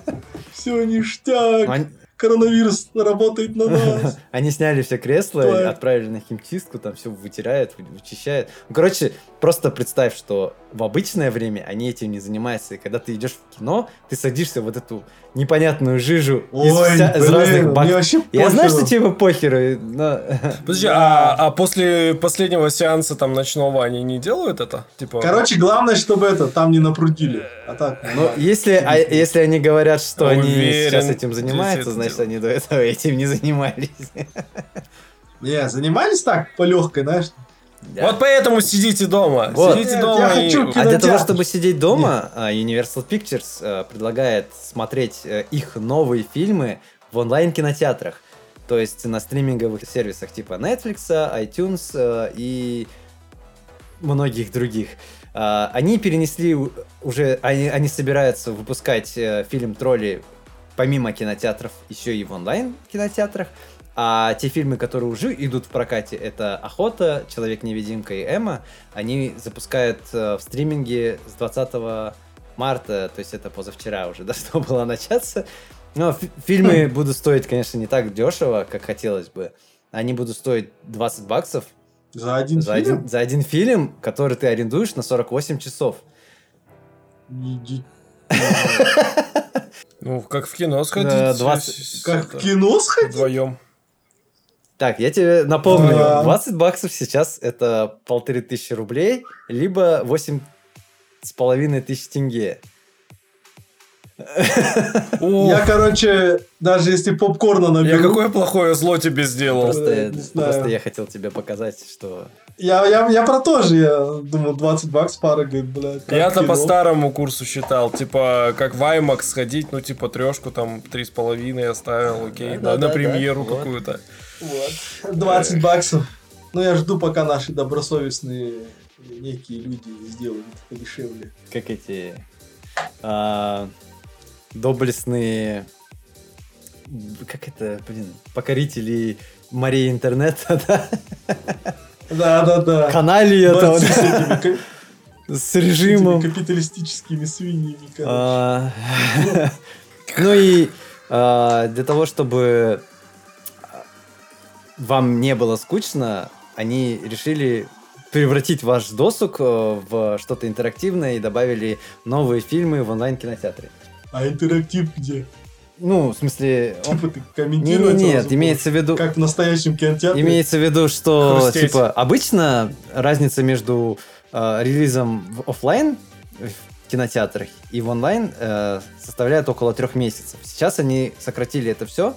все ништяк, коронавирус работает на нас. *laughs* они сняли все кресла, Да. отправили на химчистку, там все вытирают, вы- вычищают. Ну, короче, просто представь, что в обычное время они этим не занимаются. И когда ты идешь в кино, ты садишься в вот эту непонятную жижу из, разных бак- Я знаю, что тебе похеру, но... *laughs* Подожди, а, а после последнего сеанса там ночного они не делают это? Типа. Короче, главное, чтобы это там не напрудили. А так, Ну, если, а если они говорят, что они Уверен, сейчас этим занимаются, значит, дело. они до этого этим не занимались. не, занимались так по легкой, знаешь? Вот поэтому сидите дома. Вот. Сидите Нет, дома я и... хочу А для Кинотеатр. того, чтобы сидеть дома, а, Universal Pictures э, предлагает смотреть э, их новые фильмы в онлайн-кинотеатрах. То есть на стриминговых сервисах типа Netflix, iTunes э, и многих других. А, Они перенесли уже, они, они собираются выпускать э, фильм «Тролли» помимо кинотеатров еще и в онлайн-кинотеатрах. А те фильмы, которые уже идут в прокате, это «Охота», «Человек-невидимка» и «Эмма», они запускают э, в стриминге с 20 марта, то есть это позавчера уже должно *laughs* было начаться. Но фи- фильмы будут стоить, конечно, не так дешево, как хотелось бы. Они будут стоить 20 баксов За один за фильм? один, за один фильм, который ты арендуешь на 48 часов. Иди. *laughs* Ну, как в кино сходить. Да, 20 Как в кино сходить? Вдвоем. Так, я тебе напомню, Да. 20 баксов сейчас это полторы тысячи рублей, либо 8 с половиной тысяч тенге. *laughs* Я, короче, даже если попкорна я наберу, какое плохое зло тебе сделал. Просто, я хотел тебе показать, что... я, я, я про то же, я думал, 20 баксов пара, говорит, блядь. Я-то по старому курсу считал, типа, как в IMAX сходить, ну, типа, трешку там, три с половиной оставил, окей, Да, на, премьеру какую-то. Вот. 20 баксов. Ну, я жду, пока наши добросовестные некие люди сделают подешевле. как эти а, доблестные как это, блин, покорители морей интернета, *laughs* да? Да-да-да. Каналии это Борцы вот с этими ка- с с режимом. капиталистическими свиньями, короче. А, *laughs* Ну и а, для того, чтобы вам не было скучно, они решили превратить ваш досуг э, в что-то интерактивное и добавили новые фильмы в онлайн-кинотеатре. А интерактив где? Ну, в смысле... он- Типа ты Не, комментировать не, нет, имеется в виду... Как в настоящем кинотеатре. Имеется в виду, что Хрустеть. типа обычно разница между э, релизом в офлайн в кинотеатрах и в онлайн э, составляет около трех месяцев. Сейчас они сократили это все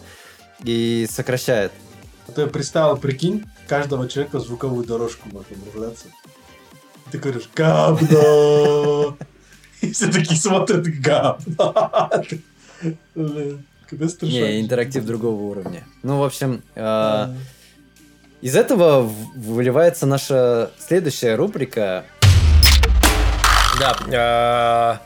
и сокращают. Ты представил, прикинь, каждого человека звуковую дорожку можно врубаться. Ты говоришь, говно! *laughs* И все такие смотрят, Когда страшно. Не, интерактив другого уровня. Ну, в общем, э, из этого выливается наша следующая рубрика. Да. а,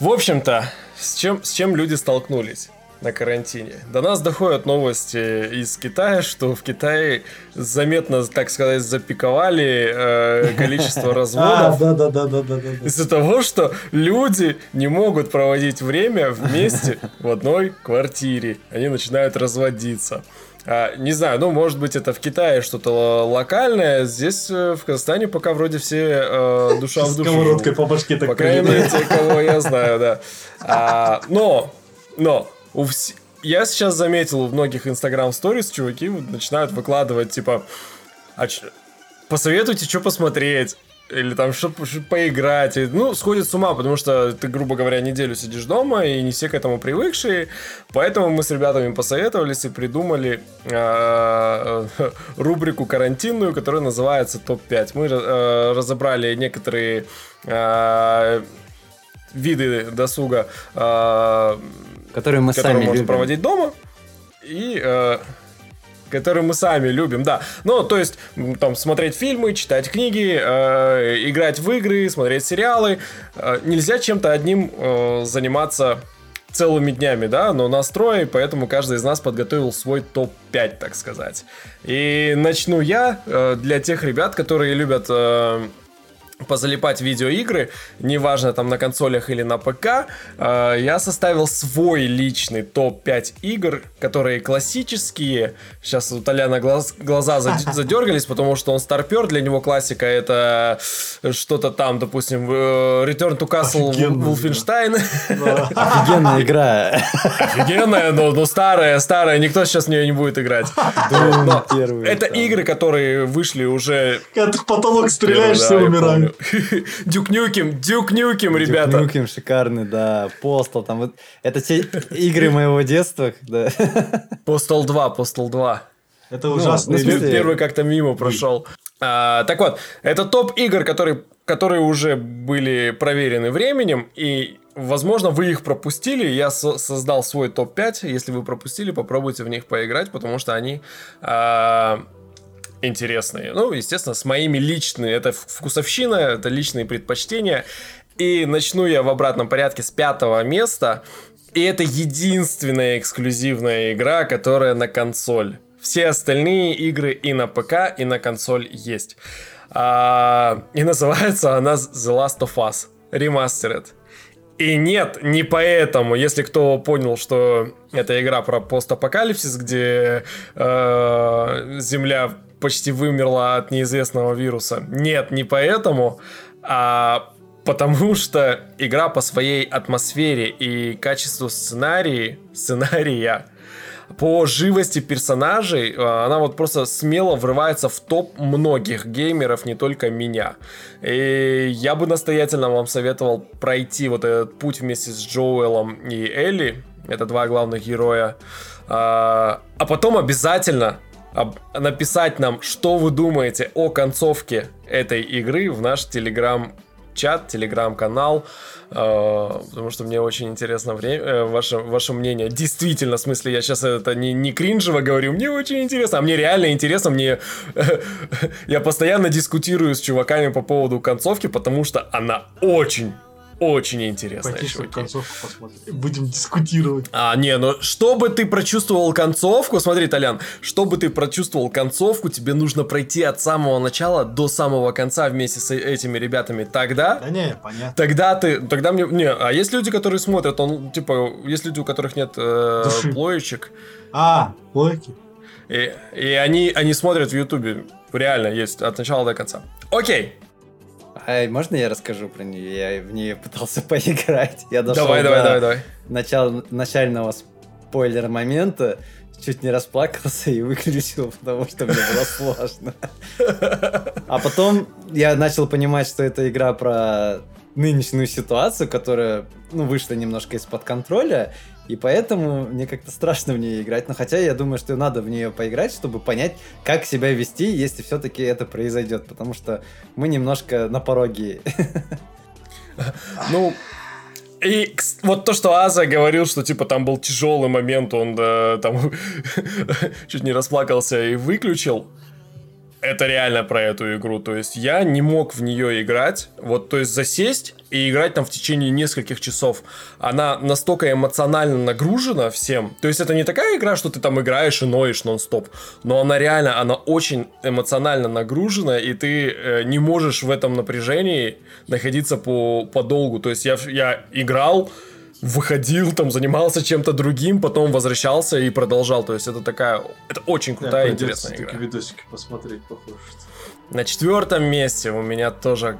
В общем-то, с чем, с чем люди столкнулись на карантине? До нас доходят новости из Китая, что в Китае заметно, так сказать, запиковали э, количество *laughs* А, разводов. да, да, да, да, да. Из-за того, что люди не могут проводить время вместе в одной квартире. Они начинают разводиться. А, не знаю, ну, может быть, это в Китае что-то локальное. Здесь, э, в Казахстане, пока вроде все э, душа в душу. Сковородкой по башке так По крайней мере, те, кого я знаю, да. А, но, но, у вс- я сейчас заметил в многих инстаграм сторис чуваки начинают выкладывать, типа, «А ч- посоветуйте, что посмотреть. или там чтобы поиграть. И, ну, сходит с ума, потому что ты, грубо говоря, неделю сидишь дома, и не все к этому привыкшие. Поэтому мы с ребятами посоветовались и придумали э, *laughs* рубрику карантинную, которая называется ТОП-5. Мы э, разобрали некоторые э, виды досуга, э, которые мы которые сами можно любим. проводить дома. И э, который мы сами любим, да. Ну, то есть, там, смотреть фильмы, читать книги, э, играть в игры, смотреть сериалы. Э, нельзя чем-то одним э, заниматься целыми днями, да, но настрой, поэтому каждый из нас подготовил свой топ-5, так сказать. И начну я э, для тех ребят, которые любят э, позалипать видеоигры, неважно там на консолях или на ПК, э, я составил свой личный топ-5 игр, которые классические. Сейчас у Толяна глаз, глаза *laughs* задергались, потому что он старпер, для него классика это что-то там, допустим, э, Return to Castle Wolfenstein. *laughs* Офигенная игра. Офигенная, но, но старая, старая, никто сейчас в нее не будет играть. Это игры, которые вышли уже... Когда ты в потолок стреляешь, все умирают. *laughs* Duke Nukem, Duke Nukem, ребята. Duke Nukem шикарный, да. Postal там. Вот, это те игры моего детства. Да. Postal 2, Postal 2. Это ужасно. Ну, Первый как-то мимо прошел. А, так вот, это топ игр, которые, которые уже были проверены временем, и Возможно, вы их пропустили, я со- создал свой топ-5. Если вы пропустили, попробуйте в них поиграть, потому что они а, интересные. Ну, естественно, с моими личными. Это вкусовщина, это личные предпочтения. И начну я в обратном порядке с пятого места. И это единственная эксклюзивная игра, которая на консоль. Все остальные игры и на ПК, и на консоль есть. А, и называется она The Last of Us Remastered. И нет, не поэтому, если кто понял, что это игра про постапокалипсис, где э, Земля почти вымерла от неизвестного вируса. Нет, не поэтому, а потому что игра по своей атмосфере и качеству сценарии, сценария, по живости персонажей, а, она вот просто смело врывается в топ многих геймеров, не только меня. И я бы настоятельно вам советовал пройти вот этот путь вместе с Джоэлом и Элли, это два главных героя, а, а потом обязательно написать нам, что вы думаете о концовке этой игры в наш телеграм-чат, телеграм-канал, э, потому что мне очень интересно время, э, ваше, ваше мнение. Действительно, в смысле, я сейчас это не, не кринжево говорю, мне очень интересно, а мне реально интересно, мне... *laughs* я постоянно дискутирую с чуваками по поводу концовки, потому что она очень очень концовку посмотрим. Будем дискутировать. А, не, ну, чтобы ты прочувствовал концовку, смотри, Толян, чтобы ты прочувствовал концовку, тебе нужно пройти от самого начала до самого конца вместе с этими ребятами. Тогда... Да не, понятно. Тогда ты... Тогда мне... Не, а есть люди, которые смотрят, он, типа, есть люди, у которых нет э, плоечек. А, плойки. И, и они, они смотрят в Ютубе. Реально есть от начала до конца. Окей, а можно я расскажу про нее? Я в нее пытался *laughs* поиграть. Я дошел давай, до давай, давай, давай. Начала, начального спойлер момента, чуть не расплакался и выключил, потому что мне было сложно. А потом я начал понимать, что это игра про нынешнюю ситуацию, которая ну, вышла немножко из-под контроля, и поэтому мне как-то страшно в нее играть. Но хотя я думаю, что надо в нее поиграть, чтобы понять, как себя вести, если все-таки это произойдет. Потому что мы немножко на пороге. Ну, и вот то, что Аза говорил, что типа там был тяжелый момент, он да, там *laughs* чуть не расплакался и выключил это реально про эту игру. То есть я не мог в нее играть. Вот, то есть засесть и играть там в течение нескольких часов. Она настолько эмоционально нагружена всем. То есть это не такая игра, что ты там играешь и ноешь нон-стоп. Но она реально, она очень эмоционально нагружена, и ты э, не можешь в этом напряжении находиться по, подолгу. То есть я, я играл, выходил, там, занимался чем-то другим, потом возвращался и продолжал. То есть это такая, это очень крутая и интересная игра. видосики посмотреть, похоже. На четвертом месте у меня тоже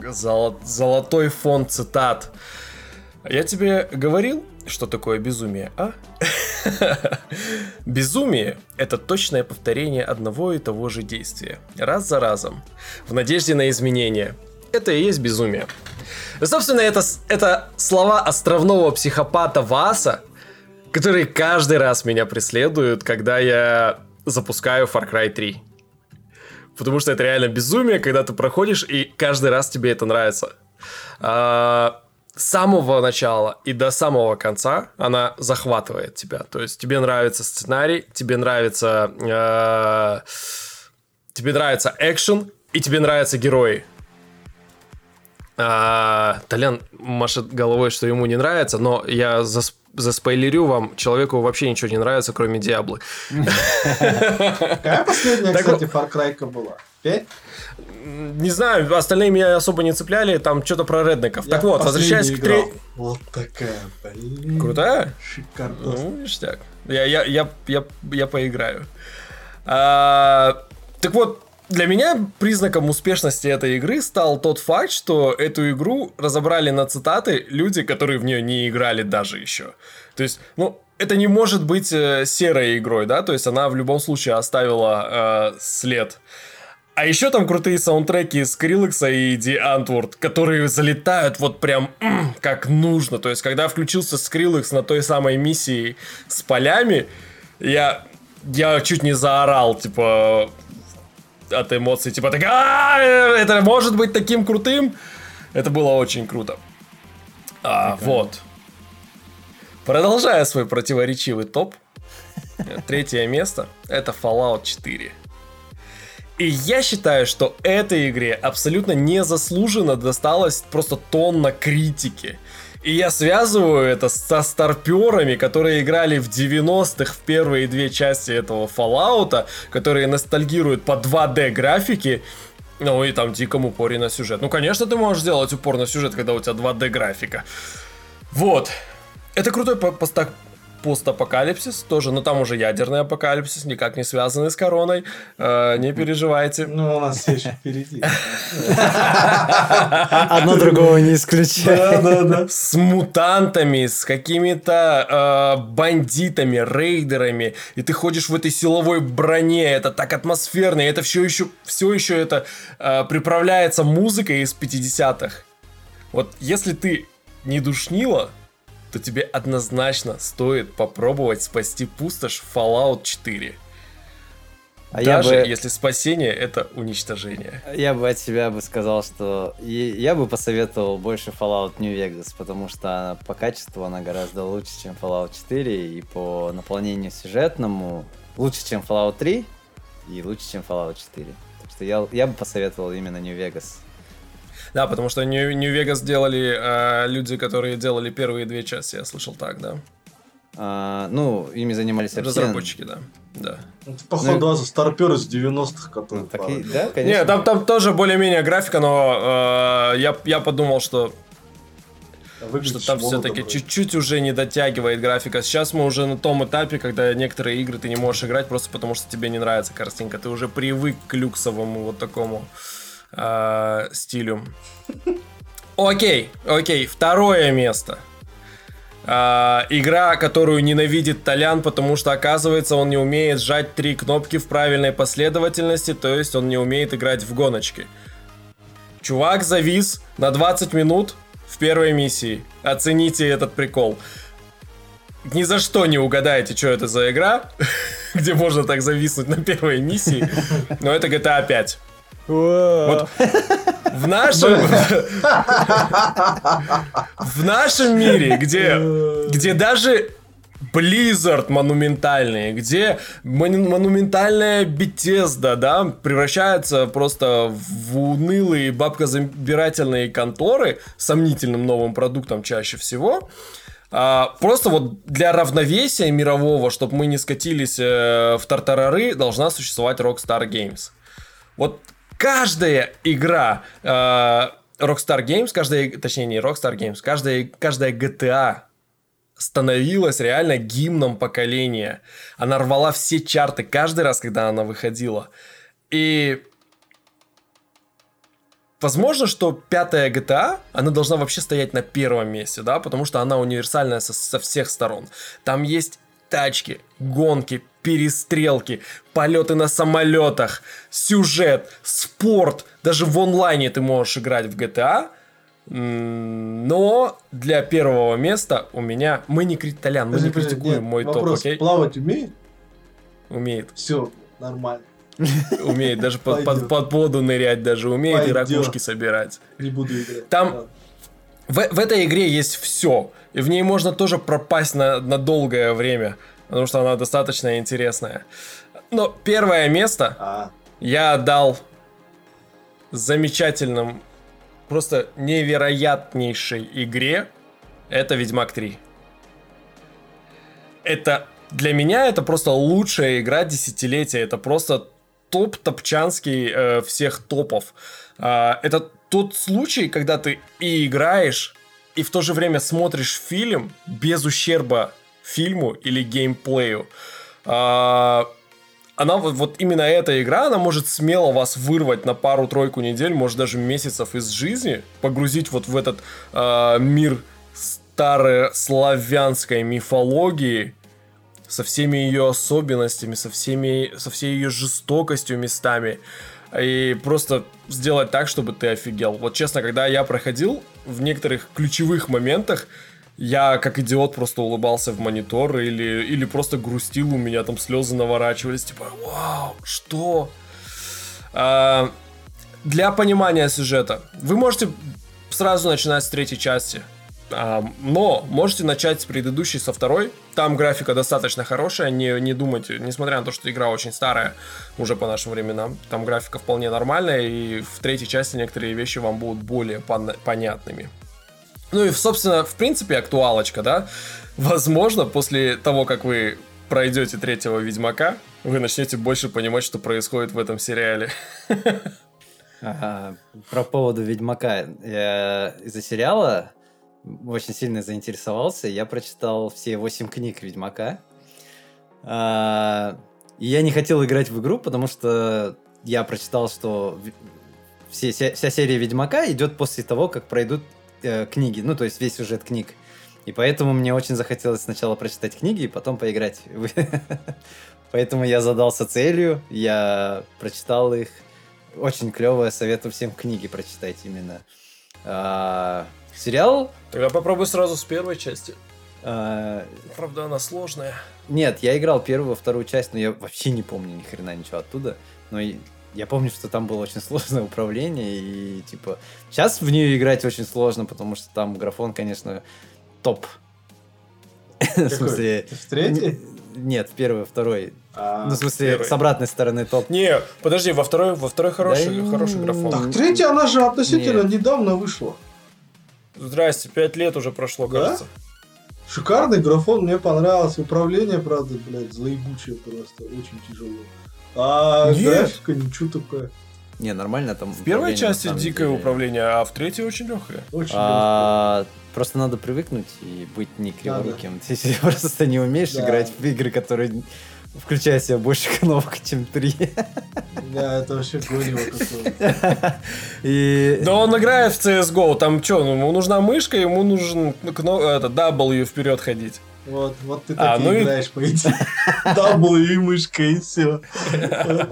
золотой фонд цитат. Я тебе говорил, что такое безумие, а? *laughs* Безумие – это точное повторение одного и того же действия, раз за разом, в надежде на изменения. это и есть безумие. Собственно, это, это слова островного психопата Васа, которые каждый раз меня преследуют, когда я запускаю Far Cry 3. Потому что это реально безумие, когда ты проходишь, и каждый раз тебе это нравится. А, с самого начала и до самого конца она захватывает тебя. То есть тебе нравится сценарий, тебе нравится... Э, тебе нравится экшен, и тебе нравятся герои. А, Толян машет головой, что ему не нравится, но я засп заспойлерю вам, человеку вообще ничего не нравится, кроме Диаблы. Какая последняя, кстати, Far Cry была? Пять? Не знаю, остальные меня особо не цепляли, там что-то про реднеков. Так вот, возвращаясь к третьей... Вот такая, блин. Крутая? Шикарно. Ну, ништяк. Я, я, я, я, я поиграю. А, так вот, для меня признаком успешности этой игры стал тот факт, что эту игру разобрали на цитаты люди, которые в нее не играли даже еще. То есть, ну, это не может быть э, серой игрой, да, то есть она в любом случае оставила э, след. А еще там крутые саундтреки Скриллекса и Ди Антворд, которые залетают вот прям как нужно. То есть, когда включился Скриллекс на той самой миссии с полями, я, я чуть не заорал, типа, от эмоций, типа, так, «А, это может быть таким крутым. Это было очень круто. А, вот. Продолжая свой противоречивый топ, *laughs* третье место это Fallout 4. И я считаю, что этой игре абсолютно незаслуженно досталось просто тонна критики. И я связываю это со старперами, которые играли в 90-х в первые две части этого Fallout, которые ностальгируют по 2D графике, ну и там дикому упоре на сюжет. Ну, конечно, ты можешь сделать упор на сюжет, когда у тебя 2D графика. Вот. Это крутой поста постапокалипсис тоже, но там уже ядерный апокалипсис, никак не связанный с короной. Э, не переживайте. Ну, у нас все еще впереди. Одно другого не исключает. Да, да, да. С мутантами, с какими-то э, бандитами, рейдерами, и ты ходишь в этой силовой броне, это так атмосферно, и это все еще, все еще это э, приправляется музыкой из 50-х. Вот если ты не душнила, то тебе однозначно стоит попробовать спасти пустошь Fallout 4. А Даже я бы... если спасение это уничтожение. Я бы от себя бы сказал, что я бы посоветовал больше Fallout New Vegas, потому что по качеству она гораздо лучше, чем Fallout 4, и по наполнению сюжетному лучше, чем Fallout 3, и лучше, чем Fallout 4. Так что я, я бы посоветовал именно New Vegas. Да, потому что Нью-Вегас делали э, люди, которые делали первые две части, я слышал так, да. А, ну, ими занимались Разработчики, да. Да. Это, походу, ну, старперы с 90-х, которые... Ну, так и, да, конечно. Не, там, там тоже более-менее графика, но э, я, я подумал, что Выглядит что там все-таки чуть-чуть уже не дотягивает графика. Сейчас мы уже на том этапе, когда некоторые игры ты не можешь играть просто потому, что тебе не нравится картинка. Ты уже привык к люксовому вот такому э, стилю. Окей, окей, второе место. Uh, игра, которую ненавидит Толян, потому что, оказывается, он не умеет сжать три кнопки в правильной последовательности, то есть он не умеет играть в гоночки. Чувак завис на 20 минут в первой миссии. Оцените этот прикол. Ни за что не угадаете, что это за игра, *laughs* где можно так зависнуть на первой миссии, но это GTA 5. Вот в нашем в нашем мире, где где даже Blizzard монументальные, где монументальная Bethesda, да, превращается просто в унылые бабкозабирательные конторы с сомнительным новым продуктом чаще всего. А, просто вот для равновесия мирового, чтобы мы не скатились э, в тартарары, должна существовать Rockstar Games. Вот каждая игра э, Rockstar Games, каждая, точнее не Rockstar Games, каждая, каждая GTA становилась реально гимном поколения. Она рвала все чарты каждый раз, когда она выходила. И Возможно, что пятая GTA, она должна вообще стоять на первом месте, да, потому что она универсальная со, со всех сторон. Там есть тачки, гонки, перестрелки, полеты на самолетах, сюжет, спорт. Даже в онлайне ты можешь играть в GTA. Но для первого места у меня... Мы не крит... Толян, мы не критикуем нет, мой топ, вопрос, окей? Плавать умеет? Умеет, Все, нормально. умеет. Даже под, под, Пойдет. под воду нырять даже умеет и ракушки собирать. Не буду играть. Там-. В, в этой игре есть все. И в ней можно тоже пропасть на, на долгое время. Потому что она достаточно интересная. Но первое место А, я отдал замечательным, просто невероятнейшей игре. Это Ведьмак 3. Это для меня это просто лучшая игра десятилетия. Это просто топ топчанский э, всех топов. А, это тот случай, когда ты и играешь, и в то же время смотришь фильм без ущерба фильму или геймплею. А, она вот, вот именно эта игра, она может смело вас вырвать на пару-тройку недель, может даже месяцев из жизни, погрузить вот в этот а, мир старославянской мифологии, со всеми ее особенностями, со, всеми, со всей ее жестокостью местами. И просто сделать так, чтобы ты офигел. Вот честно, когда я проходил, в некоторых ключевых моментах я как идиот просто улыбался в монитор или, или просто грустил, у меня там слезы наворачивались, типа, вау, что? А, для понимания сюжета, вы можете сразу начинать с третьей части, но можете начать с предыдущей, со второй. Там графика достаточно хорошая, не, не думайте, несмотря на то, что игра очень старая, уже по нашим временам, там графика вполне нормальная, и в третьей части некоторые вещи вам будут более пон- понятными. Ну и, собственно, в принципе, актуалочка, да? Возможно, после того, как вы пройдете третьего Ведьмака, вы начнете больше понимать, что происходит в этом сериале. Ага, Про поводу Ведьмака. Из-за сериала очень сильно заинтересовался. Я прочитал все восемь книг Ведьмака. А, И я не хотел играть в игру, потому что я прочитал, что вся, серия Ведьмака идет после того, как пройдут э, книги. Ну, то есть весь сюжет книг. И поэтому мне очень захотелось сначала прочитать книги и потом поиграть. *laughs* Поэтому я задался целью, я прочитал их. Очень клевое, советую всем книги прочитать именно. Сериал? Тогда попробуй сразу с первой части. а, Правда, она сложная. нет, я играл первую, вторую часть, но я вообще не помню ни хрена ничего оттуда. Но я помню, что там было очень *laughs* сложное управление, и типа... Сейчас в нее играть очень сложно, потому что там графон, конечно, топ. *laughs* В Какой? смысле... В третьей? Нет, в первой, второй. А, Ну, в смысле, первой. с обратной стороны топ. Не, подожди, во второй, во второй хороший, Да хороший графон. Так, третья, она же относительно Нет. недавно вышла. Здрасте, пять лет уже прошло, Да? кажется. Шикарный графон, мне понравилось. Управление, правда, блядь, злоебучее просто. Очень тяжело. А Нет. графика ничего такое. Не, нормально там. В первой части дикое деле. управление, а в третьей очень легкое. Очень А, Просто надо привыкнуть и быть не криворуким. *laughs* Ты если просто не умеешь Да. играть в игры, которые включают в себя больше кнопок, чем три. Да, это вообще какое. И... Да он играет в CSGO, там что, ему нужна мышка, ему нужен кно- это, W вперед ходить. Вот, вот ты А, так ну и и- играешь, по идее. W и мышка, и все.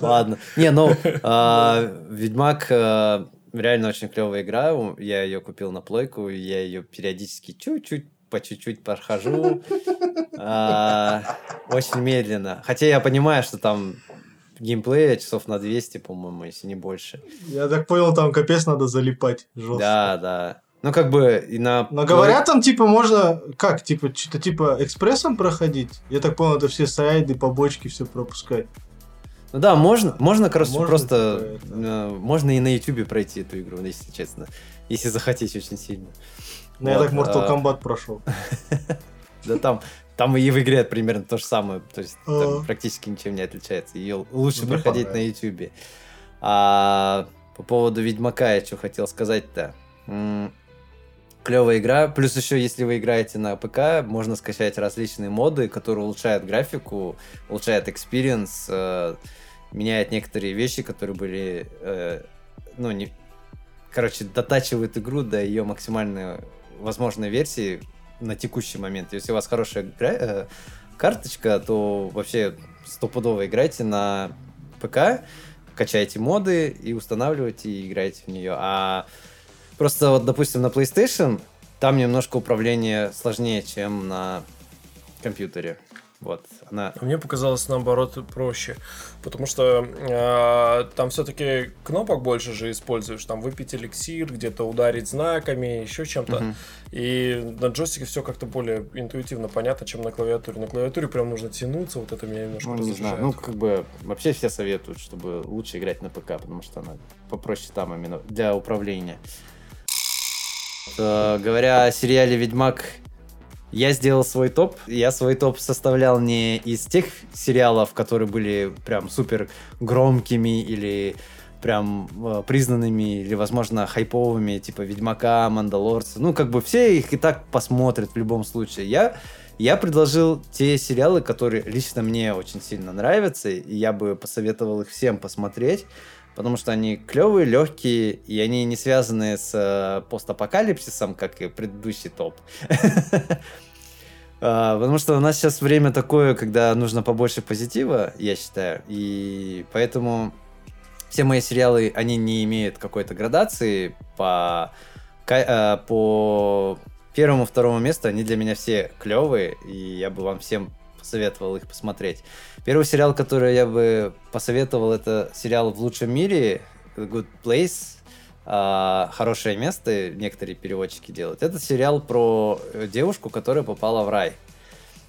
Ладно. Не, ну, а, Ведьмак а, реально очень клевая игра. Я ее купил на плойку, я ее периодически чуть-чуть, по чуть-чуть прохожу. А, Очень медленно. Хотя я понимаю, что там геймплея часов на 200, по-моему, если не больше. Я так понял, там капец надо залипать жестко. Да, да. Ну, как бы и на... Но говорят, там типа можно, как, типа, что-то типа экспрессом проходить? Я так понял, это все сайды, побочки, все пропускать. Ну да, можно, можно, короче, Можно, просто... типа, э, можно и на Ютубе пройти эту игру, если честно. Если захотеть очень сильно. Ну, я так Mortal а- Kombat прошел. *laughs* Да там, там и в игре примерно то же самое. То есть там А. практически ничем не отличается. Ее лучше Ну, проходить на. Ютубе. А по поводу Ведьмака я что хотел сказать-то. Клевая игра. Плюс еще, если вы играете на ПК, можно скачать различные моды, которые улучшают графику, улучшают experience, э, меняют некоторые вещи, которые были, э, ну, не... Короче, дотачивают игру до ее максимальной возможной версии, на текущий момент. Если у вас хорошая гра- э, карточка, то вообще стопудово играйте на ПК, качайте моды и устанавливайте и играйте в нее. А просто вот, допустим, на PlayStation там немножко управление сложнее, чем на компьютере. Вот, она... Мне показалось наоборот проще, потому что э, там все-таки кнопок больше же используешь, там выпить эликсир, где-то ударить знаками, еще чем-то. Мгм. И на джойстике все как-то более интуитивно понятно, чем на клавиатуре. На клавиатуре прям нужно тянуться, вот это меня немножко Ну, не знаю, ну, как бы, вообще все советуют, чтобы лучше играть на ПК, потому что она попроще там именно для управления. Э, говоря о сериале «Ведьмак», я сделал свой топ. Я свой топ составлял не из тех сериалов, которые были прям супер громкими или прям э, признанными или, возможно, хайповыми, типа Ведьмака, Мандалорца. Ну, как бы все их и так посмотрят в любом случае. Я я предложил те сериалы, которые лично мне очень сильно нравятся, и я бы посоветовал их всем посмотреть, потому что они клевые, легкие, и они не связаны с э, постапокалипсисом, как и предыдущий топ. *laughs* А, Потому что у нас сейчас время такое, когда нужно побольше позитива, я считаю, и поэтому все мои сериалы, они не имеют какой-то градации по, э, по первому, второму месту, они для меня все клевые, и я бы вам всем посоветовал их посмотреть. Первый сериал, который я бы посоветовал, это сериал «В лучшем мире», «The Good Place», а, «Хорошее место», некоторые переводчики делают. Это сериал про э, девушку, которая попала в рай.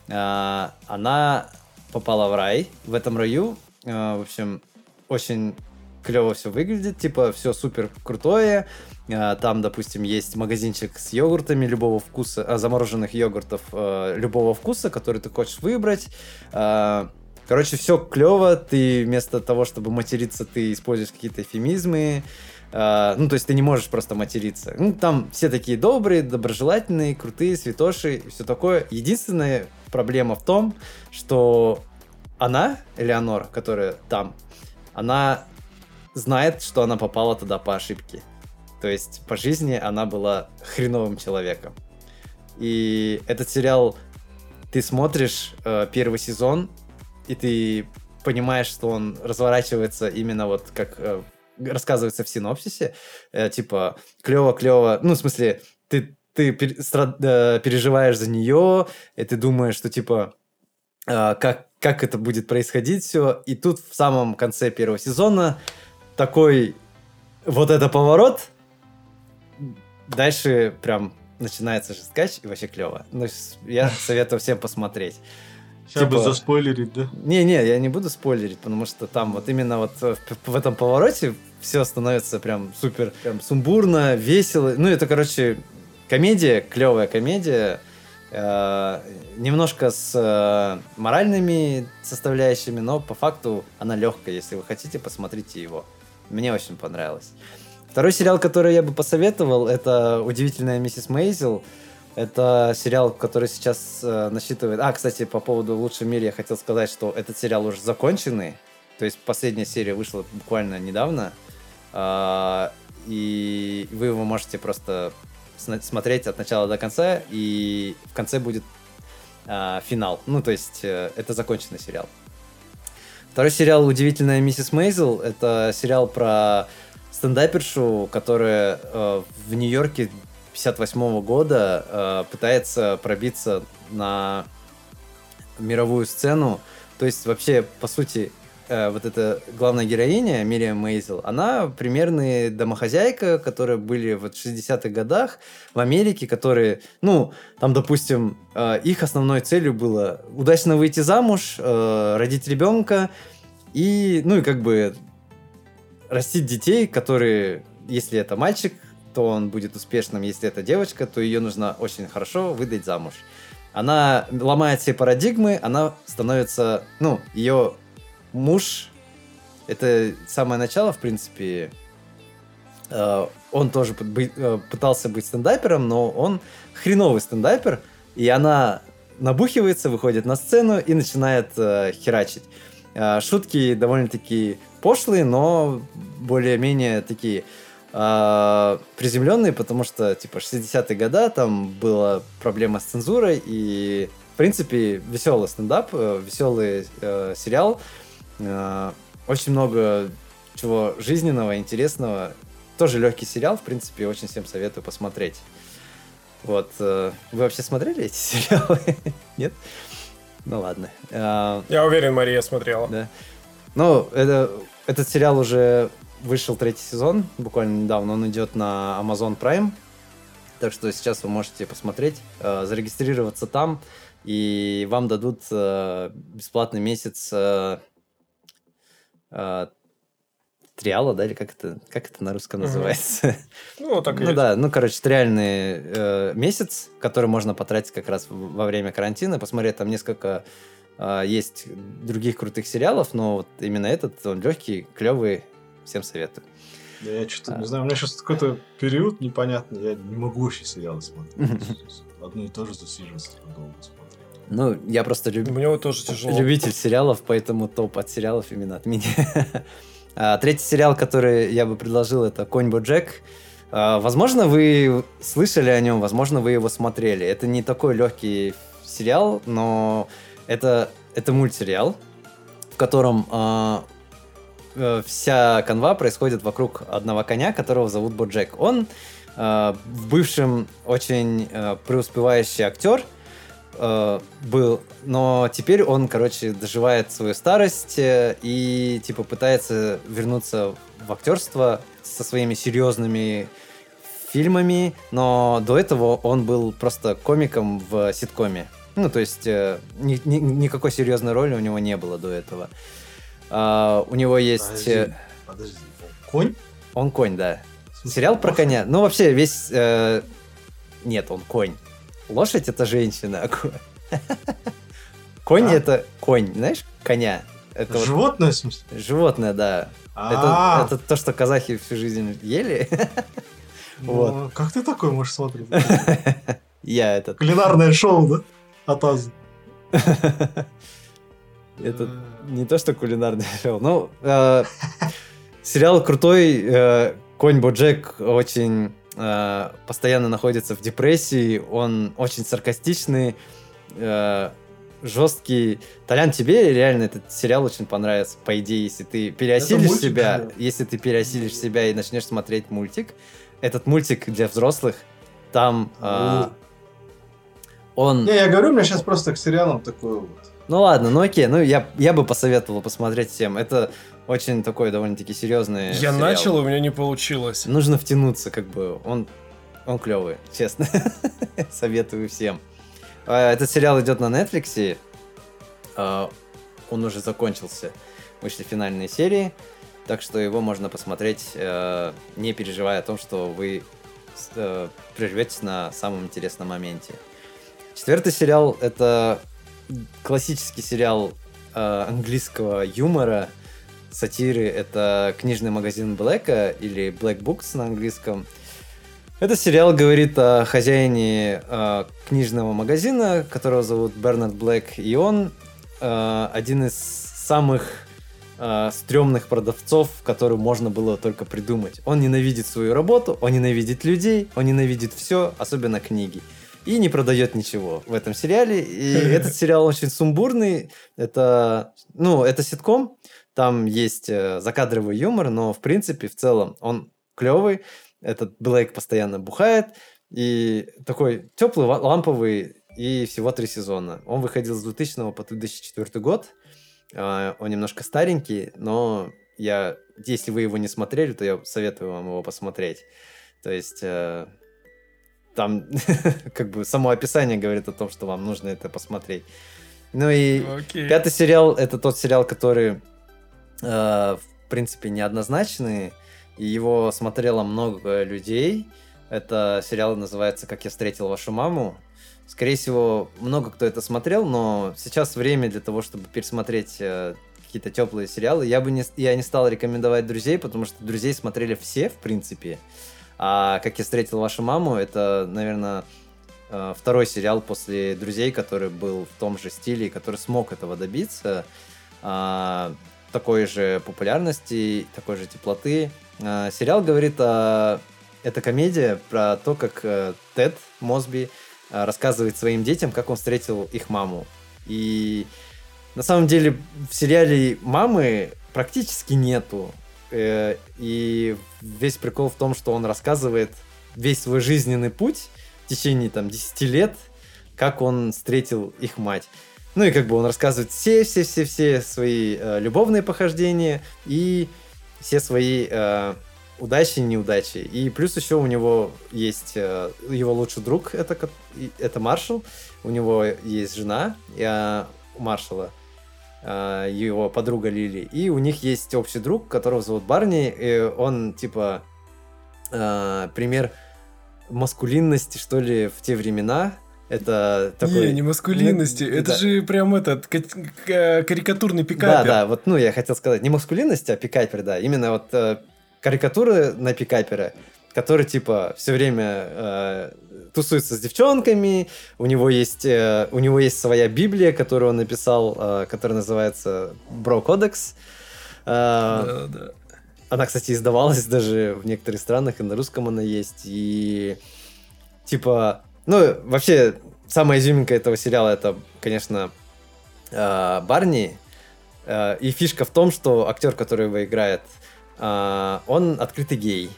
А, Она попала в рай, в этом раю, а, в общем, очень клево все выглядит, типа все супер крутое. А, Там, допустим, есть магазинчик с йогуртами любого вкуса, а, замороженных йогуртов э, любого вкуса, который ты хочешь выбрать. А, Короче, все клево, ты вместо того, чтобы материться, ты используешь какие-то эфемизмы. А, Ну, то есть ты не можешь просто материться. Ну, там все такие добрые, доброжелательные, крутые, святоши, и все такое. Единственная проблема в том, что она, Элеонор, которая там, она знает, что она попала туда по ошибке. То есть по жизни она была хреновым человеком. И этот сериал ты смотришь э, первый сезон, и ты понимаешь, что он разворачивается именно вот как э, рассказывается в синопсисе. Э, типа, клево-клево. Ну, в смысле, ты, ты пер- стра- э, переживаешь за нее, и ты думаешь, что типа, э, как, как это будет происходить все. И тут в самом конце первого сезона такой вот это поворот. Дальше прям начинается жесткач и вообще клево. Ну, я *laughs* советую всем посмотреть. Сейчас бы Типа- заспойлерить, да? Не-не, я не буду спойлерить, потому что там вот именно вот э, в, в этом повороте все становится прям супер, прям сумбурно, весело. Ну, это, короче, комедия, клевая комедия, э, немножко с э, моральными составляющими, но по факту она легкая. Если вы хотите, посмотрите его. Мне очень понравилось. Второй сериал, который я бы посоветовал, это «Удивительная миссис Мейзел». Это сериал, который сейчас э, насчитывает... А, кстати, по поводу «В лучшем мире» я хотел сказать, что этот сериал уже законченный. То есть последняя серия вышла буквально недавно. А, и вы его можете просто смотреть от начала до конца, и в конце будет а, финал. Ну, то есть э, это законченный сериал. Второй сериал «Удивительная миссис Мейзел» — это сериал про стендапершу, которая э, в Нью-Йорке 58 года э, пытается пробиться на мировую сцену. То есть вообще, по сути, э, вот эта главная героиня, Мириам Мейзел, она примерная домохозяйка, которые были в 60-х годах в Америке, которые, ну, там, допустим, э, их основной целью было удачно выйти замуж, э, родить ребенка и, ну, и как бы растить детей, которые, если это мальчик, то он будет успешным, если это девочка, то ее нужно очень хорошо выдать замуж. Она ломает все парадигмы, она становится, ну, ее муж, это самое начало, в принципе, э, он тоже э, пытался быть стендапером, но он хреновый стендапер, и она набухивается, выходит на сцену и начинает э, херачить. Шутки довольно-таки пошлые, но более-менее такие э, приземленный, потому что, типа, 60-е года, там была проблема с цензурой, и, в принципе, веселый стендап, э, веселый э, сериал, э, очень много чего жизненного, интересного. Тоже легкий сериал, в принципе, очень всем советую посмотреть. Вот. э, Вы вообще смотрели эти *laughs* сериалы? Нет? Ну ладно. А, Я уверен, Мария смотрела. Да. Ну, это, этот сериал уже вышел третий сезон, буквально недавно. Он идет на Amazon Prime. Так что сейчас вы можете посмотреть, э, зарегистрироваться там, и вам дадут э, бесплатный месяц э, триала, да, или как это, как это на русском называется? Ну, вот так и Ну есть. да, ну, короче, реальный э, месяц, который можно потратить как раз во время карантина, посмотреть там несколько есть других крутых сериалов, но вот именно этот, он легкий, клевый, всем советую. Да я что-то А. не знаю, у меня сейчас какой-то период непонятный, я не могу вообще сериалы смотреть. Одно и то же засиживаться долго смотреть. Ну, я просто люб- Мне вот тоже тяжело. любитель сериалов, поэтому топ от сериалов именно от меня. *laughs* А, Третий сериал, который я бы предложил, это «Конь Боджек». А, Возможно, вы слышали о нем, возможно, вы его смотрели. Это не такой легкий сериал, но это, это мультсериал, в котором а, э, вся канва происходит вокруг одного коня, которого зовут Боджек. Он э, в бывшем очень э, преуспевающий актер, э, был, но теперь он, короче, доживает свою старость э, и, типа, пытается вернуться в актерство со своими серьезными фильмами, но до этого он был просто комиком в ситкоме. Ну, то есть, э, ни- ни- никакой серьезной роли у него не было до этого. А, у него есть... э, Подожди, подожди. Конь? Он конь, да. Смысле, Сериал про лошадь? коня. Ну, вообще, весь... э, Нет, он конь. Лошадь — это женщина. ко- *laughs* Конь — А? это конь, знаешь, коня. Это вот Животное, в смысле? животное, да. Это, А, это то, что казахи всю жизнь ели. *laughs* ну, вот. Как ты такой можешь смотреть? *laughs* Я этот... Кулинарное шоу, да? От. *laughs* Это не то, что кулинарный *laughs* шоу. Ну, э, сериал крутой. э, Конь Боджек очень э, постоянно находится в депрессии. Он очень саркастичный, э, жесткий. Толян, тебе реально этот сериал очень понравится, по идее, если ты переосилишь мультик, себя, да. если ты переосилишь себя и начнешь смотреть мультик. Этот мультик для взрослых, там э, он... Не, я говорю, у меня сейчас просто к сериалам такое вот. Ну ладно, ну окей, ну я, я бы посоветовал посмотреть всем. Это очень такой довольно-таки серьезный Я сериал. начал, и у меня не получилось. Нужно втянуться, как бы. Он, он клевый, честно. *laughs* Советую всем. А, Этот сериал идет на Netflix. а, Он уже закончился. Вышли финальные серии. Так что его можно посмотреть, э, не переживая о том, что вы э, прерветесь на самом интересном моменте. Четвертый сериал — это классический сериал э, английского юмора, сатиры. Это книжный магазин Блэка или Black Books на английском. Этот сериал говорит о хозяине э, книжного магазина, которого зовут Бернард Блэк, и он э, один из самых э, стрёмных продавцов, который можно было только придумать. Он ненавидит свою работу, он ненавидит людей, он ненавидит все, особенно книги. И не продает ничего в этом сериале. И *laughs* этот сериал очень сумбурный. Это, ну, это ситком. Там есть э, закадровый юмор, но в принципе, в целом, он клевый. Этот Блейк постоянно бухает. И такой теплый, ла- ламповый, и всего три сезона. Он выходил с 2000 по 2004 год. А, Он немножко старенький, но я, если вы его не смотрели, то я советую вам его посмотреть. То есть э, там *laughs* как бы само описание говорит о том, что вам нужно это посмотреть. Ну и Окей. Пятый сериал это тот сериал, который э, в принципе неоднозначный, и его смотрело много людей. Это сериал называется «Как я встретил вашу маму». Скорее всего, много кто это смотрел, но сейчас время для того, чтобы пересмотреть э, какие-то теплые сериалы. Я бы не, я не стал рекомендовать «Друзей», потому что «Друзей» смотрели все, в принципе. А «Как я встретил вашу маму» — это, наверное, э, второй сериал после «Друзей», который был в том же стиле и который смог этого добиться. а, такой же популярности, такой же теплоты. Э, сериал говорит о... Это комедия про то, как э, Тед Мосби э, рассказывает своим детям, как он встретил их маму. И на самом деле в сериале мамы практически нету. И весь прикол в том, что он рассказывает весь свой жизненный путь в течение там 10 лет, как он встретил их мать. Ну и как бы он рассказывает все-все-все-все свои э, любовные похождения и все свои э, удачи и неудачи. И плюс еще у него есть э, его лучший друг, это, это Маршал. У него есть жена э, у Маршала, его подруга Лили. И у них есть общий друг, которого зовут Барни. И он типа э, пример маскулинности, что ли, в те времена. Это такой... Не, не маскулинности, ну, это да. же прям этот карикатурный пикапер. Да, да, вот, ну, я хотел сказать, не маскулинности, а пикапер, да. Именно вот э, карикатуры на пикапера, который, типа, все время э, тусуется с девчонками, у него есть, э, у него есть своя Библия, которую он написал, э, которая называется Бро Кодекс. Э, да, да. Она, кстати, издавалась даже в некоторых странах, и на русском она есть. И типа, ну, вообще, самая изюминка этого сериала это, конечно, э, Барни. Э, и фишка в том, что актер, который его играет, э, он открытый гей.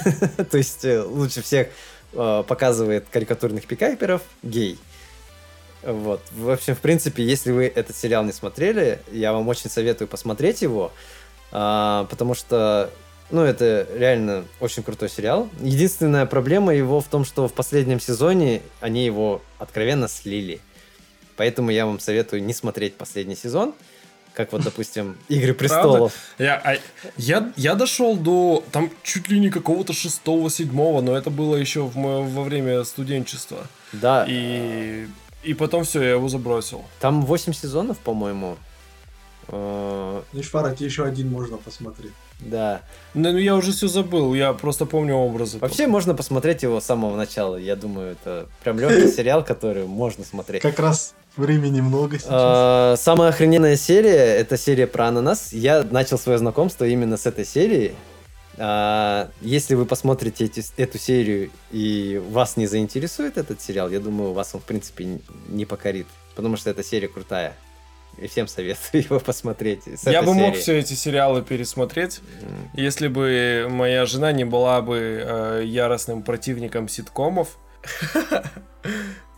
*laughs* То есть лучше всех показывает карикатурных пикайперов гей. Вот. В общем, в принципе, если вы этот сериал не смотрели, я вам очень советую посмотреть его. А, потому что ну, это реально очень крутой сериал. Единственная проблема его в том, что в последнем сезоне они его откровенно слили. Поэтому я вам советую не смотреть последний сезон, как вот, допустим, *laughs* Игры престолов. Я, а, я, я дошел до там чуть ли не какого-то шестого, седьмого, но это было еще в, во время студенчества. Да. И, и потом все, я его забросил. Там 8 сезонов, по-моему. Нишфара, тебе еще один можно посмотреть. Да. Ну, я уже все забыл, я просто помню образы. Вообще можно посмотреть его с самого начала. Я думаю, это прям легкий *laughs* сериал, который можно смотреть. Как раз времени много сейчас. А, самая охрененная серия это серия про ананас. Я начал свое знакомство именно с этой серии. А, если вы посмотрите эти, эту серию и вас не заинтересует этот сериал, я думаю, вас он в принципе не покорит, потому что эта серия крутая. И всем советую *laughs* его посмотреть. Я бы серии. мог все эти сериалы пересмотреть, mm. если бы моя жена не была бы э, яростным противником ситкомов. *laughs*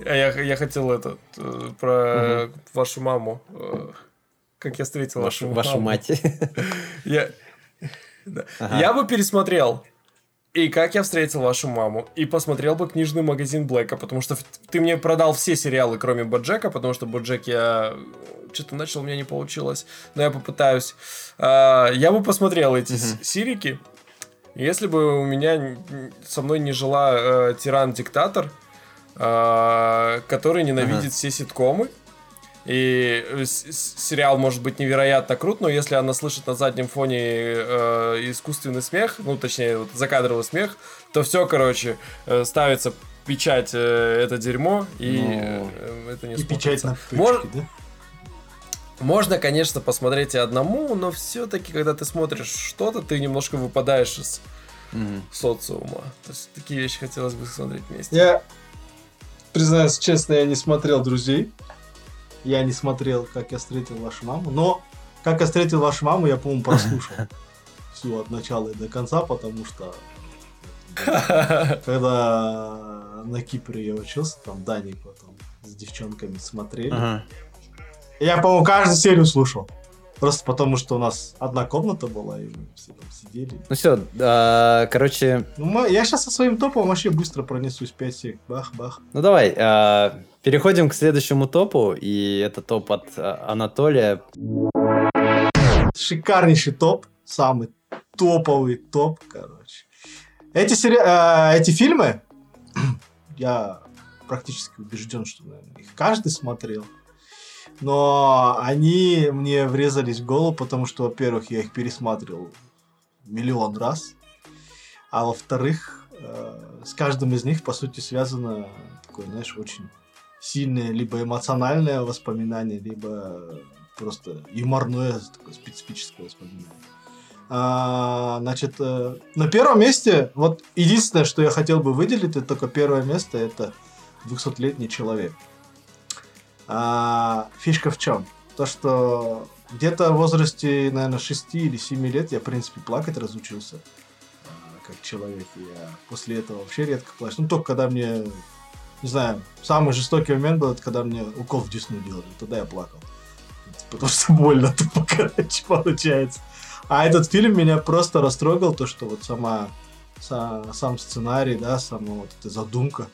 А я, я хотел этот э, про вашу маму. Э, как я встретил вашу, вашу, вашу мать. *laughs* Я, я бы пересмотрел и как я встретил вашу маму. И посмотрел бы книжный магазин Блэка, потому что ты мне продал все сериалы, кроме Боджека, потому что Боджек я что-то начал, у меня не получилось, но я попытаюсь. А, я бы посмотрел эти угу. сирики, если бы у меня со мной не жила э, тиран-диктатор, э, который ненавидит ага. все ситкомы. И сериал может быть невероятно крут, но если она слышит на заднем фоне э, искусственный смех, ну точнее вот закадровый смех, то все, короче, э, ставится печать э, это дерьмо и ну, э, это не И печать на точке, Мож... да? Можно, конечно, посмотреть и одному, но все-таки, когда ты смотришь что-то, ты немножко выпадаешь из mm-hmm. социума. То есть такие вещи хотелось бы смотреть вместе. Я признаюсь честно, я не смотрел друзей. Я не смотрел, как я встретил вашу маму. Но как я встретил вашу маму, я, по-моему, прослушал *laughs* всю от начала и до конца, потому что *laughs* когда на Кипре я учился, там Дани потом с девчонками смотрели. Ага. Я, по-моему, каждую серию слушал. Просто потому, что у нас одна комната была, и мы все там сидели. Ну все, а, короче... Ну, мы, я сейчас со своим топом вообще быстро пронесусь 5 сек. Бах-бах. Ну давай, а, переходим к следующему топу, и это топ от а, Анатолия. Шикарнейший топ, самый топовый топ, короче. Эти, сери... а, эти фильмы, *clears throat* я практически убежден, что наверное, их каждый смотрел но они мне врезались в голову, потому что, во-первых, я их пересматривал миллион раз, а во-вторых, э, с каждым из них, по сути, связано такое, знаешь, очень сильное либо эмоциональное воспоминание, либо просто юморное такое специфическое воспоминание. А, значит, э, на первом месте, вот единственное, что я хотел бы выделить, это только первое место, это 200-летний человек. А, фишка в чем? То, что где-то в возрасте, наверное, 6 или 7 лет я, в принципе, плакать разучился а, как человек. Я после этого вообще редко плачу. Ну, только когда мне, не знаю, самый жестокий момент был, это когда мне укол в десну делали. Тогда я плакал. Потому что больно тупо, *laughs* короче, получается. А этот фильм меня просто растрогал, то, что вот сама, сам, сам сценарий, да, сама вот эта задумка.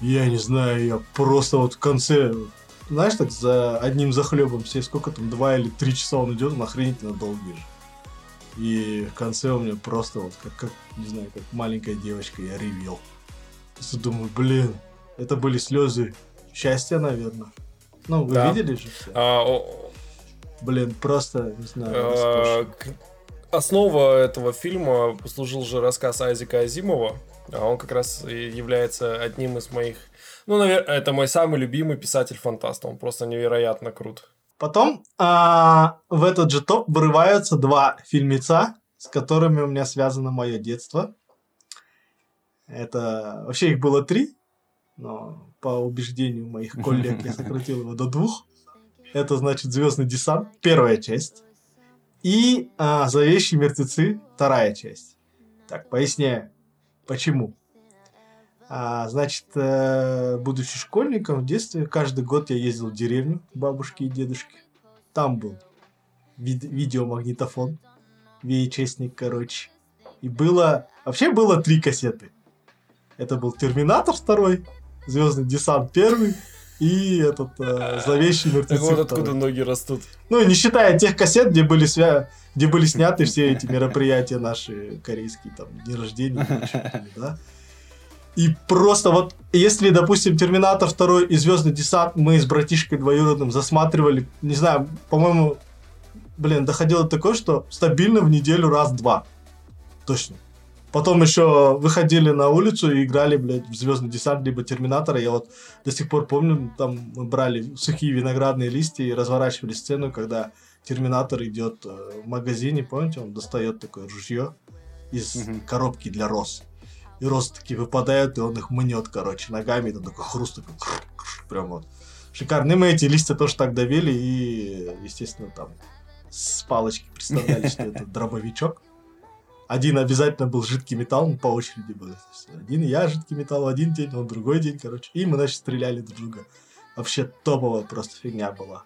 Я не знаю, я просто вот в конце, знаешь, так за одним захлебом все, сколько там, два или три часа он идет, он охренительно долгий же. И в конце у меня просто вот, как, как не знаю, как маленькая девочка, я ревел. Просто думаю, блин, это были слезы счастья, наверное. Ну, вы Да. видели же все? А, о- Блин, просто, не знаю, э, Основа этого фильма послужил же рассказ Айзека Азимова. А он как раз является одним из моих... Ну, наверное, это мой самый любимый писатель-фантаст. Он просто невероятно крут. Потом а, в этот же топ врываются два фильмеца, с которыми у меня связано мое детство. Это вообще их было три, но по убеждению моих *laughs* коллег я сократил его до двух. Это значит Звездный десант, первая часть. И а, Зловещие мертвецы, вторая часть. Так, поясняю, почему. А, значит, э, будучи школьником в детстве, каждый год я ездил в деревню к бабушке и дедушке. Там был вид- видеомагнитофон, VHS-ник, короче. И было... Вообще было три кассеты. Это был Терминатор второй, Звездный десант первый и этот э, Зловещий Так мертвецы вот откуда ноги растут. Ну, не считая тех кассет, где были, свя... где были сняты все эти *laughs* мероприятия наши корейские, там, дни рождения, да. И просто вот, если, допустим, Терминатор 2 и Звездный десант мы с братишкой двоюродным засматривали, не знаю, по-моему, блин, доходило до такого, что стабильно в неделю раз-два. Точно. Потом еще выходили на улицу и играли, блядь, в Звездный десант, либо Терминатора. Я вот до сих пор помню, там мы брали сухие виноградные листья и разворачивали сцену, когда Терминатор идет э, в магазине, помните, он достает такое ружье из Мгм. коробки для роз. И розы такие выпадают, и он их мнет, короче, ногами, и там такой хруст, такой прям вот. Шикарно. И мы эти листья тоже так давили, и, естественно, там с палочки представляли, что это дробовичок. Один обязательно был жидкий металл, ну, по очереди есть Один я жидкий металл один день, он другой день, короче. И мы, значит, стреляли друг друга. Вообще топовая просто фигня была.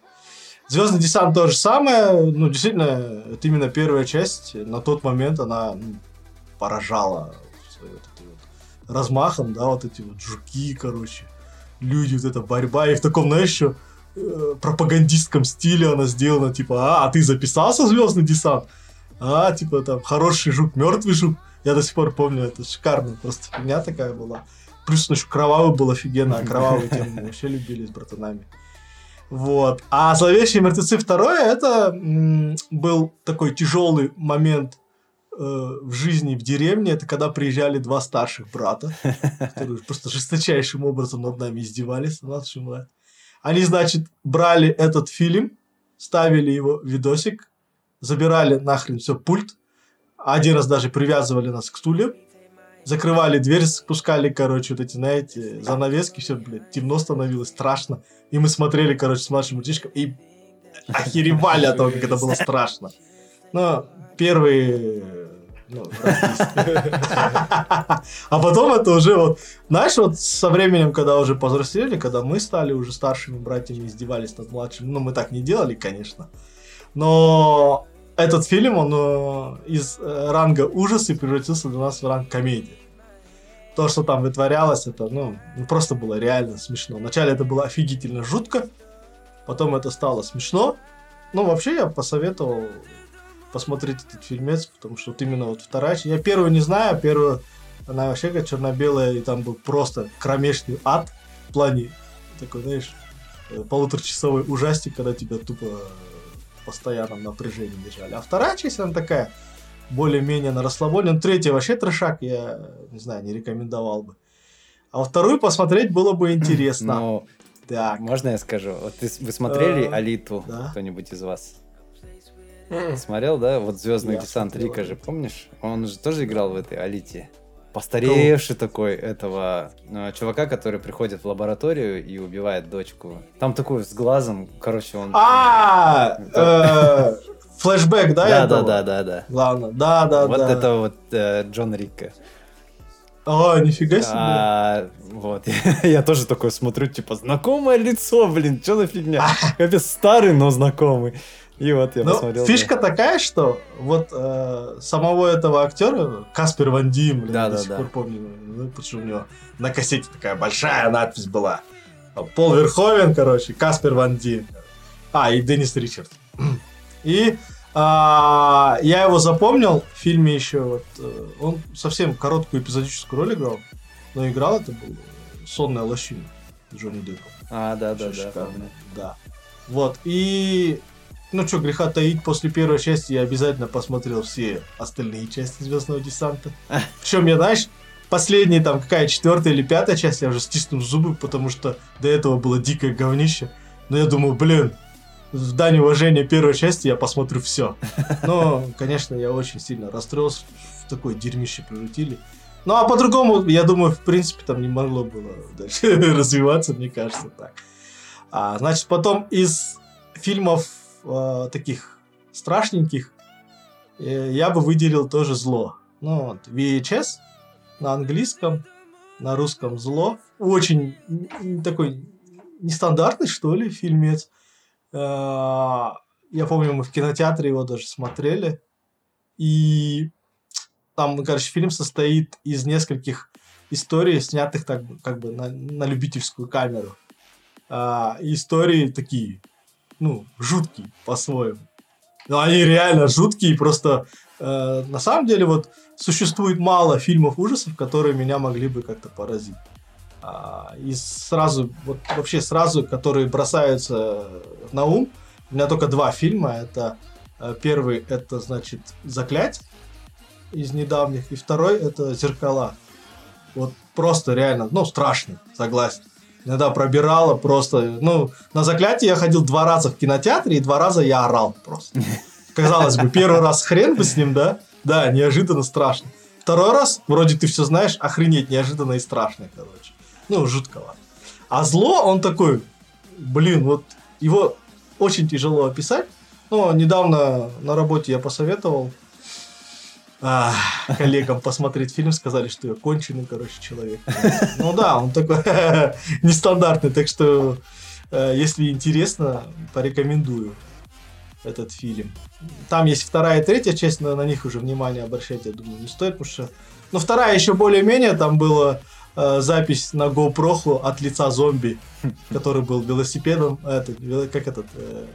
Звездный десант то же самое. Ну, действительно, это именно первая часть. На тот момент она ну, поражала своей вот этой вот размахом, да, вот эти вот жуки, короче. Люди, вот эта борьба. И в таком, знаешь, еще э, пропагандистском стиле она сделана, типа, а, а ты записался в Звездный десант? А, типа, там, хороший жук, мертвый жук. Я до сих пор помню, это шикарно, просто фигня такая была. Плюс он еще кровавый был офигенно, а кровавый тему мы вообще любили с братанами. Вот. А «Зловещие мертвецы» второе, это м, был такой тяжелый момент э, в жизни в деревне. Это когда приезжали два старших брата, которые просто жесточайшим образом над нами издевались. брат. Они, значит, брали этот фильм, ставили его видосик, забирали нахрен все пульт, один раз даже привязывали нас к стульям, закрывали дверь, спускали, короче, вот эти, знаете, занавески, все, блядь, темно становилось, страшно. И мы смотрели, короче, с младшим братишком и охеревали от того, как это было страшно. Но первые... ну. А потом это уже вот, знаешь, вот со временем, когда уже повзрослели, когда мы стали уже старшими братьями, издевались над младшими, ну, мы так не делали, конечно, но этот фильм, он э, из э, ранга ужасы превратился для нас в ранг комедии. То, что там вытворялось, это, ну, ну, просто было реально смешно. Вначале это было офигительно жутко, потом это стало смешно. Ну, вообще, я посоветовал посмотреть этот фильмец, потому что вот именно вот вторая. Я первую не знаю, а первую, она вообще как черно-белая, и там был просто кромешный ад в плане такой, знаешь, э, полуторачасовой ужастик, когда тебя тупо в постоянном напряжении держали. А вторая часть, она такая, более-менее на расслабоне. Ну, третья вообще трешак, я не знаю, не рекомендовал бы. А во вторую посмотреть было бы интересно. Ну, Так. можно я скажу? Вот ты- вы смотрели Алиту, да. кто-нибудь из вас? Смотрел, да? Вот Звездный Я десант смотрел. Рика же, помнишь? Он же тоже играл в этой Алите. Постаревший такой этого э, чувака, который приходит в лабораторию и убивает дочку. Там такой с глазом, короче, он... А, э, флешбэк, да? да, да, да, да, да. Главное, да, да, Вот да. это вот э, Джон Рикка. А, нифига себе. А, вот, *laughs* я тоже такой смотрю, типа, знакомое лицо, блин, что за фигня? Капец, старый, но знакомый. И вот я Ну, посмотрел. фишка такая, что вот э, самого этого актера, Каспер Ван Дим, блин, Да, до да, сих да. пор помню, ну, что у него на кассете такая большая надпись была. Пол Верховен, короче, Каспер Ван Дим. А, и Деннис Ричард. *clears throat* И а, я его запомнил в фильме еще. Вот, э, он совсем короткую эпизодическую роль играл. Но играл это был «Сонная лощина» Джонни Деппа. А, да, да, да, шикарно. помню. Да. Вот. И ну что, греха таить, после первой части я обязательно посмотрел все остальные части Звездного десанта. *laughs* Причем я, знаешь, последняя там какая четвертая или пятая часть, я уже стиснул зубы, потому что до этого было дикое говнище. Но я думаю, блин, в дань уважения первой части я посмотрю все. *laughs* Но, конечно, я очень сильно расстроился, в такое дерьмище превратили. Ну, а по-другому, я думаю, в принципе, там не могло было дальше *laughs* развиваться, мне кажется, так. А, значит, потом из фильмов э, таких страшненьких э, я бы выделил тоже зло. Ну, вот, VHS на английском, на русском зло. Очень такой нестандартный, что ли, фильмец. Э, Я помню, мы в кинотеатре его даже смотрели. И там, короче, фильм состоит из нескольких историй, снятых так как бы на, на любительскую камеру. И истории такие, ну, жуткие по-своему. Но они реально жуткие, просто э, на самом деле вот существует мало фильмов ужасов, которые меня могли бы как-то поразить. А, и сразу, вот вообще сразу, которые бросаются на ум, у меня только два фильма. Это э, первый, это значит «Заклять» из недавних, и второй это «Зеркала». Вот просто реально, ну, страшный, согласен. Иногда пробирало просто. Ну, на заклятие я ходил два раза в кинотеатре, и два раза я орал просто. Казалось бы, первый раз хрен бы с ним, да? Да, неожиданно страшно. Второй раз, вроде ты все знаешь, охренеть, неожиданно и страшно, короче. Ну, жутковато. А зло, он такой, блин, вот его очень тяжело описать. Но недавно на работе я посоветовал коллегам посмотреть фильм, сказали, что я конченый, короче, человек. Ну да, он такой *laughs* нестандартный, так что, э, если интересно, порекомендую этот фильм. Там есть вторая и третья часть, но на них уже внимание обращать, я думаю, не стоит, потому что... Ну, вторая еще более-менее, там была э, запись на GoPro от лица зомби, который был велосипедом, это, вело- как этот, э,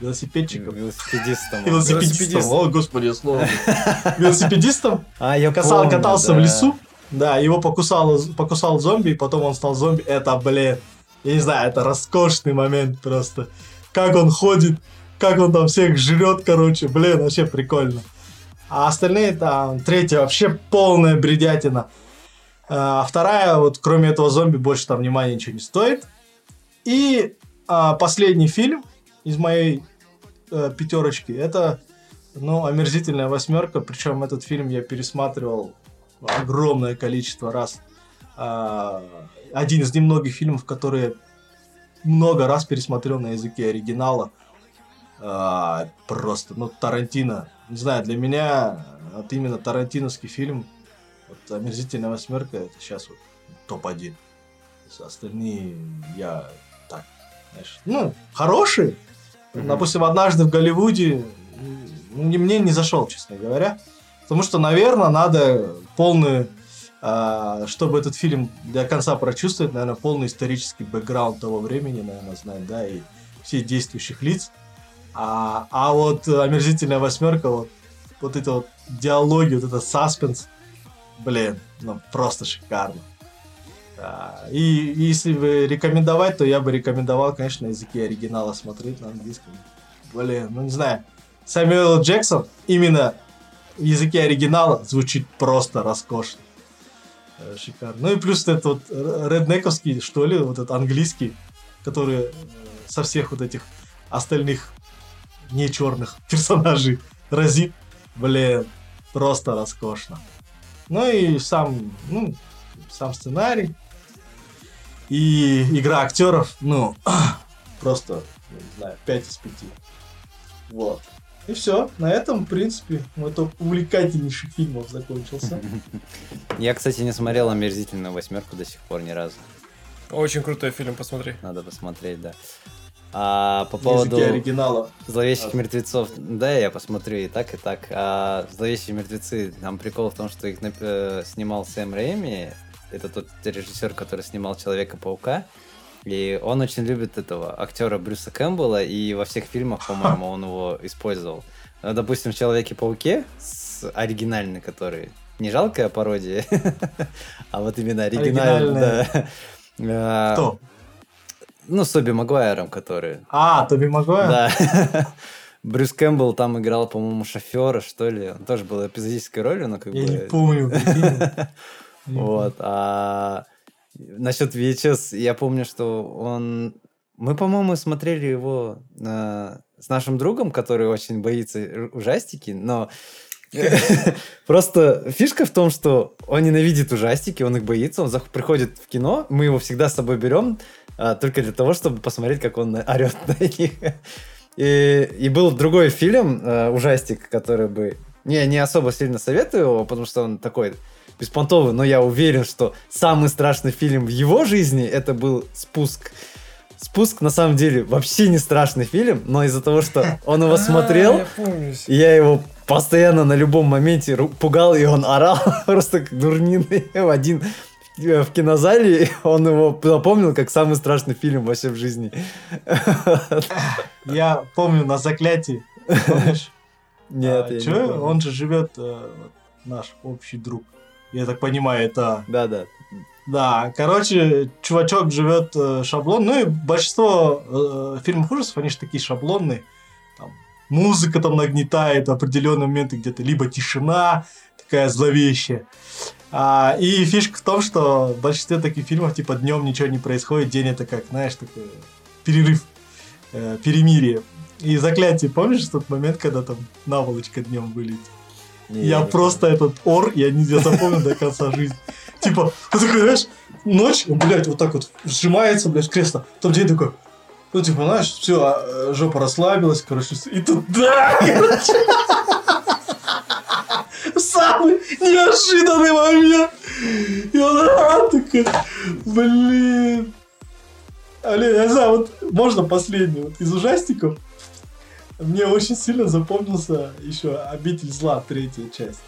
велосипедчиком. Велосипедистом. Велосипедистом. Велосипедист. О, господи, слово. *laughs* Велосипедистом А, я касал, катался в лесу. Да, его покусал, покусал зомби, и потом он стал зомби. Это, блин, я не знаю, это роскошный момент просто. Как он ходит, как он там всех жрет, короче, блин, вообще прикольно. А остальные там, третья вообще полная бредятина. А вторая, вот кроме этого зомби, больше там внимания ничего не стоит. И а, последний фильм из моей э, пятерочки, это, ну, омерзительная восьмерка. Причем этот фильм я пересматривал огромное количество раз. А, один из немногих фильмов, которые много раз пересмотрел на языке оригинала. А, просто, ну, Тарантино. Не знаю, для меня вот именно тарантиновский фильм, вот «Омерзительная восьмерка», это сейчас вот топ-1. Остальные я так, знаешь, ну, хорошие. Мгм. Допустим, однажды в Голливуде мне не зашел, честно говоря. Потому что, наверное, надо полную, а, чтобы этот фильм до конца прочувствовать, наверное, полный исторический бэкграунд того времени, наверное, знать, да, и все действующих лиц. А, а вот омерзительная восьмерка, вот, вот это вот диалоги, вот этот саспенс, блин, ну просто шикарно. И если бы рекомендовать, то я бы рекомендовал, конечно, на языке оригинала смотреть на английском. Блин, ну не знаю. Сэмюэл. Джексон именно в языке оригинала звучит просто роскошно. Э, Шикарно. Ну и плюс этот вот реднековский, что ли, вот этот английский, который э, со всех вот этих остальных не черных *laughs* персонажей разит. Блин, просто роскошно. Ну и сам, ну, сам сценарий. И игра актеров, ну, *clears throat* просто, не знаю, 5 из 5. Вот. И все. На этом, в принципе, мой топ увлекательнейших фильмов закончился. *laughs* Я, кстати, не смотрел «Омерзительную восьмерку» до сих пор ни разу. Очень крутой фильм, посмотри. Надо посмотреть, да. А по поводу оригинала. зловещих А. мертвецов, да, я посмотрю и так, и так. А зловещие мертвецы, там прикол в том, что их нап- э, снимал Сэм Рэйми, это тот режиссер, который снимал Человека-паука. И он очень любит этого актера Брюса Кэмпбелла, и во всех фильмах, по-моему, он его использовал. Ну, Допустим, в Человеке-пауке, с оригинальный, который не жалкая пародия, *laughs* а вот именно оригинальный, да. А, Кто? Ну, с Тоби Магуайром, который А, Тоби Магуайр? да. *laughs* Брюс Кэмпбелл там играл, по-моему, шофера, что ли. Он тоже был эпизодической ролью, но как Я бы... не помню. *laughs* Вот. А насчет VHS, я помню, что он... Мы, по-моему, смотрели его э, с нашим другом, который очень боится ужастики, но *laughs* просто фишка в том, что он ненавидит ужастики, он их боится, он приходит в кино, мы его всегда с собой берем, а, только для того, чтобы посмотреть, как он *laughs* орет на них. И, и был другой фильм, э, ужастик, который бы... Не, не особо сильно советую его, потому что он такой беспонтовый, но я уверен, что самый страшный фильм в его жизни это был «Спуск». «Спуск» на самом деле вообще не страшный фильм, но из-за того, что он его *laughs* А, смотрел, Я помню. и я его постоянно на любом моменте пугал, и он орал *laughs* просто как дурниный *laughs* в один э, в кинозале, он его запомнил как самый страшный фильм вообще в жизни. Я помню на заклятии. Помнишь? Нет, А, я не чё? помню. Он же живет, э, наш общий друг. Я так понимаю, это... Да-да. Да, короче, чувачок живет э, шаблон. Ну и большинство э, фильмов ужасов, они же такие шаблонные. Там, музыка там нагнетает в определенные моменты где-то, либо тишина такая зловещая. А, и фишка в том, что в большинстве таких фильмов, типа, днем ничего не происходит, день это как, знаешь, такой перерыв, э, перемирие. И заклятие, помнишь тот момент, когда там наволочка днем вылетит? Не, я не просто этот ор, я не я запомнил до конца жизни. Типа, вот такой, знаешь, ночь, блядь, вот так вот сжимается, блядь, кресло. Потом день такой, ну, типа, знаешь, все, жопа расслабилась, короче, и тут, да, короче. Самый неожиданный момент. И он, а, такой, блин. Блин, я знаю, вот можно последний вот из ужастиков. Мне очень сильно запомнился еще «Обитель зла», третья часть.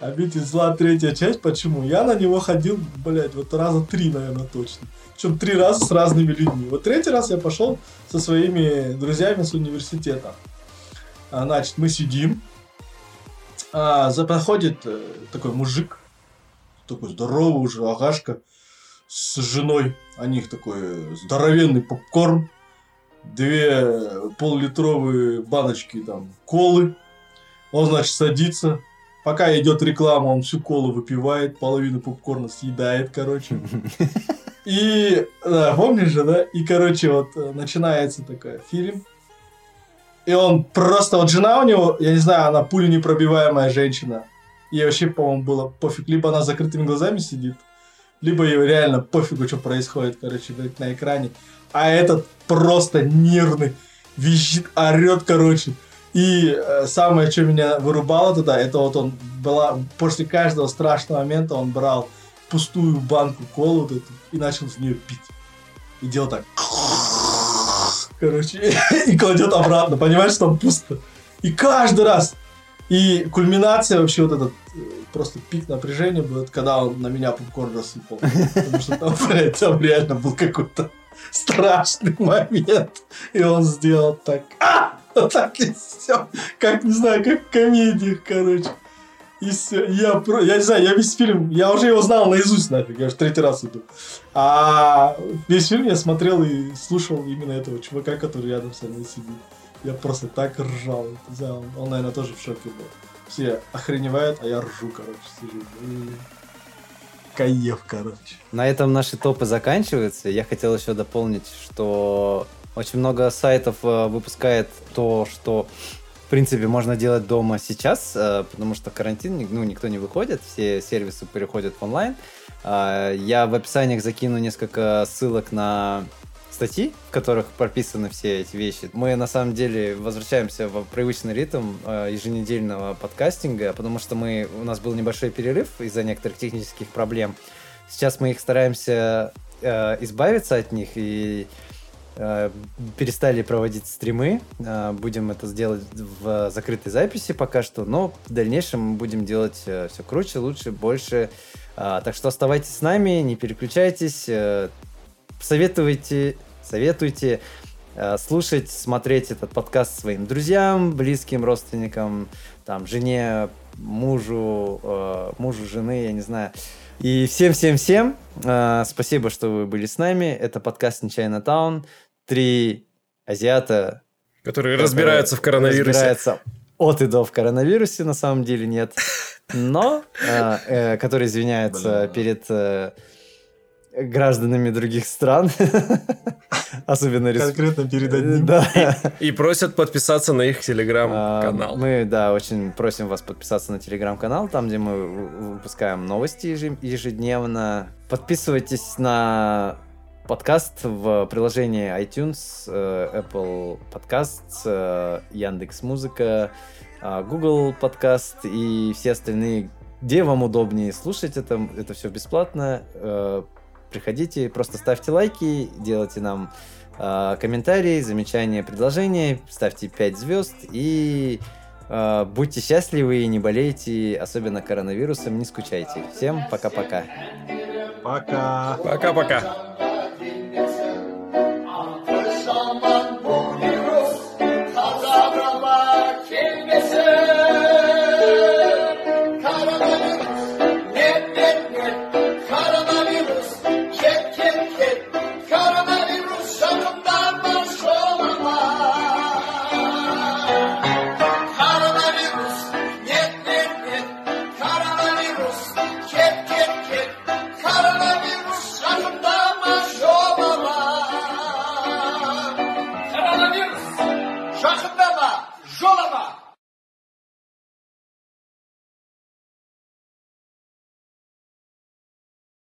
«Обитель зла», третья часть. Почему? Я на него ходил, блядь, вот раза три, наверное, точно. Причем три раза с разными людьми. Вот третий раз я пошел со своими друзьями с университета. А, значит, мы сидим. А, за- проходит э, такой мужик, такой здоровый уже, агашка, с женой. У них такой здоровенный попкорн, две поллитровые баночки там колы. Он, значит, садится. Пока идет реклама, он всю колу выпивает, половину попкорна съедает, короче. *laughs* И, да, помнишь же, да? И, короче, вот э, начинается такой фильм. И он просто, вот жена у него, я не знаю, она пуля непробиваемая женщина. Ей вообще, по-моему, было пофиг. Либо она с закрытыми глазами сидит, либо ей реально пофигу, что происходит, короче, на экране. А этот просто нервный, визжит, орет, короче. И э, самое, что меня вырубало тогда, это вот он была после каждого страшного момента он брал пустую банку колы вот эту и начал в нее пить. И делал так. Короче, *laughs* и кладет обратно. Понимаешь, что там пусто. И каждый раз. И кульминация вообще вот этот э, просто пик напряжения будет, когда он на меня попкорн рассыпал. Потому что там, *laughs* там реально был какой-то страшный момент. И он сделал так. А! Вот так и все. Как, не знаю, как в комедиях, короче. И все. Я, я не знаю, я весь фильм, я уже его знал наизусть нафиг, я уже третий раз иду. А весь фильм я смотрел и слушал именно этого чувака, который рядом со мной сидит. Я просто так ржал. Он, он, наверное, тоже в шоке был. Все охреневают, а я ржу, короче, сижу. Каев, короче. На этом наши топы заканчиваются. Я хотел еще дополнить, что Очень много сайтов э, выпускает то, что в принципе можно делать дома сейчас, э, потому что карантин, ну, никто не выходит, все сервисы переходят в онлайн. Э, я в описаниях закину несколько ссылок на статьи, в которых прописаны все эти вещи. Мы на самом деле возвращаемся в привычный ритм э, еженедельного подкастинга, потому что мы у нас был небольшой перерыв из-за некоторых технических проблем. Сейчас мы их стараемся э, избавиться от них и э, перестали проводить стримы. Э, будем это сделать в закрытой записи пока что, но в дальнейшем мы будем делать э, все круче, лучше, больше. Э, так что оставайтесь с нами, не переключайтесь. Э, советуйте, советуйте э, слушать, смотреть этот подкаст своим друзьям, близким, родственникам, там, жене, мужу, э, мужу жены, я не знаю. И всем-всем-всем э, спасибо, что вы были с нами. Это подкаст Нечаянно Таун. Три азиата, Которые разбираются в коронавирусе. разбираются от и до в коронавирусе, на самом деле нет. *laughs* Но, э, э, которые извиняются перед э, гражданами других стран, *laughs* особенно Конкретно перед одним. Да. И просят подписаться на их А, телеграм-канал. Мы, да, очень просим вас подписаться на телеграм-канал, там, где мы выпускаем новости ежедневно. Подписывайтесь на подкаст в приложении iTunes, э, Apple Podcasts, э, Яндекс Музыка, э, Google Подкаст и все остальные, где вам удобнее слушать это. Это все бесплатно. Приходите, просто ставьте лайки, делайте нам э, комментарии, замечания, предложения, ставьте 5 звезд и э, будьте счастливы и не болейте, особенно коронавирусом, не скучайте. Всем пока-пока. Пока. Пока-пока.